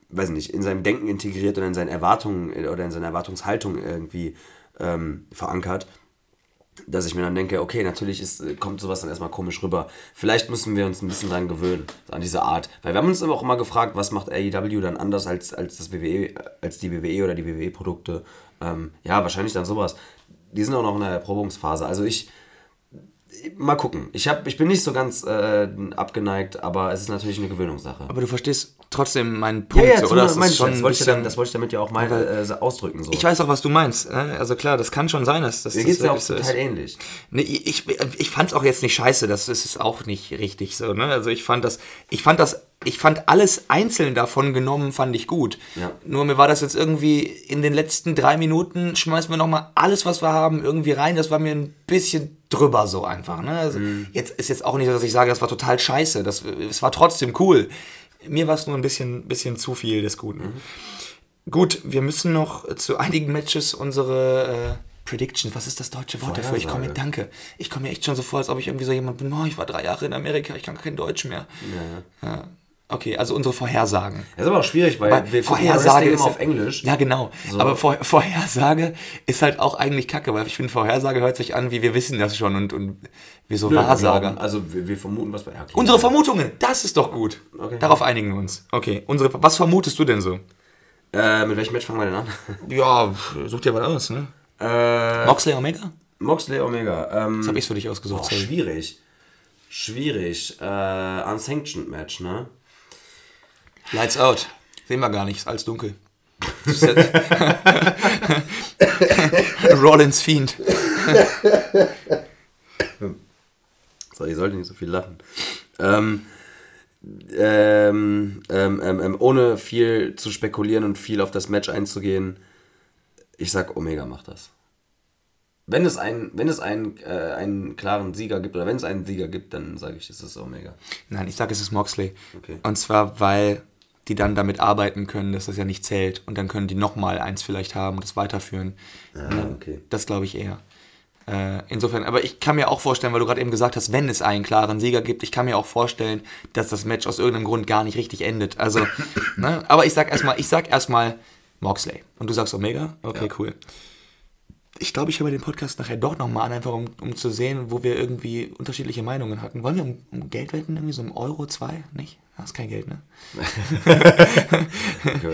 weiß nicht, in seinem Denken integriert oder in seinen Erwartungen oder in seiner Erwartungshaltung irgendwie ähm, verankert dass ich mir dann denke, okay, natürlich ist, kommt sowas dann erstmal komisch rüber. Vielleicht müssen wir uns ein bisschen dran gewöhnen, an diese Art. Weil wir haben uns immer auch immer gefragt, was macht AEW dann anders als, als, das WWE, als die WWE oder die WWE-Produkte. Ähm, ja, wahrscheinlich dann sowas. Die sind auch noch in der Erprobungsphase. Also ich, mal gucken. Ich, hab, ich bin nicht so ganz äh, abgeneigt, aber es ist natürlich eine Gewöhnungssache. Aber du verstehst trotzdem meinen Punkt, ja, ja, oder? Das, das, schon das, wollte dann, das, wollte ich damit ja auch mal äh, ausdrücken. So. Ich weiß auch, was du meinst. Ne? Also klar, das kann schon sein, dass das. Mir geht es ja auch so total ist. ähnlich. Nee, ich ich fand es auch jetzt nicht scheiße, das ist auch nicht richtig so. Ne? Also ich fand das, ich fand das ich fand alles einzeln davon genommen, fand ich gut. Ja. Nur mir war das jetzt irgendwie in den letzten drei Minuten, schmeißen wir nochmal alles, was wir haben, irgendwie rein. Das war mir ein bisschen drüber so einfach. Ne? Also mhm. Jetzt ist jetzt auch nicht, dass ich sage, das war total scheiße. Das, es war trotzdem cool. Mir war es nur ein bisschen, bisschen zu viel des Guten. Mhm. Gut, wir müssen noch zu einigen Matches unsere äh, Predictions, was ist das deutsche Wort dafür? Ich komme mir, danke. Ich komme mir echt schon so vor, als ob ich irgendwie so jemand bin, oh, ich war drei Jahre in Amerika, ich kann kein Deutsch mehr. Ja. Okay, also unsere Vorhersagen. Das ist aber auch schwierig, weil, Weil wir Vorhersage ist immer ja- auf Englisch. Ja, genau. So. Aber Vor Vorhersage ist halt auch eigentlich kacke, weil ich finde, Vorhersage hört sich an, wie wir wissen das schon und, und wir so Nö, Wahrsager. glauben- Also wir, wir vermuten, was bei ja. Unsere Vermutungen, das ist doch gut. Okay. Darauf einigen wir uns. Okay, unsere, was vermutest du denn so? äh, Mit welchem Match fangen wir denn an? [laughs] Ja, such dir was aus, ne? äh, Moxley Omega? Moxley Omega. Ähm, Das habe ich für dich ausgesucht. sorry. schwierig. Schwierig. Äh, unsanctioned Match, ne? Lights out. Sehen wir gar nicht, ist alles dunkel. [laughs] [laughs] Rollins Fiend. So, ich sollte nicht so viel lachen. Ähm, ähm, ähm, ähm, ähm, ohne viel zu spekulieren und viel auf das Match einzugehen, ich sag, Omega macht das. Wenn es, ein, wenn es einen, äh, einen klaren Sieger gibt, oder wenn es einen Sieger gibt, dann sage ich, es ist Omega. Nein, ich sage, es ist Moxley. Okay. Und zwar, weil die dann damit arbeiten können, dass das ja nicht zählt. Und dann können die nochmal eins vielleicht haben und das weiterführen. Ah, okay. Das glaube ich eher. Äh, insofern, aber ich kann mir auch vorstellen, weil du gerade eben gesagt hast, wenn es einen klaren Sieger gibt, ich kann mir auch vorstellen, dass das Match aus irgendeinem Grund gar nicht richtig endet. Also, [laughs] ne? aber ich sag erstmal, ich sag erstmal Moxley. Und du sagst Omega? Okay, cool. Ich glaube, ich höre mir den Podcast nachher doch nochmal an, einfach um, um zu sehen, wo wir irgendwie unterschiedliche Meinungen hatten. Wollen wir um, um Geld wetten? Irgendwie so um Euro, zwei? Nicht? Das ist kein Geld, ne? [laughs]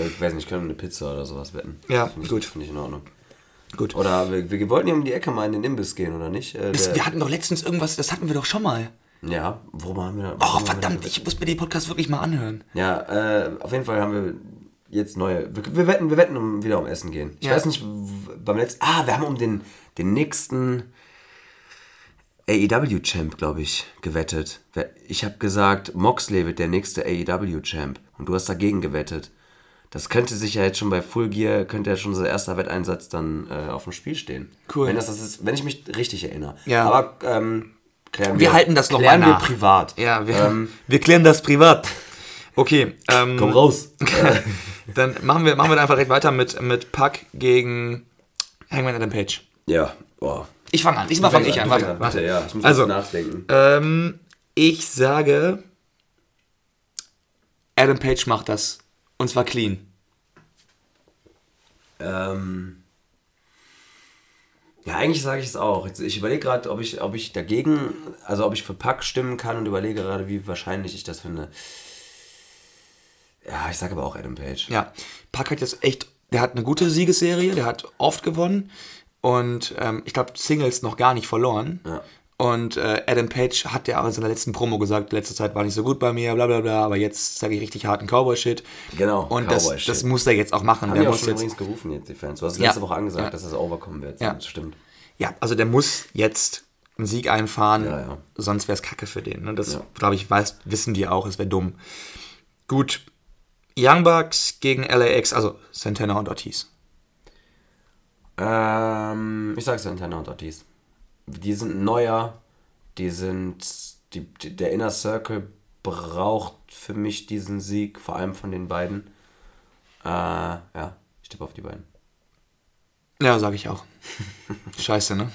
Ich weiß nicht, können wir eine Pizza oder sowas wetten? Ja, Finde ich, gut. Finde ich in Ordnung. Gut. Oder wir, wir wollten ja um die Ecke mal in den Imbiss gehen, oder nicht? Äh, Das, wir hatten doch letztens irgendwas, das hatten wir doch schon mal. ja, worüber haben wir da? Oh, wir verdammt, da- ich muss mir den Podcast wirklich mal anhören. Ja, äh, auf jeden Fall haben wir jetzt neue. Wir, wir wetten, wir wetten um, wieder um Essen gehen. Ich Ja. weiß nicht, beim letzten. Ah, wir haben um den, den nächsten AEW-Champ, glaube ich, gewettet. Ich habe gesagt, Moxley wird der nächste AEW-Champ. Und du hast dagegen gewettet. Das könnte sich ja jetzt schon bei Full Gear, könnte ja schon unser erster Wetteinsatz dann äh, auf dem Spiel stehen. Cool. Wenn, das, das ist, wenn ich mich richtig erinnere. Ja. Aber ähm, klären Wir halten das noch klären mal nach. wir privat. Ja, wir, Ähm, [laughs] wir klären das privat. Okay, ähm, komm raus. [laughs] dann machen wir, machen wir einfach direkt weiter mit, mit Puck gegen Hangman Adam Page. ja, boah. Ich fange an, diesmal fange ich an. Warte, warte. Bitte, ja, ich muss Also, nachdenken. ähm, ich sage, Adam Page macht das. Und zwar clean. Ähm, ja, eigentlich sage ich es auch. Ich überlege gerade, ob ich, ob ich dagegen, also ob ich für Pack stimmen kann und überlege gerade, wie wahrscheinlich ich das finde. Ja, ich sage aber auch Adam Page. Ja, Puck hat jetzt echt, der hat eine gute Siegesserie, der hat oft gewonnen und ähm, ich glaube Singles noch gar nicht verloren. Ja. Und äh, Adam Page hat ja auch in seiner letzten Promo gesagt, letzte Zeit war nicht so gut bei mir, bla bla bla, aber jetzt sage ich richtig harten Cowboy-Shit. Genau, Und das, Cowboy-Shit. das muss er jetzt auch machen. Haben der auch muss schon jetzt, übrigens gerufen jetzt, die Fans. Du hast Ja. letzte Woche angesagt, Ja. dass das overkommen wird. Ja. Das stimmt. ja, also der muss jetzt einen Sieg einfahren, Ja, ja. sonst wäre es kacke für den. Ne? Das, glaube ich, weiß, wissen die auch, es wäre dumm. Gut, Young Bucks gegen LAX, also Santana und Ortiz. Ähm, ich sage Santana und Ortiz. Die sind neuer, die sind, die, die, der Inner Circle braucht für mich diesen Sieg, vor allem von den beiden. Äh, ja, ich tippe auf die beiden. Ja, sage ich auch. [laughs] Scheiße, ne?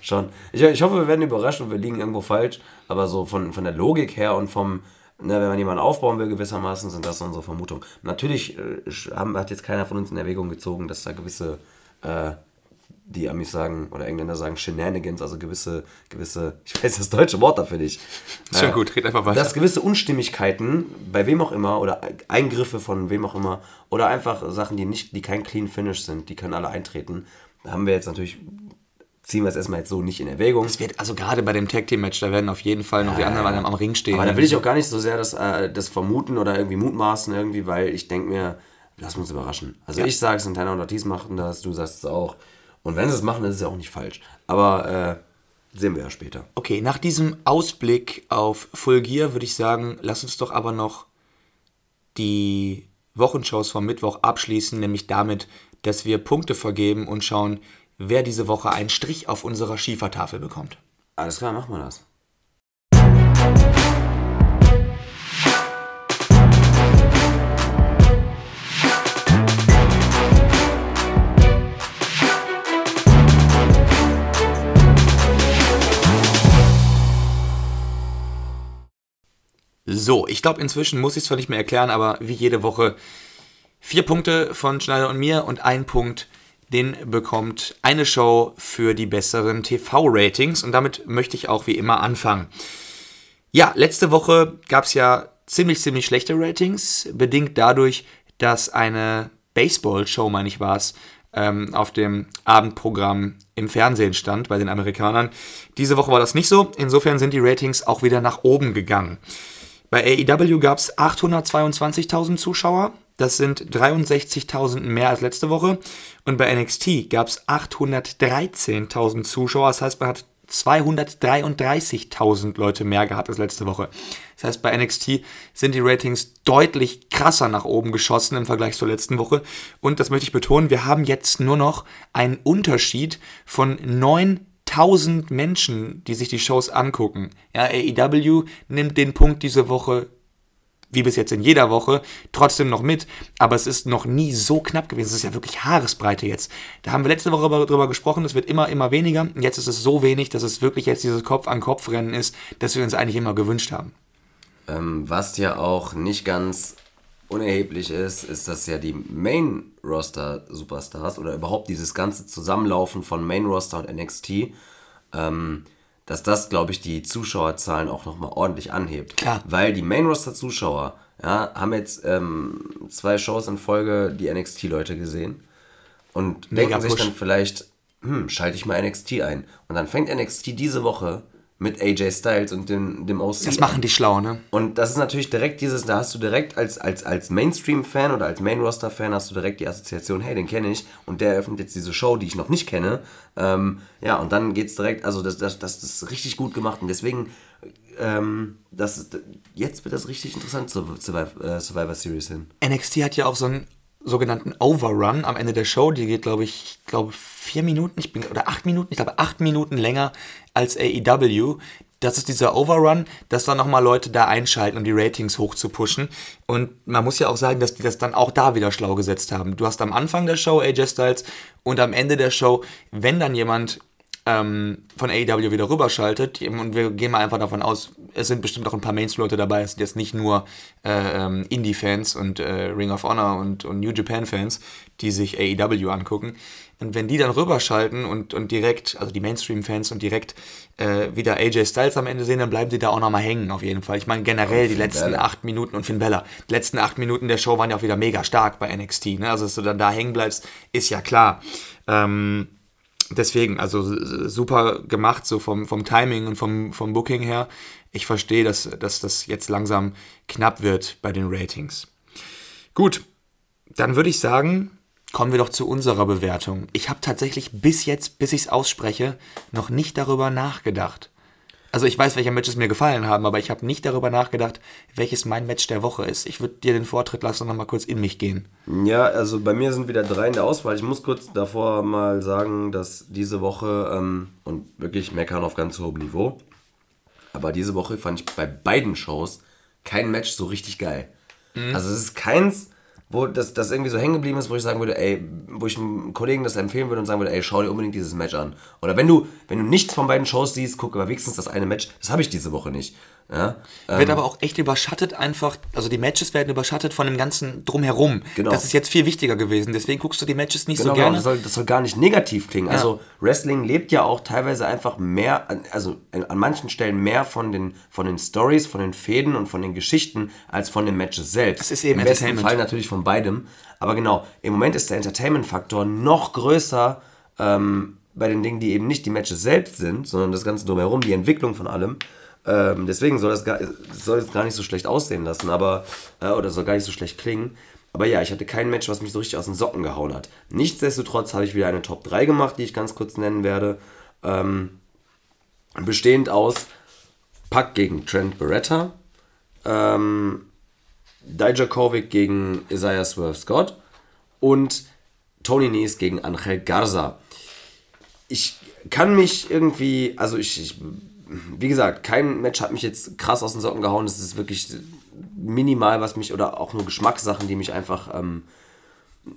Schon. Ich, ich hoffe, wir werden überrascht und wir liegen irgendwo falsch, aber so von, von der Logik her und vom, ne, wenn man jemanden aufbauen will, gewissermaßen, sind das unsere Vermutungen. Natürlich äh, haben, hat jetzt keiner von uns in Erwägung gezogen, dass da gewisse, äh, die Amis sagen, oder Engländer sagen, Shenanigans, also gewisse, gewisse, [laughs] ich weiß das deutsche Wort dafür nicht. Schon gut, red einfach weiter. Dass gewisse Unstimmigkeiten, bei wem auch immer, oder Eingriffe von wem auch immer, oder einfach Sachen, die nicht, die kein Clean Finish sind, die können alle eintreten. Da haben wir jetzt natürlich, ziehen wir es erstmal jetzt so nicht in Erwägung. Es wird, also gerade bei dem Tag Team Match, da werden auf jeden Fall noch die anderen am, am Ring stehen. Aber da will ich auch gar nicht so sehr das, äh, das vermuten oder irgendwie mutmaßen irgendwie, weil ich denke mir, lass uns überraschen. Also ich sage, Santana und Ortiz machen das, du sagst es auch. Und wenn sie es machen, ist es ja auch nicht falsch. Aber äh, sehen wir ja später. Okay, nach diesem Ausblick auf Full Gear würde ich sagen, lass uns doch aber noch die Wochenshows vom Mittwoch abschließen, nämlich damit, dass wir Punkte vergeben und schauen, wer diese Woche einen Strich auf unserer Schiefertafel bekommt. Alles klar, machen wir das. So, ich glaube, inzwischen muss ich es zwar nicht mehr erklären, aber wie jede Woche vier Punkte von Schneider und mir und ein Punkt, den bekommt eine Show für die besseren TV-Ratings. Und damit möchte ich auch wie immer anfangen. Ja, letzte Woche gab es ja ziemlich, ziemlich schlechte Ratings, bedingt dadurch, dass eine Baseball-Show, meine ich war es, ähm, auf dem Abendprogramm im Fernsehen stand bei den Amerikanern. Diese Woche war das nicht so. Insofern sind die Ratings auch wieder nach oben gegangen. Bei AEW gab es 822.000 Zuschauer. Das sind 63.000 mehr als letzte Woche. Und bei NXT gab es 813.000 Zuschauer. Das heißt, man hat 233.000 Leute mehr gehabt als letzte Woche. Das heißt, bei NXT sind die Ratings deutlich krasser nach oben geschossen im Vergleich zur letzten Woche. Und das möchte ich betonen, wir haben jetzt nur noch einen Unterschied von 9000 Menschen, die sich die Shows angucken. Ja, AEW nimmt den Punkt diese Woche wie bis jetzt in jeder Woche, trotzdem noch mit. Aber es ist noch nie so knapp gewesen. Es ist ja wirklich Haaresbreite jetzt. Da haben wir letzte Woche darüber gesprochen, es wird immer, immer weniger. Jetzt ist es so wenig, dass es wirklich jetzt dieses Kopf-an-Kopf-Rennen ist, das wir uns eigentlich immer gewünscht haben. Ähm, was ja auch nicht ganz unerheblich ist, ist, dass ja die Main-Roster-Superstars oder überhaupt dieses ganze Zusammenlaufen von Main-Roster und NXT ähm, dass das, glaube ich, die Zuschauerzahlen auch nochmal ordentlich anhebt. Klar. Weil die Main-Roster-Zuschauer ja, haben jetzt ähm, zwei Shows in Folge die NXT-Leute gesehen und Mega denken sich Push. dann vielleicht, hm, schalte ich mal NXT ein. Und dann fängt NXT diese Woche mit AJ Styles und dem, dem OC Das machen die schlau, ne? Und das ist natürlich direkt dieses, da hast du direkt als, als, als Mainstream-Fan oder als Main-Roster-Fan hast du direkt die Assoziation, hey, den kenne ich und der eröffnet jetzt diese Show, die ich noch nicht kenne. Ähm, ja, und dann geht's direkt, also das, das, das, das ist richtig gut gemacht und deswegen, ähm, das, jetzt wird das richtig interessant zur Survivor, äh, Survivor Series hin. NXT hat ja auch so einen sogenannten Overrun am Ende der Show. Die geht, glaube ich, ich glaube vier Minuten, ich bin, oder acht Minuten, ich glaube acht Minuten länger als AEW. Das ist dieser Overrun, dass dann nochmal Leute da einschalten, um die Ratings hoch zu pushen. Und man muss ja auch sagen, dass die das dann auch da wieder schlau gesetzt haben. Du hast am Anfang der Show AJ Styles und am Ende der Show, wenn dann jemand ähm, von AEW wieder rüberschaltet. Und wir gehen mal einfach davon aus, es sind bestimmt auch ein paar Mainstream-Leute dabei. Es sind jetzt nicht nur äh, ähm, Indie-Fans und äh, Ring of Honor und, und New Japan-Fans, die sich AEW angucken. Und wenn die dann rüberschalten und, und direkt, also die Mainstream-Fans und direkt äh, wieder AJ Styles am Ende sehen, dann bleiben die da auch nochmal hängen auf jeden Fall. Ich meine generell die letzten Balor. acht Minuten und Finn Bella, die letzten acht Minuten der Show waren ja auch wieder mega stark bei NXT. Ne? Also dass du dann da hängen bleibst, ist ja klar. Ähm, deswegen, also super gemacht, so vom, vom Timing und vom, vom Booking her. Ich verstehe, dass, dass das jetzt langsam knapp wird bei den Ratings. Gut, dann würde ich sagen, kommen wir doch zu unserer Bewertung. Ich habe tatsächlich bis jetzt, bis ich es ausspreche, noch nicht darüber nachgedacht. Also ich weiß, welche Matches mir gefallen haben, aber ich habe nicht darüber nachgedacht, welches mein Match der Woche ist. Ich würde dir den Vortritt lassen und noch mal kurz in mich gehen. Ja, also bei mir sind wieder drei in der Auswahl. Ich muss kurz davor mal sagen, dass diese Woche, ähm, und wirklich meckern auf ganz hohem Niveau, aber diese Woche fand ich bei beiden Shows kein Match so richtig geil. Also es ist keins, wo das, das irgendwie so hängen geblieben ist, wo ich sagen würde, ey, wo ich einem Kollegen das empfehlen würde und sagen würde, ey, schau dir unbedingt dieses Match an. Oder wenn du, wenn du nichts von beiden Shows siehst, guck aber wenigstens das eine Match. Das habe ich diese Woche nicht. Ja? Wird aber auch echt überschattet einfach, also die Matches werden überschattet von dem ganzen Drumherum. Genau. Das ist jetzt viel wichtiger gewesen, deswegen guckst du die Matches nicht Genau, so genau. gerne. Das, soll, das soll gar nicht negativ klingen. Also Wrestling lebt ja auch teilweise einfach mehr, also an manchen Stellen mehr von den, von den Stories, von den Fäden und von den Geschichten als von den Matches selbst. Das ist eben Im besten. Fall natürlich beidem. Aber genau, im Moment ist der Entertainment-Faktor noch größer ähm, bei den Dingen, die eben nicht die Matches selbst sind, sondern das Ganze drumherum, die Entwicklung von allem. Ähm, deswegen soll das, gar, soll das gar nicht so schlecht aussehen lassen, aber äh, oder soll gar nicht so schlecht klingen. Aber ja, ich hatte kein Match, was mich so richtig aus den Socken gehauen hat. Nichtsdestotrotz habe ich wieder eine Top 3 gemacht, die ich ganz kurz nennen werde. Ähm, bestehend aus Pack gegen Trent Beretta, ähm, Dijakovic gegen Isaiah Swerve Scott und Tony Nese gegen Angel Garza. Ich kann mich irgendwie, also ich, ich, wie gesagt, kein Match hat mich jetzt krass aus den Socken gehauen. Es ist wirklich minimal, was mich, oder auch nur Geschmackssachen, die mich einfach, ähm,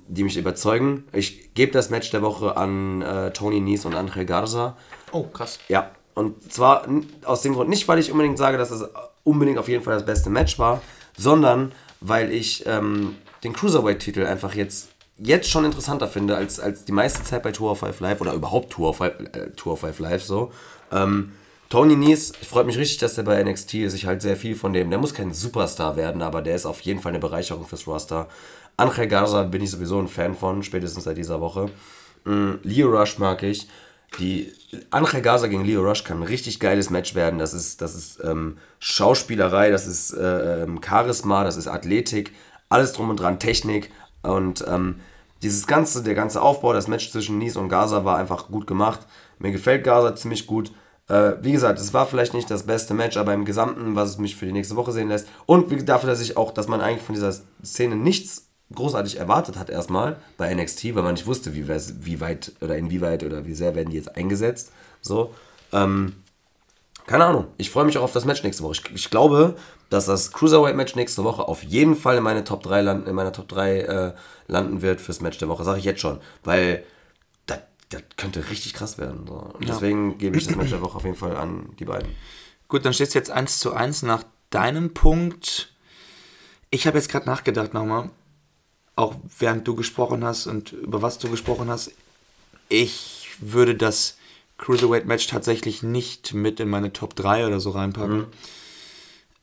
die mich überzeugen. Ich gebe das Match der Woche an äh, Tony Nese und Angel Garza. Oh, krass. Ja, und zwar aus dem Grund nicht, weil ich unbedingt sage, dass es unbedingt auf jeden Fall das beste Match war, sondern weil ich ähm, den Cruiserweight-Titel einfach jetzt, jetzt schon interessanter finde als, als die meiste Zeit bei Tour of Five Live oder überhaupt Tour of Five, äh, Tour of Five Live so. Ähm, Tony Nies, ich freue mich richtig, dass der bei NXT ist. Ich halte sehr viel von dem. Der muss kein Superstar werden, aber der ist auf jeden Fall eine Bereicherung fürs Roster. Angel Garza bin ich sowieso ein Fan von, spätestens seit dieser Woche. Mm, Leo Rush mag ich. Die Angel Garza gegen Leo Rush kann ein richtig geiles Match werden. Das ist, das ist ähm, Schauspielerei, das ist äh, ähm, Charisma, das ist Athletik, alles drum und dran, Technik. Und ähm, dieses ganze, der ganze Aufbau, das Match zwischen Nies und Gaza war einfach gut gemacht. Mir gefällt Gaza ziemlich gut. Äh, wie gesagt, es war vielleicht nicht das beste Match, aber im Gesamten, was es mich für die nächste Woche sehen lässt. Und dafür, dass ich auch, dass man eigentlich von dieser Szene nichts großartig erwartet hat erstmal bei NXT, weil man nicht wusste, wie, wie weit oder inwieweit oder wie sehr werden die jetzt eingesetzt. So. Ähm, keine Ahnung. Ich freue mich auch auf das Match nächste Woche. Ich, ich glaube, dass das Cruiserweight-Match nächste Woche auf jeden Fall in, meine Top 3 landen, in meiner Top 3 äh, landen wird fürs Match der Woche. Sage ich jetzt schon. Weil das, könnte richtig krass werden. So. Und Ja. Deswegen gebe ich das Match der Woche auf jeden Fall an die beiden. Gut, dann steht es jetzt 1 zu 1 nach deinem Punkt. Ich habe jetzt gerade nachgedacht nochmal, auch während du gesprochen hast und über was du gesprochen hast. Ich würde das Cruiserweight-Match tatsächlich nicht mit in meine Top 3 oder so reinpacken.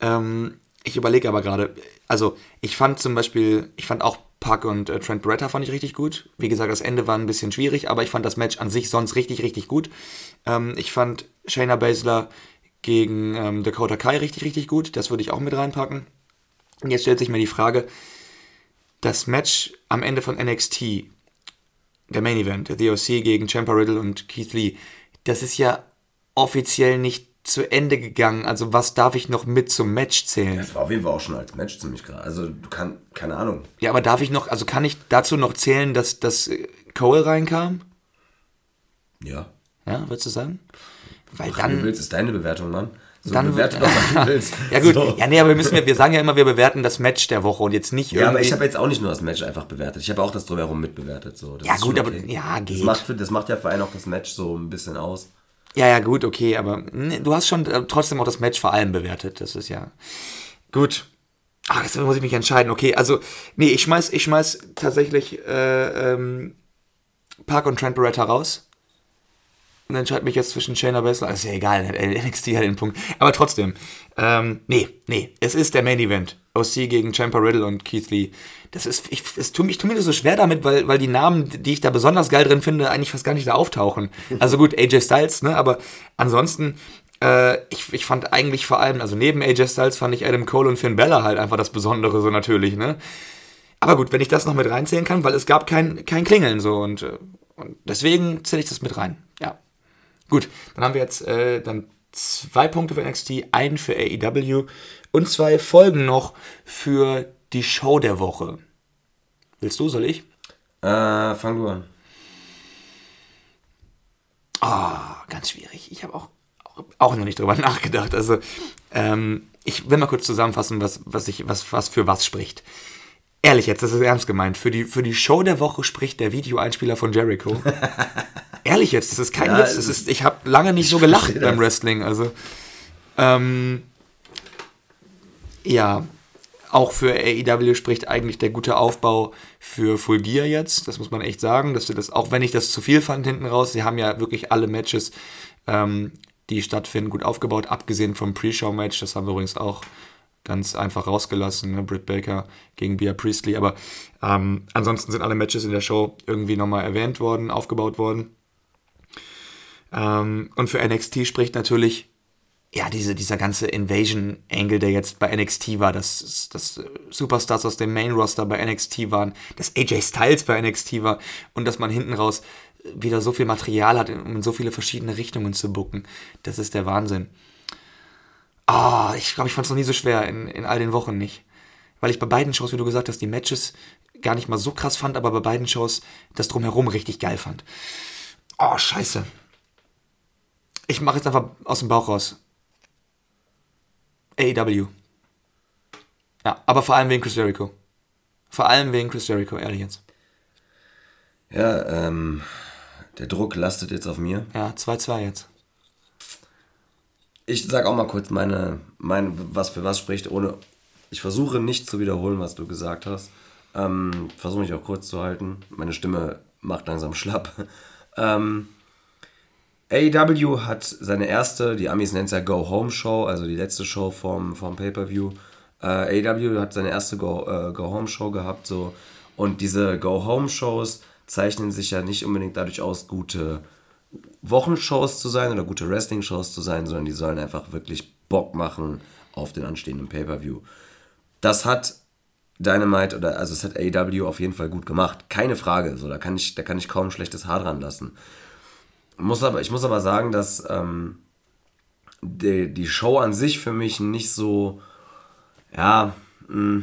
Ähm, ich überlege aber gerade, also ich fand zum Beispiel, ich fand auch Park und äh, Trent Beretta fand ich richtig gut. Wie gesagt, das Ende war ein bisschen schwierig, aber ich fand das Match an sich sonst richtig, richtig gut. Ähm, ich fand Shayna Baszler gegen ähm, Dakota Kai richtig, richtig gut. Das würde ich auch mit reinpacken. Und jetzt stellt sich mir die Frage, das Match am Ende von NXT, der Main Event, The OC gegen Champa Riddle und Keith Lee, das ist ja offiziell nicht zu Ende gegangen. Also was darf ich noch mit zum Match zählen? Das war auf jeden Fall auch schon als Match ziemlich krass. Also du kannst, keine Ahnung. Ja, aber darf ich noch, also kann ich dazu noch zählen, dass, dass äh, Cole reinkam? Ja. Ja, würdest du sagen? Weil Ach, wie du dann, willst, ist deine Bewertung, Mann. So, dann bewerte doch, was du willst. [laughs] ja gut, So. ja nee, aber wir müssen wir, sagen ja immer, wir bewerten das Match der Woche und jetzt nicht Ja, aber irgendwie- ich habe jetzt auch nicht nur das Match einfach bewertet. Ich habe auch das drumherum mitbewertet. So. Das Ja, gut, schon aber- ja, Das geht. macht, für, das macht ja für einen auch das Match so ein bisschen aus. Ja, ja, gut, okay, aber nee, du hast schon äh, trotzdem auch das Match vor allem bewertet. Das ist ja gut. Ach, deswegen muss ich mich entscheiden. Okay, also, nee, ich schmeiß, ich schmeiß tatsächlich äh, ähm, Park und Trent Beretta raus. Und entscheide mich jetzt zwischen Shayna Baszler. Ist ja egal, NXT hat den Punkt. Aber trotzdem, ähm, nee, nee, es ist der Main Event. OC gegen Champa Riddle und Keith Lee. Das ist, ich, es tut, mich- ich tue mir das so schwer damit, weil, weil die Namen, die ich da besonders geil drin finde, eigentlich fast gar nicht da auftauchen. Also gut, AJ Styles, ne, aber ansonsten, äh, ich, ich fand eigentlich vor allem, also neben AJ Styles fand ich Adam Cole und Finn Bella halt einfach das Besondere so natürlich, ne. Aber gut, wenn ich das noch mit reinzählen kann, weil es gab kein, kein Klingeln so und, äh, und deswegen zähle ich das mit rein. Gut, dann haben wir jetzt äh, dann zwei Punkte für NXT, einen für AEW und zwei Folgen noch für die Show der Woche. Willst du, soll ich? Äh, fang du an. Ah, ganz schwierig. Ich habe auch, auch, auch noch nicht drüber [laughs] nachgedacht. Also, ähm, ich will mal kurz zusammenfassen, was, was, ich, was, was für was spricht. Ehrlich jetzt, das ist ernst gemeint. Für die, für die Show der Woche spricht der Videoeinspieler von Jericho. [laughs] Ehrlich jetzt, das ist kein Ja, Witz. Das ist, ich habe lange nicht so gelacht beim. Wrestling. Also, ähm, ja, auch für AEW spricht eigentlich der gute Aufbau für Full Gear jetzt. Das muss man echt sagen, dass sie das, auch wenn ich das zu viel fand hinten raus, sie haben ja wirklich alle Matches, ähm, die stattfinden, gut aufgebaut, abgesehen vom Pre-Show-Match. Das haben wir übrigens auch ganz einfach rausgelassen, ne? Britt Baker gegen Bia Priestley. Aber ähm, ansonsten sind alle Matches in der Show irgendwie nochmal erwähnt worden, aufgebaut worden. Ähm, und für NXT spricht natürlich ja, diese, dieser ganze Invasion-Angle, der jetzt bei NXT war, dass, dass Superstars aus dem Main-Roster bei NXT waren, dass AJ Styles bei NXT war und dass man hinten raus wieder so viel Material hat, um in so viele verschiedene Richtungen zu bucken. Das ist der Wahnsinn. Ah, ich glaube, ich fand es noch nie so schwer in, in all den Wochen nicht. Weil ich bei beiden Shows, wie du gesagt hast, die Matches gar nicht mal so krass fand, aber bei beiden Shows das drumherum richtig geil fand. Oh, scheiße. Ich mache jetzt einfach aus dem Bauch raus. AEW. Ja, aber vor allem wegen Chris Jericho. Vor allem wegen Chris Jericho, ehrlich jetzt. Ja, ähm, der Druck lastet jetzt auf mir. Ja, 2-2 jetzt. Ich sag auch mal kurz meine, mein, was für was spricht, ohne. Ich versuche nicht zu wiederholen, was du gesagt hast. Ähm, versuche mich auch kurz zu halten. Meine Stimme macht langsam schlapp. [laughs] Ähm, AEW hat seine erste, die Amis nennen es ja Go Home Show, also die letzte Show vom, vom Pay-Per-View. Äh, AEW hat seine erste Go, äh, Go Home Show gehabt, so. Und diese Go Home Shows zeichnen sich ja nicht unbedingt dadurch aus, gute Wochenshows zu sein oder gute Wrestling-Shows zu sein, sondern die sollen einfach wirklich Bock machen auf den anstehenden Pay-Per-View. Das hat Dynamite oder also es hat AEW auf jeden Fall gut gemacht. Keine Frage. So, da kann ich, da kann ich kaum schlechtes Haar dran lassen. Muss aber, ich muss aber sagen, dass ähm, die, die Show an sich für mich nicht so, ja, mh,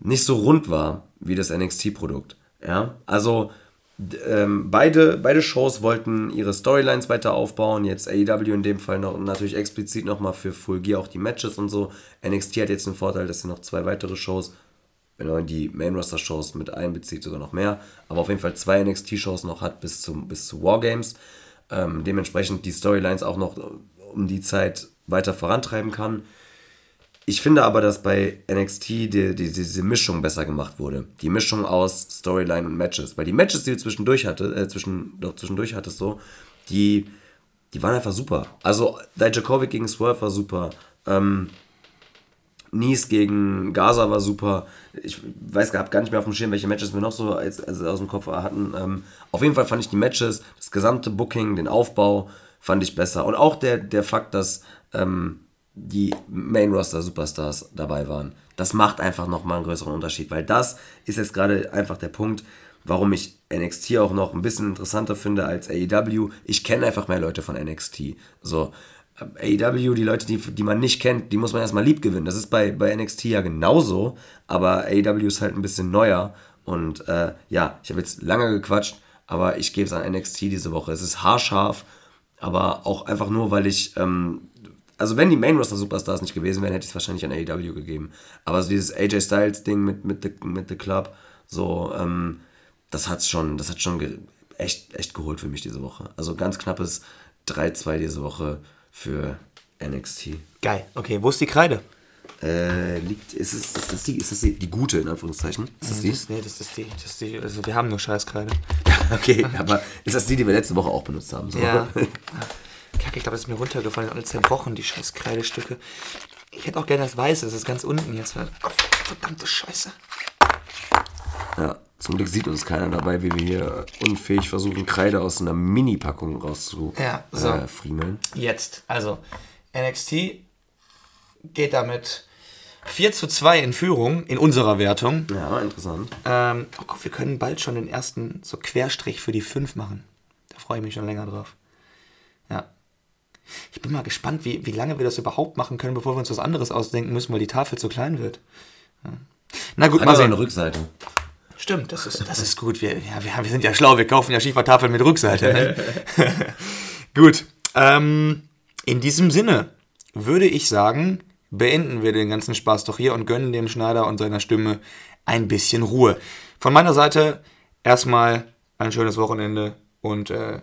nicht so rund war wie das NXT-Produkt. Ja, also ähm, beide, beide Shows wollten ihre Storylines weiter aufbauen. Jetzt AEW in dem Fall noch natürlich explizit nochmal für Full Gear auch die Matches und so. NXT hat jetzt den Vorteil, dass sie noch zwei weitere Shows, wenn man die Main Roster Shows mit einbezieht, sogar noch mehr. Aber auf jeden Fall zwei NXT Shows noch hat bis, zum, bis zu Wargames. Ähm, dementsprechend die Storylines auch noch um die Zeit weiter vorantreiben kann. Ich finde aber, dass bei NXT die, die, diese Mischung besser gemacht wurde. Die Mischung aus Storyline und Matches. Weil die Matches, die du zwischendurch, hatte, äh, zwischen, doch zwischendurch hattest, so, die, die waren einfach super. Also, Dijakovic gegen Swerve war super. Ähm, Nies gegen Gaza war super. Ich weiß gar, nicht mehr auf dem Schirm, welche Matches wir noch so als, als aus dem Kopf hatten. Ähm, auf jeden Fall fand ich die Matches, das gesamte Booking, den Aufbau, fand ich besser. Und auch der, der Fakt, dass ähm, die Main Roster Superstars dabei waren. Das macht einfach nochmal einen größeren Unterschied, weil das ist jetzt gerade einfach der Punkt, warum ich NXT auch noch ein bisschen interessanter finde als AEW. Ich kenne einfach mehr Leute von NXT. So, AEW, die Leute, die, die man nicht kennt, die muss man erstmal lieb gewinnen. Das ist bei, bei NXT ja genauso, aber AEW ist halt ein bisschen neuer. Und äh, ja, ich habe jetzt lange gequatscht, aber ich gebe es an NXT diese Woche. Es ist haarscharf, aber auch einfach nur, weil ich ähm, also wenn die Main Roster Superstars nicht gewesen wären, hätte ich es wahrscheinlich an AEW gegeben. Aber so dieses AJ Styles Ding mit, mit, the, mit The Club, so, ähm, das hat's schon, das hat schon echt, echt geholt für mich diese Woche. Also ganz knappes 3-2 diese Woche für NXT. Geil. Okay, wo ist die Kreide? Äh, liegt, ist, es, ist das, die, ist das die, die gute, in Anführungszeichen? Ist das die? Das, nee, das ist die, das ist die. Also wir haben nur Scheißkreide. [laughs] okay, aber ist das die, die wir letzte Woche auch benutzt haben? So? Ja. [laughs] Kacke, ich glaube, es ist mir runtergefallen, alle zerbrochen, die scheiß Kreidestücke. Ich hätte auch gerne das Weiße, das ist ganz unten jetzt. Oh, verdammte Scheiße. Ja, zum Glück sieht uns keiner dabei, wie wir hier unfähig versuchen, Kreide aus einer Mini-Packung rauszufriemeln. Ja, so. Äh, jetzt, also, NXT geht damit 4 zu 2 in Führung in unserer Wertung. Ja, interessant. Ähm, oh Gott, wir können bald schon den ersten so Querstrich für die 5 machen. Da freue ich mich schon länger drauf. Ich bin mal gespannt, wie, wie lange wir das überhaupt machen können, bevor wir uns was anderes ausdenken müssen, weil die Tafel zu klein wird. Ja. Na gut, Hat mal sehen. eine Rückseite. Stimmt, das ist, das ist gut. Wir, ja, wir, wir sind ja schlau, wir kaufen ja Schiefertafeln mit Rückseite. Ne? [laughs] gut, ähm, in diesem Sinne würde ich sagen, beenden wir den ganzen Spaß doch hier und gönnen dem Schneider und seiner Stimme ein bisschen Ruhe. Von meiner Seite erstmal ein schönes Wochenende und äh,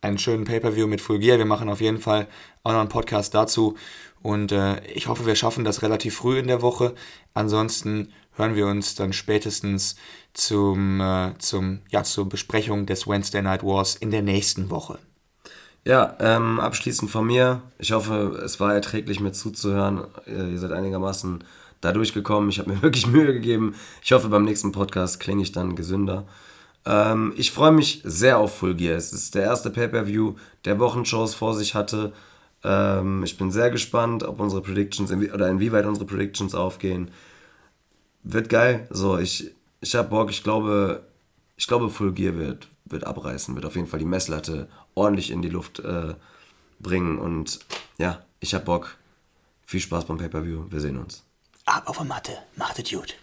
einen schönen Pay-Per-View mit Full Gear. Wir machen auf jeden Fall auch noch einen Podcast dazu. Und äh, ich hoffe, wir schaffen das relativ früh in der Woche. Ansonsten hören wir uns dann spätestens zum, äh, zum, ja, zur Besprechung des Wednesday Night Wars in der nächsten Woche. Ja, ähm, abschließend von mir. Ich hoffe, es war erträglich mit zuzuhören. Ihr seid einigermaßen da durchgekommen. Ich habe mir [laughs] wirklich Mühe gegeben. Ich hoffe, beim nächsten Podcast klinge ich dann gesünder. Ähm, ich freue mich sehr auf Full Gear. Es ist der erste Pay-Per-View, der Wochenshows vor sich hatte. Ähm, ich bin sehr gespannt, ob unsere Predictions inwie oder inwieweit unsere Predictions aufgehen. Wird geil. So, ich, ich habe Bock. Ich glaube, ich glaube, Full Gear wird, wird abreißen, wird auf jeden Fall die Messlatte ordentlich in die Luft äh, bringen. Und ja, ich habe Bock. Viel Spaß beim Pay-Per-View. Wir sehen uns. Ab auf der Matte. Macht es gut.